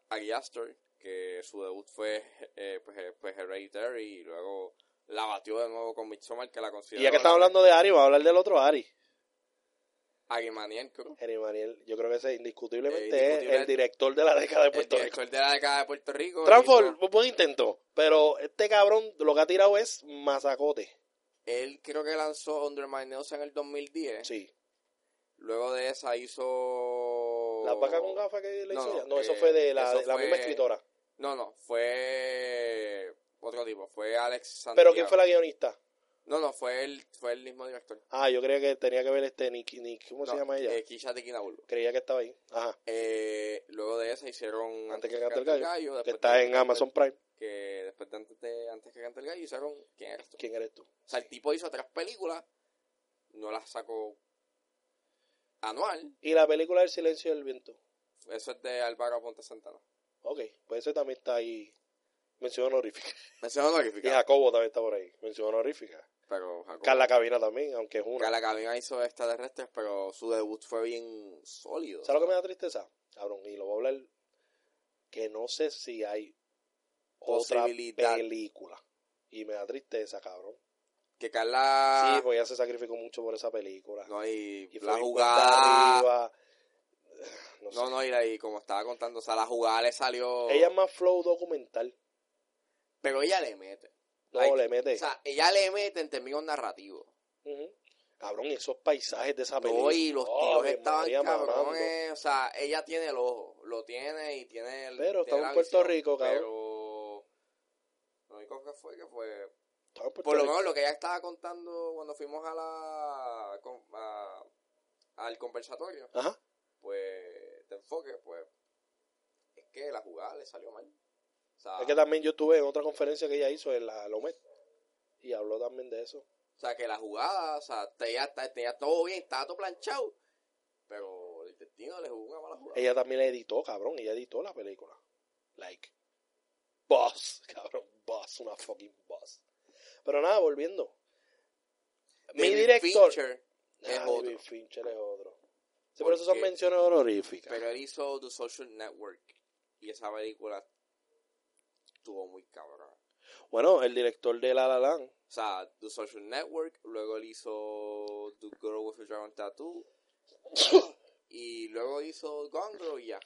Ari Aster, que su debut fue eh, pues, eh, pues Hereditary y luego la batió de nuevo con Midsommar, que la considero... Y ya que estamos hablando de Ari, vamos a hablar del otro Ari. Ari Maniel, creo. Henry Maniel, yo creo que ese indiscutiblemente Eh, indiscutible- es el director de la década de El Puerto Rico. director de la década de Puerto Rico. Transform, hizo- buen intento. Pero este cabrón lo que ha tirado es masacote. Él creo que lanzó Under My Nails en el 2010. Sí. Luego de esa hizo... La vaca con gafas que le No, hizo no, ya. No, eso eh, fue de la, eso de la fue- misma escritora. No, no, fue otro tipo, fue Alex Santiago. Pero ¿quién fue la guionista? No, no, fue el, fue el mismo director. Ah, yo creía que tenía que ver este Nick, Nick ¿cómo se llama ella? Eh, Kisha Tequinabullo. Creía que estaba ahí. Ajá. Eh, luego de esa hicieron Antes que cante el gallo. que está en Amazon Prime. Que después de antes, de antes que cante el gallo hicieron ¿Quién eres tú? ¿Quién eres tú? O sea, el tipo hizo tres películas, no las sacó anual. Y la película El silencio del viento. Eso es de Álvaro Ponte Santana. Ok, pues ese también está ahí. Mención honorífica. Mención Y honorífica. Jacobo también está por ahí. Mención honorífica. Pero Jacobo- Carla Cabina también, aunque es una. Carla Cabina hizo extraterrestres, pero su debut fue bien sólido. ¿Sabes lo que me da tristeza? Cabrón, y lo voy a hablar. Que no sé si hay otra película. Y me da tristeza, cabrón. Que Carla... Sí, pues ella se sacrificó mucho por esa película. No, y, y la jugada... No, No, no, y, la- y como estaba contando, o sea, la jugada le salió... Ella es más flow documental. Pero ella le mete. No, le mete. O sea, ella le mete en términos narrativos. Cabrón, esos paisajes de esa película. No, y los Oh, Ave estaban cabrones. O sea, ella tiene el ojo. Lo tiene y tiene el. Pero la en Puerto visión, Rico, cabrón. Pero. Lo único que fue que fue. Estaba en Puerto Por lo Rico. menos lo que ella estaba contando cuando fuimos a la. a- al conversatorio. Ajá. Pues. De enfoque, pues. Es que la jugada le salió mal. Sea, Es que también yo estuve en otra conferencia que ella hizo en la Lomet. Y habló también de eso. o sea, que la jugada, o sea, tenía, tenía todo bien, estaba todo planchado. Pero el destino le jugó una mala jugada. Ella también la editó, cabrón. Ella editó la película. Like. Boss, cabrón. Boss. Una fucking boss. Pero nada, volviendo. Mi director. Fincher es Ah, otro. David Fincher es otro. Sí, pero eso son menciones honoríficas. Pero él hizo The Social Network. Y esa película estuvo muy cabrón. Bueno, el director de La La Land. O sea, The Social Network. Luego él hizo The Girl with a Dragon Tattoo. y luego hizo Gone Girl y ya.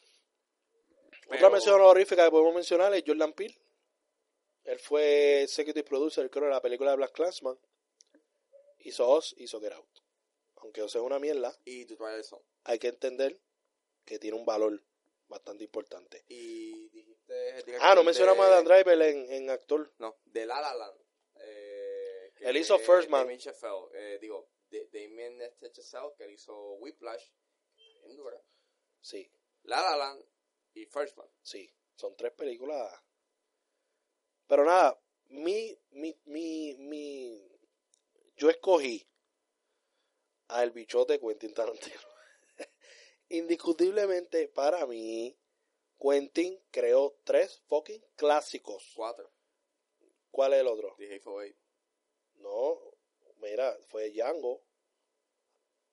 Otra mención honorífica que podemos mencionar es Jordan Peele. Él fue executive producer, creo, de la película de Black Clansman. Hizo Oz, hizo Get Out. Aunque Oz es una mierda, Y hay que entender que tiene un valor bastante importante. Y Ah, no mencionamos a Dan Driver en, en actor. No, de La La Land. Eh, que Él hizo First Man. Damien Chazelle, eh, digo, de, Damien este Chazelle, que él hizo Whiplash. Bien dura. Sí, La La Land y First Man. sí. Son tres películas. Pero nada, mi, mi, mi, mi, yo escogí al bichote Quentin Tarantino. Indiscutiblemente para mí, Quentin creó tres fucking clásicos. Cuatro. ¿Cuál es el otro? The Hateful Eight. No, mira, fue Django,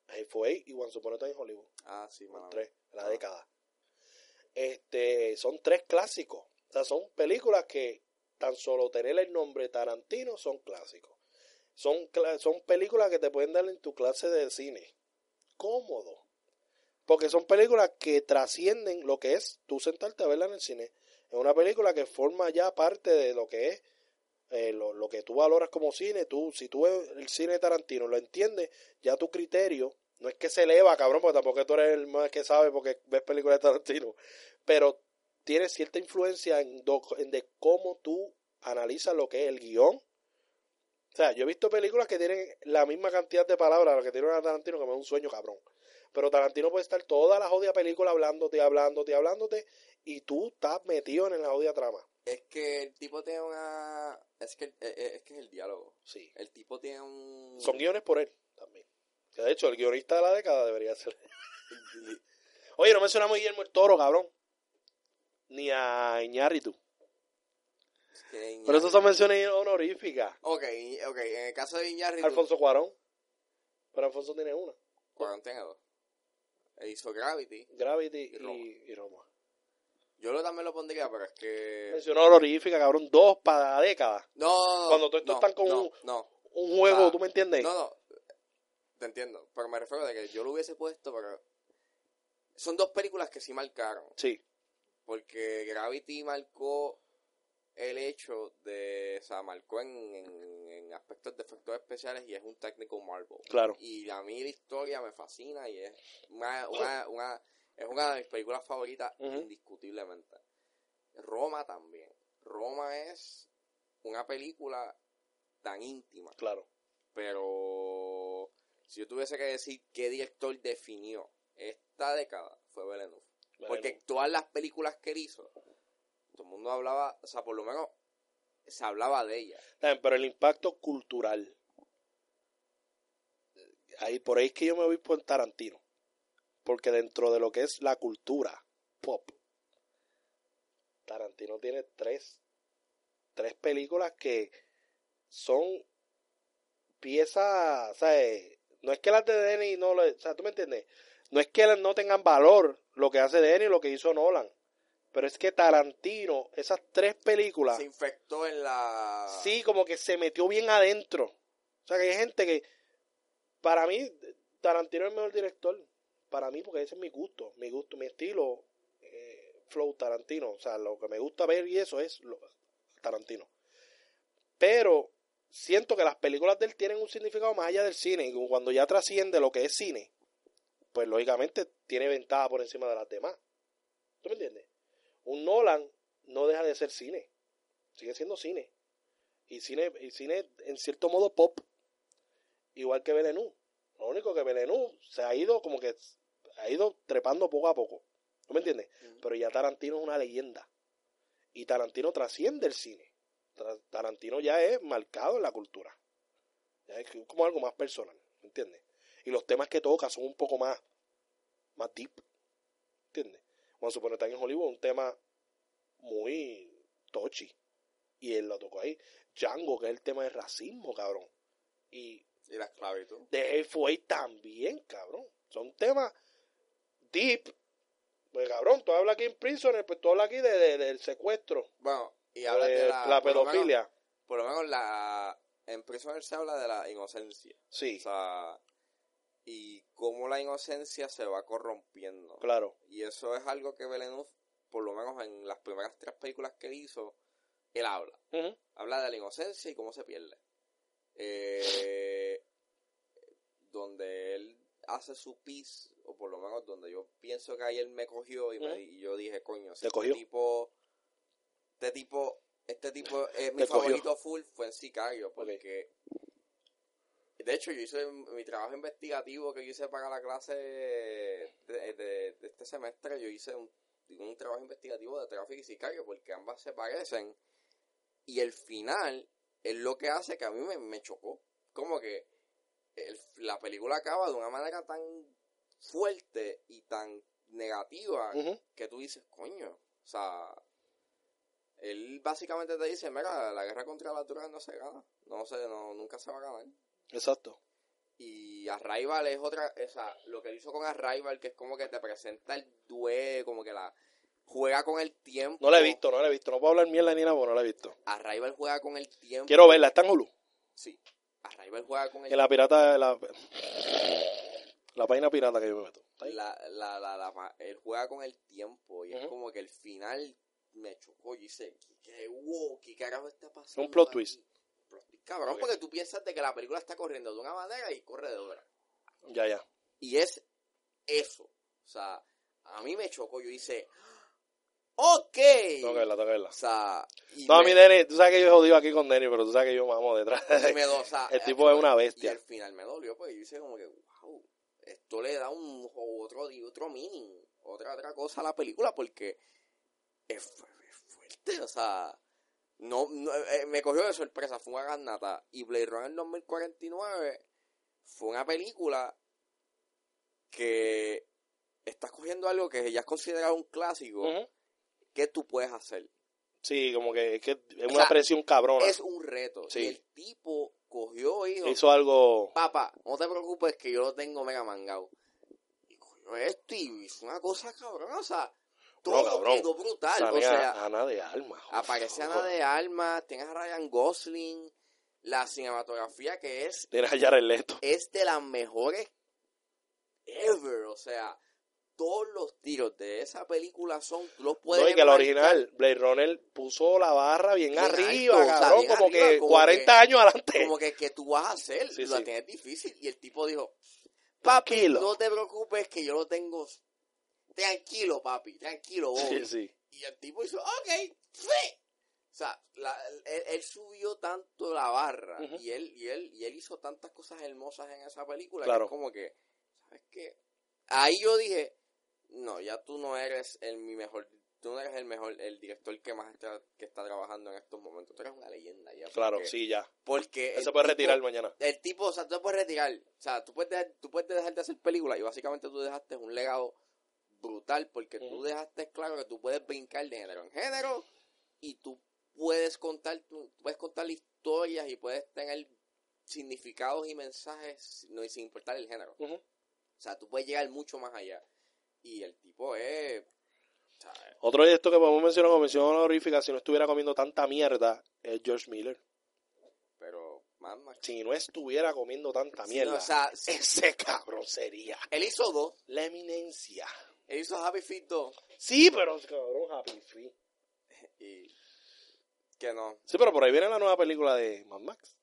Hateful Eight y Once Upon a Time in Hollywood. Ah, sí, Son tres, la Ah. década. Este, son tres clásicos. O sea, son películas que tan solo tener el nombre Tarantino son clásicos. Son, son películas que te pueden dar en tu clase de cine. Cómodo. Porque son películas que trascienden lo que es tú sentarte a verla en el cine. Es una película que forma ya parte de lo que es eh, lo, lo que tú valoras como cine. Tú, si tú ves el cine Tarantino, lo entiendes, ya tu criterio no es que se eleva, cabrón, porque tampoco tú eres el más que sabe porque ves películas de Tarantino. Pero tiene cierta influencia en, do- en de cómo tú analizas lo que es el guion. O sea, yo he visto películas que tienen la misma cantidad de palabras lo que tiene una Tarantino que me da un sueño, cabrón. Pero Tarantino puede estar toda la jodida película hablándote, hablándote, hablándote, y tú estás metido en la jodida trama. Es que el tipo tiene una... Es que, eh, eh, es que es el diálogo. Sí. El tipo tiene un... Son guiones por él también. Que de hecho, el guionista de la década debería ser. Oye, no mencionamos a Guillermo el Toro, cabrón. Ni a Iñárritu. que Pero eso son menciones honoríficas. Ok, ok. En el caso de Iñárritu... Alfonso Cuarón. Pero Alfonso tiene una. Cuarón tiene dos. Él hizo Gravity. Gravity Y Roma. y, Roma. Yo lo, también lo pondría, pero es que... Mención honorífica, cabrón. Dos para la década. No, Cuando todos estos no, están con no, un- No, Un juego, O sea, ¿tú me entiendes? no, no. Te entiendo. Pero me refiero de que yo lo hubiese puesto, pero... Son dos películas que sí marcaron. Sí, Porque Gravity marcó el hecho de... O sea, marcó en, en, en aspectos de efectos especiales y es un technical marvel. claro. Y a mí la historia me fascina y es una, una, una- es una de mis películas favoritas indiscutiblemente. Roma también. Roma es una película tan íntima, Claro. pero si yo tuviese que decir qué director definió esta década fue Villeneuve. Porque todas las películas que él hizo, todo el mundo hablaba, o sea, por lo menos se hablaba de ella. Pero el impacto cultural. Ahí, por ahí es que yo me voy por Tarantino. Porque dentro de lo que es la cultura pop, Tarantino tiene tres, tres películas que son piezas, eh, no es que las de Denny no lo, o sea, tú me entiendes, no es que no tengan valor lo que hace Denny y lo que hizo Nolan, pero es que Tarantino, esas tres películas, Se infectó en la... sí, como que se metió bien adentro. O sea, que hay gente que, para mí, Tarantino es el mejor director. Para mí, porque ese es mi gusto, mi gusto, mi estilo, eh, flow Tarantino. O sea, lo que me gusta ver y eso es lo, Tarantino. Pero siento que las películas de él tienen un significado más allá del cine. Y cuando ya trasciende lo que es cine, pues lógicamente tiene ventaja por encima de las demás. ¿Tú me entiendes? Un Nolan no deja de ser cine. Sigue siendo cine. Y cine, y cine en cierto modo pop. Igual que Belenú. Lo único que Belenú se ha ido como que ha ido trepando poco a poco. ¿Tú me entiendes? Pero ya Tarantino es una leyenda. Y Tarantino trasciende el cine. Tarantino ya es marcado en la cultura. Ya es como algo más personal. ¿Me entiendes? Y los temas que toca son un poco más, más deep. ¿Entiendes? Cuando supone estar en Hollywood un tema muy touchy. Y él lo tocó ahí. Django, que es el tema del racismo, cabrón. Y Y la esclavitud. de Eight también, cabrón. Son temas deep. Pues cabrón, tú hablas aquí en Prisoner, pues tú hablas aquí de, de- del secuestro, Bueno, y de habla de la... la por lo menos- pedofilia. Por lo menos la... En Prisoner se habla de la inocencia. Sí, O sea, y cómo la inocencia se va corrompiendo. claro. Y eso es algo que Villeneuve, por lo menos en las primeras tres películas que hizo, él habla. Habla de la inocencia y cómo se pierde. Eh, donde él hace su pis, o por lo menos donde yo pienso que ahí él me cogió y, me- y yo dije, coño, si Te este cogió. tipo, este tipo, este tipo, es mi cogió. favorito full fue en Sicario, porque de hecho yo hice mi trabajo investigativo que yo hice para la clase de, de- de este semestre, yo hice un, un trabajo investigativo de tráfico y Sicario, porque ambas se parecen, y el final es lo que hace que a mí me, me chocó, como que el- la película acaba de una manera tan fuerte y tan negativa que tú dices, coño, o sea, él básicamente te dice, mira, la guerra contra las drogas no se gana, no se, no, nunca se va a ganar. Exacto. Y Arrival es otra, o sea, lo que él hizo con Arrival, que es como que te presenta el due, como que la juega con el tiempo. No la he visto, no la he visto. No puedo hablar mierda ni nada, no la he visto. Arrival juega con el tiempo. Quiero verla, está en Hulu. Sí. Arrival juega con el En la pirata, la, la página pirata que yo me meto. La, la, la, la él juega con el tiempo y es como que el final me chocó. Yo hice, ¿qué, qué, wow, ¿qué carajo está pasando? Un plot aquí?" twist. Cabrón, porque tú piensas de que la película está corriendo de una manera y corre de otra. Ya, ya. Y es eso. O sea, a mí me chocó. Yo hice, ok. Tengo que verla, tengo que verla. O sea, y No, a me- mí, Denny, tú sabes que yo he jodido aquí con Denny, pero tú sabes que yo vamos detrás. y me do- o sea, El tipo es una bestia. Y al final me dolió, porque yo hice como que, wow, esto le da un otro, otro meaning, otra, otra cosa a la película, porque es fuerte, o sea, no, no, eh, me cogió de sorpresa, fue una ganata. Y Blade Runner 2049 fue una película que estás cogiendo algo que ya es considerado un clásico, Ujú. que tú puedes hacer. Sí, como que es, que es O una sea, presión cabrona. Es un reto. Sí. Y el tipo cogió, hijo, Hizo algo... papá, no te preocupes que yo lo tengo mega mangado. Y cogió esto y hizo una cosa cabrón, o sea, todo cabrón. quedó brutal. Sale o sea, a- Ana de Alma. aparece Ana de Alma, tienes a Ryan Gosling, la cinematografía que es, Tienes a Jared Leto. es de las mejores ever, o sea, todos los tiros de esa película son, tú los puedes No, y que el original, Blade Runner puso la barra bien, Bien arriba, alto, o sea, cabrón, bien como arriba, que como 40 que- años adelante. como que, que tú vas a hacer, Sí, la sí. tienes difícil. Y el tipo dijo, papi, Tranquilo. no te preocupes que yo lo tengo. Tranquilo, papi, tranquilo, Bobby". Sí, sí. Y el tipo hizo, ok, sí. O sea, la- él, él subió tanto la barra y, él, y, él, y él hizo tantas cosas hermosas en esa película Claro. que es como que, ¿sabes qué? Ahí yo dije, no, ya tú no eres el mi mejor, tú no eres el mejor, el director que más está, que está trabajando en estos momentos. Tú eres una leyenda ya. Claro, porque- sí, ya. Porque Él se puede tipo- retirar mañana. el tipo, o sea, tú te puedes retirar. O sea, tú puedes, dejar, tú puedes dejar de hacer películas y básicamente tú dejaste un legado brutal porque tú dejaste claro que tú puedes brincar de género en género y tú puedes contar, tú puedes contar historias y puedes tener significados y mensajes no, y sin importar el género. O sea, tú puedes llegar mucho más allá. Y el tipo es... Otro de estos que podemos mencionar como mención honorífica, si no estuviera comiendo tanta mierda, es George Miller. pero, Mad Max. Si no estuviera comiendo tanta Sí, mierda, no, o sea, ese cabrón sería él hizo dos. la eminencia. Él hizo Happy Feet 2. Sí, pero cabrón, Happy Feet. Y que no. Sí, pero por ahí viene la nueva película de Mad Max.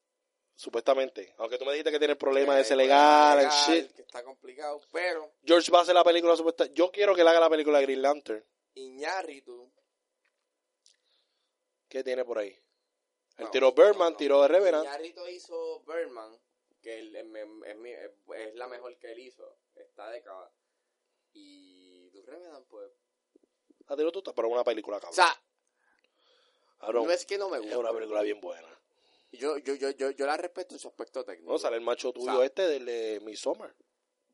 Supuestamente. Aunque tú me dijiste que tiene el problema de Que, ese pues, legal, and shit. Que está complicado. Pero George va a hacer la película supuesta. Yo quiero que él haga la película de Green Lantern. Iñárritu. ¿Qué tiene por ahí? Él No, tiró Birdman, no, no. tiró de Revenant. Iñárritu hizo Birdman. Que él- es, es- es es- la mejor que él hizo. Esta década. Y The Revenant, pues. La tiró tú, pero una película, O cabrón. sea, Cabrón, no es que no me es gusta. una película bien buena. Yo, yo, yo, yo, yo la respeto en su aspecto técnico. No, sale el macho tuyo O sea, este del de Midsommar.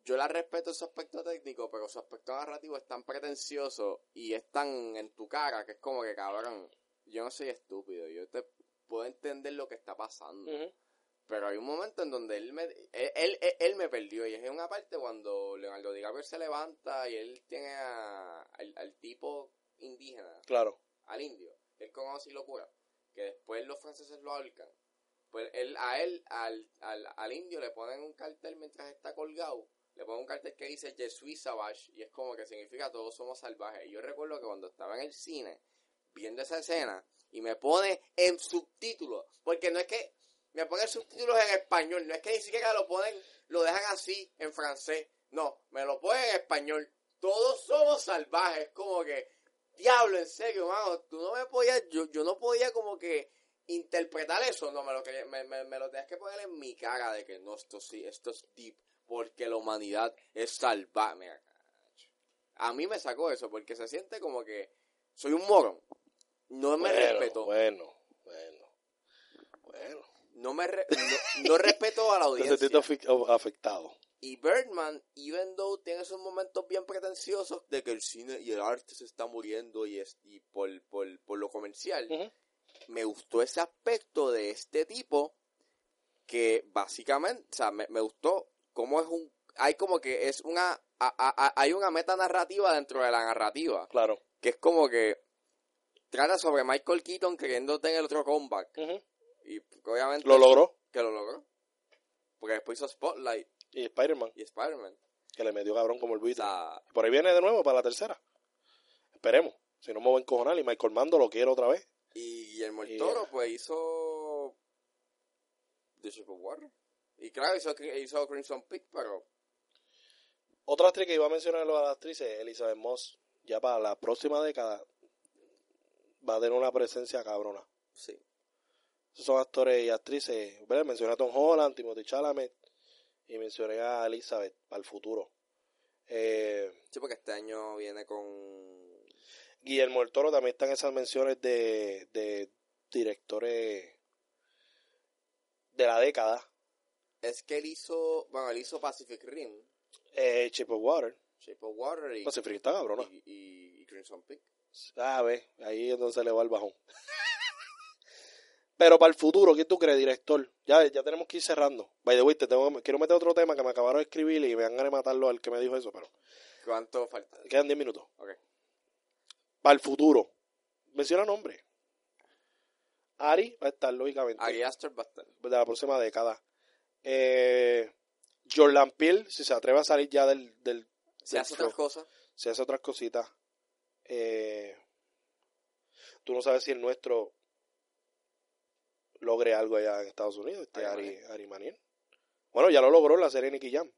yo la respeto en su aspecto técnico, pero su aspecto narrativo es tan pretencioso y es tan en tu cara que es como que, cabrón, yo no soy estúpido, yo te puedo entender lo que está pasando. Pero hay un momento en donde él me, él, él, me perdió y es en una parte cuando Leonardo DiCaprio se levanta y él tiene a- al, al tipo indígena, Claro. al indio, él conoce y lo cura, que después los franceses lo ahorcan. Pues él, a él, al, al, al indio le ponen un cartel mientras está colgado, le ponen un cartel que dice Je suis savage y es como que significa todos somos salvajes. Y yo recuerdo que cuando estaba en el cine, viendo esa escena, y me pone en subtítulos. Porque no es que me ponen subtítulos en español, no es que ni siquiera lo ponen, lo dejan así en francés. No, me lo ponen en español. Todos somos salvajes, como que, diablo, en serio, mano, tú no me podías, yo, yo no podía como que interpretar eso, no, me lo, me, me, me lo tenías que poner en mi cara de que no, esto sí, esto es deep, porque la humanidad es salvaje. Mira. A mí me sacó eso, porque se siente como que soy un morón. No me bueno, respeto. Bueno, bueno, bueno. No me re- no, no respeto a la Te audiencia. sentiste afi- afectado. Y Birdman, even though tiene esos momentos bien pretenciosos de que el cine y el arte se está muriendo y, es, y por, por, por lo comercial, Ujú. me gustó ese aspecto de este tipo que básicamente, o sea, me, me gustó cómo es un, hay como que es una, a- a- a- hay una meta narrativa dentro de la narrativa, Claro. que es como que trata sobre Michael Keaton queriendo tener otro comeback Ujú. Y obviamente Lo logró. que lo logró, porque después hizo Spotlight Y Spider-Man, y Spider-Man, que le metió cabrón como el buitre. sea, Por ahí viene de nuevo para la tercera. Esperemos. Si no me voy a encojonar y Michael Mando lo quiero otra vez. Y el Toro, pues hizo. The Shape of Water. Y claro, hizo, hizo Crimson Peak, pero. Otra actriz que iba a mencionar lo de la actriz es Elizabeth Moss. Ya para la próxima década va a tener una presencia cabrona. Sí. Esos son actores y actrices. ¿verdad? Mencioné a Tom Holland, Timothy Chalamet y mencioné a Elizabeth para el futuro. Eh, Sí, porque este año viene con. Guillermo el Toro también están esas menciones de, de directores de la década. Es que él hizo. Bueno, él hizo Pacific Rim, Eh, Shape of Water. Shape of Water y, Pacific Rim está cabrona. y, y- y Crimson Peak. Ah, ve, ahí entonces le va el bajón. Pero para el futuro, ¿qué tú crees, director? Ya, ya tenemos que ir cerrando. By the way, te tengo, quiero meter otro tema que me acabaron de escribir y me ganas de matarlo al que me dijo eso, pero ¿Cuánto falta? quedan 10 minutos. Ok. Para el futuro, menciona nombre. Ari va a estar, lógicamente, Ari Aster va a estar. de la próxima década. Eh, Jordan Peele, si se atreve a salir ya del, del, Se del hace otras cosas. se hace otras cositas. Eh, tú no sabes si el nuestro logre algo allá en Estados Unidos, este Ari Ari. Bueno, ya lo logró la serie Nicky Jam.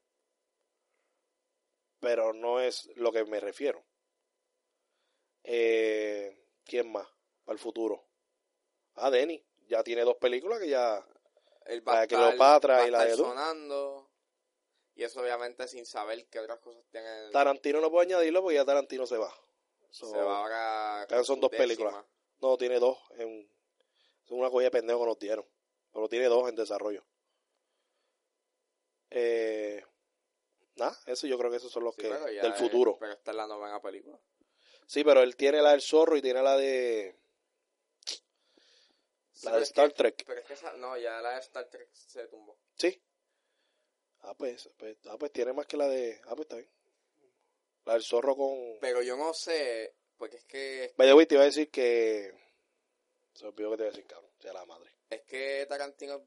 Pero no es lo que me refiero. Eh, ¿Quién más? Para el futuro. Ah, Denny. Ya tiene dos películas que ya... Él La de Cleopatra y la de sonando. Y eso obviamente sin saber qué otras cosas tienen. Tarantino no puedo añadirlo porque ya Tarantino se va. So, se va ahora. Son dos décima. películas. No, tiene dos. En, es una cogida de pendejo que nos dieron. Pero tiene dos en desarrollo. Eh, nada, eso yo creo que esos son los Sí, que del es- futuro. Pero esta es la novena película. Sí, pero él tiene la del zorro y tiene la de la de que- Star Trek. Pero es que esa, no, ya la de Star Trek se tumbó. Sí. Ah, pues, pues, ah, pues tiene más que la de. Ah, pues está bien. La del zorro con. Pero yo no sé, porque es que way, te iba a decir que. Se olvidó que te iba a decir, cabrón. Sea la madre. es que Tarantino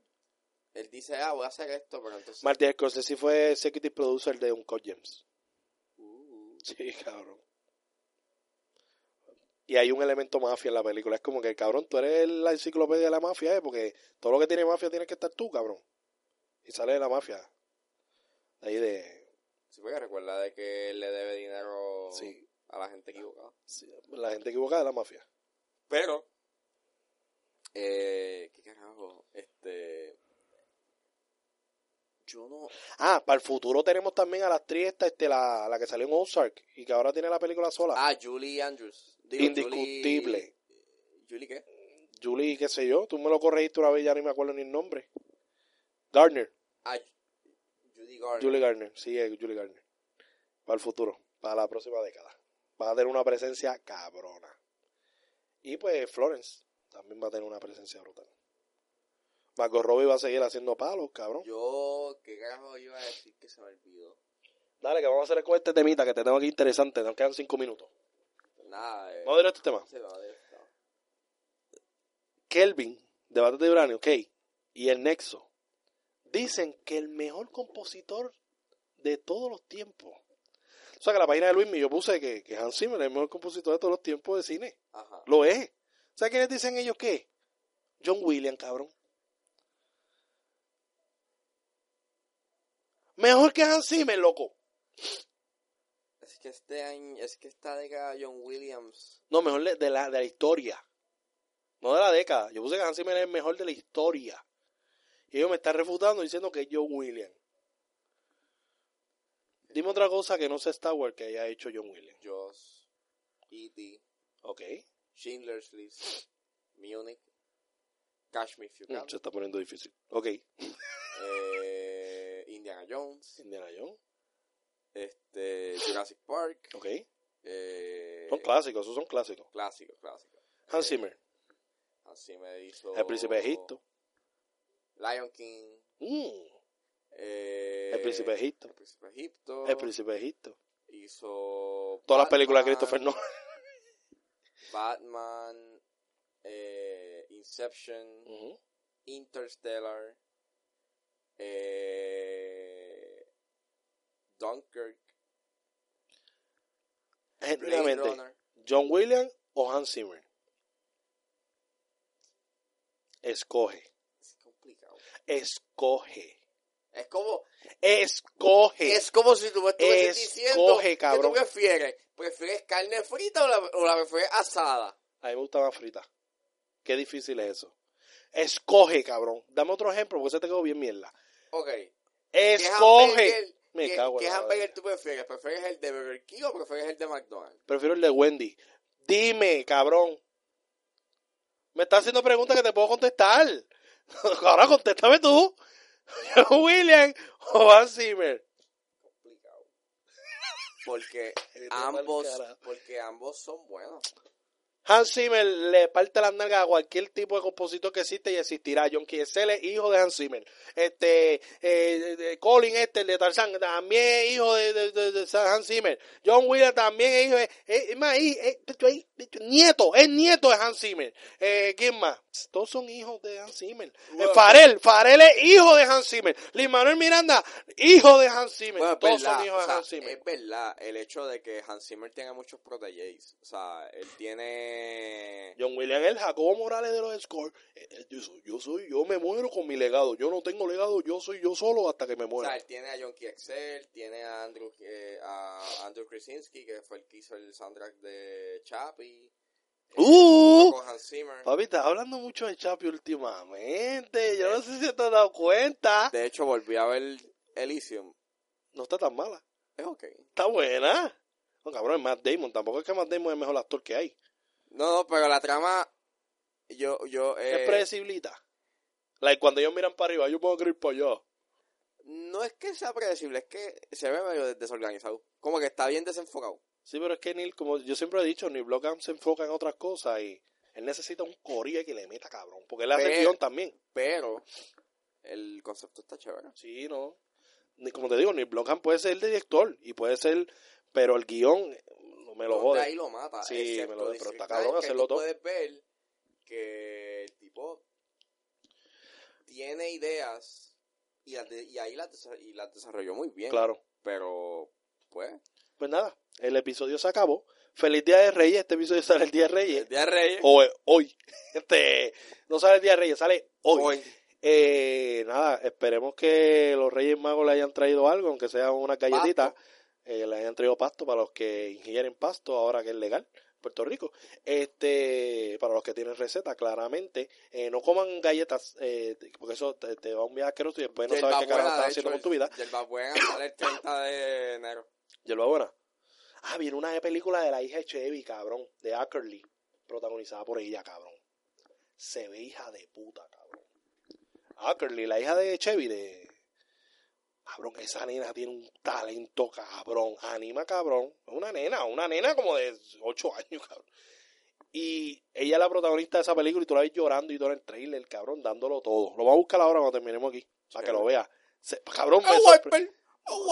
él dice, "Ah, voy a hacer esto", pero entonces Martin Scorsese fue executive producer de Uncut Gems. Uh, Sí, cabrón. Y hay un elemento mafia en la película. Es como que, cabrón, tú eres la enciclopedia de la mafia, ¿eh? Porque todo lo que tiene mafia tiene que estar tú, cabrón. Y sale de la mafia. De ahí de... sí, porque recuerda de que él le debe dinero Sí, a la gente equivocada. sí, la gente equivocada de la mafia. Pero eh, ¿qué carajo? Este yo no Ah, para el futuro tenemos también a la actriz esta, este, la, la que salió en Ozark y que ahora tiene la película sola. Ah, Julie Andrews. Digo, Indiscutible. Julie, ¿Julie qué? Julie, qué sé yo, tú me lo corregiste una vez, ya ni me acuerdo ni el nombre. Gardner. Ah, Judy Garner. Julie Garner, sí, es Julie Garner. Para el futuro, para la próxima década. Va a tener una presencia cabrona. Y pues Florence también va a tener una presencia brutal. Marco Robbie va a seguir haciendo palos, cabrón. Yo, ¿qué carajo iba a decir que se me olvidó? Dale, que vamos a hacer con este temita que te tengo aquí interesante. Nos quedan cinco minutos. Nada, eh, Vamos a ver este tema. sí, ver esto. Kelvin, debate de uranio, ok, y el Nexo dicen que el mejor compositor de todos los tiempos. O sea, que la página de Luis yo puse que, que Hans Zimmer es el mejor compositor de todos los tiempos de cine. Ajá. Lo es. ¿Sabes qué les dicen ellos qué? John Williams, cabrón. Mejor que Hans Zimmer, loco. Es que este año, es que esta década John Williams. No, mejor de la, de la historia. No de la década. Yo puse que Hans Zimmer es el mejor de la historia. Y ellos me están refutando diciendo que es John Williams. Dime otra cosa que no sea Star Wars que haya hecho John Williams. Joss, E.T., Ok. Schindler's List, Munich, Catch Me If You Can, Se está poniendo difícil. Ok. eh, Indiana Jones, Indiana Jones. este, Jurassic Park, Ok. eh, Son clásicos, esos son clásicos. clásicos, clásicos. Hans Zimmer. Así me hizo El Príncipe de Egipto. Lion King, Mm, eh, El Príncipe de Egipto. El Príncipe de Egipto, El Príncipe de Egipto. hizo Todas las películas de Batman, Christopher Nolan. Batman, eh, Inception, Ujú. Interstellar, eh, Dunkirk, Genuinamente. John Williams o Hans Zimmer. Escoge. Es complicado. Escoge. Es como, Escoge. es como si tú me estuvieses diciendo Escoge, que cabrón. tú prefieres. ¿Prefieres carne frita o la, o la prefieres asada? A mí me gusta más frita. Qué difícil es eso. Escoge, cabrón. Dame otro ejemplo porque se te quedó bien mierda. Ok. ¿Qué Escoge. Me ¿Qué, cago en qué la hamburger madre. tú prefieres? ¿Prefieres el de Burger King o prefieres el de McDonald's? Prefiero el de Wendy. Dime, cabrón. Me estás haciendo preguntas que te puedo contestar. Ahora contéstame tú. John Williams o Hans Zimmer. Porque ambos, porque ambos son buenos. Hans Zimmer le parte las nalgas a cualquier tipo de compositor que existe y existirá. John Kiesel es hijo de Hans Zimmer. Este, eh, de- Colin este, el de Tarzán, también es hijo de, de- de- de Hans Zimmer. John Williams también es hijo de, es, más, es- es- hecho, nieto, es nieto de Hans Zimmer. Eh, ¿Quién más? Todos son hijos de Hans Zimmer. Eh, Bueno. Farel, Farel es hijo de Hans Zimmer. Lin Manuel Miranda, hijo de Hans Zimmer. Bueno, Todos verdad, son hijos o de sea, Hans Zimmer. es verdad el hecho de que Hans Zimmer tenga muchos protégés. O sea, él tiene... John Williams es el Jacobo Morales de los scores. Eh, eh, Yo soy, yo soy, yo me muero con mi legado. Yo no tengo legado, yo soy yo solo hasta que me O muera. sea, él tiene a John Excel, tiene a Andrew, eh, a Andrew Krasinski, que fue el que hizo el soundtrack de Chappie. ¡Uh! Papi, estás hablando mucho de Chapi últimamente. Yo no sé si te has dado cuenta. De hecho, volví a ver Elysium. No está tan mala. Es ok. Está buena. No, cabrón, es Matt Damon. Tampoco es que Matt Damon es el mejor actor que hay. No, no, pero la trama... Yo, yo... eh, es predeciblita. Like, cuando ellos miran para arriba, yo puedo creer para allá. no es que sea predecible, es que se ve medio desorganizado. Como que está bien desenfocado. Sí, pero es que Neil, como yo siempre he dicho, Neil Blomkamp se enfoca en otras cosas y él necesita un corillo que le meta cabrón. Porque él hace guion también. Pero el concepto está chévere. Sí, no. Ni- Como te digo, Neil Blomkamp puede ser el director y puede ser, pero el guion me lo De jode. ahí lo mata. Sí, me lo- pero District está cabrón 9, que hacerlo tú todo. puedes ver que el tipo tiene ideas y, las de- y ahí las, y las desarrolló muy bien. Claro. Pero, pues, Pues nada, el episodio se acabó. Feliz Día de Reyes. Este episodio sale el Día de Reyes. el Día de Reyes. O eh, hoy. Este, no sale el Día de Reyes, sale hoy. hoy. Eh, nada, esperemos que los Reyes Magos le hayan traído algo, aunque sean unas galletitas. Pasto. Eh, le hayan traído pasto para los que ingieren pasto, ahora que es legal en Puerto Rico. Este, para los que tienen receta, claramente. Eh, no coman galletas, eh, porque eso te, te va a un viaje asqueroso y después no sabes qué carajo estás haciendo con tu vida. Buena sale el 30 de enero. Yerba buena. Ah, viene una película de la hija de Chevy, cabrón, de Ackerley, protagonizada por ella, cabrón. Se ve hija de puta, cabrón. Ackerley, la hija de Chevy, de... Cabrón, esa nena tiene un talento, cabrón. Anima, cabrón. Es una nena, una nena como de 8 años, cabrón. Y ella es la protagonista de esa película y tú la ves llorando y todo en el trailer, cabrón, dándolo todo. Lo vamos a buscar ahora cuando terminemos aquí, para que lo veas. Se- cabrón, me ¡Ah, sorpre-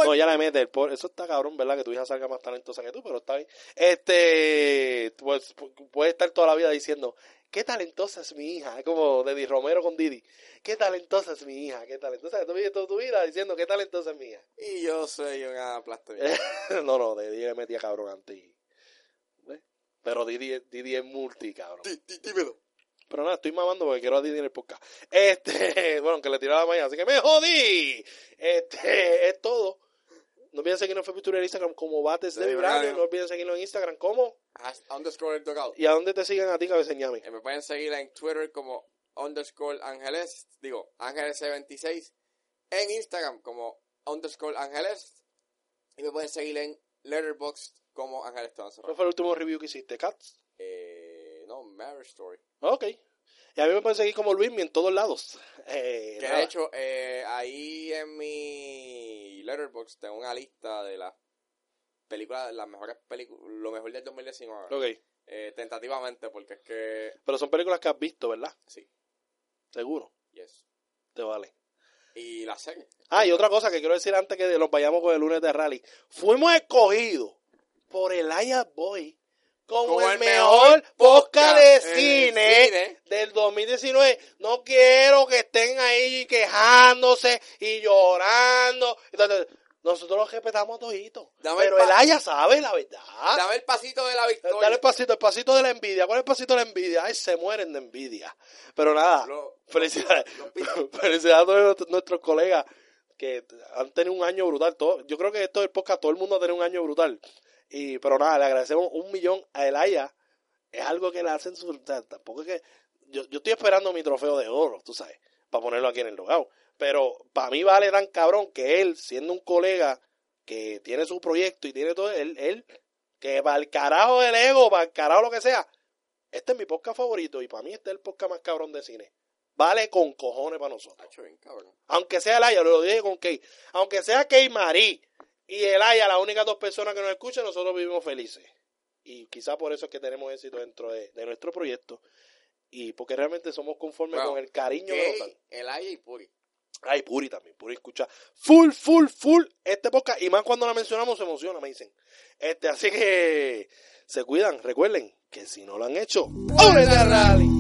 no, ya la mete. el pobre- Eso está cabrón, ¿verdad? Que tu hija salga más talentosa que tú, pero está bien. Este, pues pu- puede estar toda la vida diciendo, qué talentosa es mi hija. Como Didi Romero con Didi. Qué talentosa es mi hija, qué talentosa. Tú vives toda tu vida diciendo, qué talentosa es mi hija. Y yo soy una plasta no, no, Didi le metía cabrón antes. ¿ves? Pero Didi, es- Didi es multi, cabrón. Di- di- dímelo. Pero nada, estoy mamando porque quiero a Didi en el podcast. Este, bueno, que le tiraba la mañana, así que me jodí. Este, es todo. No olviden seguirnos en Facebook, Twitter, Instagram como Bates de. Vibranium. No olviden seguirnos en Instagram como. Underscore el dogout. ¿Y a dónde te siguen a ti, Cabeseñame? Eh, Me pueden seguir en Twitter como underscore ángeles, digo, ángeles26. En Instagram como underscore ángeles. Y me pueden seguir en Letterboxd como ángeles. ¿Cuál fue el último review que hiciste, Cats? Eh, no, Marriage Story. Ok. Y a mí me pueden seguir como Luismi en todos lados. Eh, Que nada. de hecho, eh, ahí en mi Letterboxd tengo una lista de las películas, las mejores películas, lo mejor del 2019. Ok. Eh, tentativamente, porque es que, Pero son películas que has visto, ¿verdad? sí, Seguro. yes. Te vale. Y la serie. Ah, y otra cosa que quiero decir antes que nos vayamos con el lunes de rally. Fuimos escogidos por el Aya Boy como, Como el, el mejor podcast de cine, cine. del 2019. No quiero que estén ahí quejándose y llorando. Entonces, nosotros los respetamos toditos. Pero el Aya sabe la verdad. Dame el pasito de la victoria. Dale el pasito, el pasito de la envidia. ¿Cuál es el pasito de la envidia? Ay, se mueren de envidia. Pero nada, Lo- felicidades. felicidades a todos nuestros- colegas que han tenido un año brutal. Todo, yo creo que esto del podcast, todo el mundo ha tenido un año brutal. Y, pero nada, le agradecemos un millón a Elaya. Es algo que le hacen su. tampoco es que. Yo, yo estoy esperando mi trofeo de oro, tú sabes, para ponerlo aquí en el logado. Pero para mí vale tan cabrón que él, siendo un colega que tiene su proyecto y tiene todo, él, él que para el carajo del ego, para el carajo lo que sea, este es mi podcast favorito y para mí este es el podcast más cabrón de cine. Vale con cojones para nosotros. Bien. Aunque sea el Aya, lo dije con Key. Aunque sea Key Marí y el Aya, las únicas dos personas que nos escuchan, nosotros vivimos felices. Y quizá por eso es que tenemos éxito dentro de, de nuestro proyecto. Y porque realmente somos conformes Bueno, con el cariño que nos dan. Gay, Elaya y Puri. Ay, Puri también, Puri escucha full, full, full este podcast. Y más cuando la mencionamos se emociona, me dicen. Este, así que se cuidan, recuerden que si no lo han hecho, ¡Únete al rally!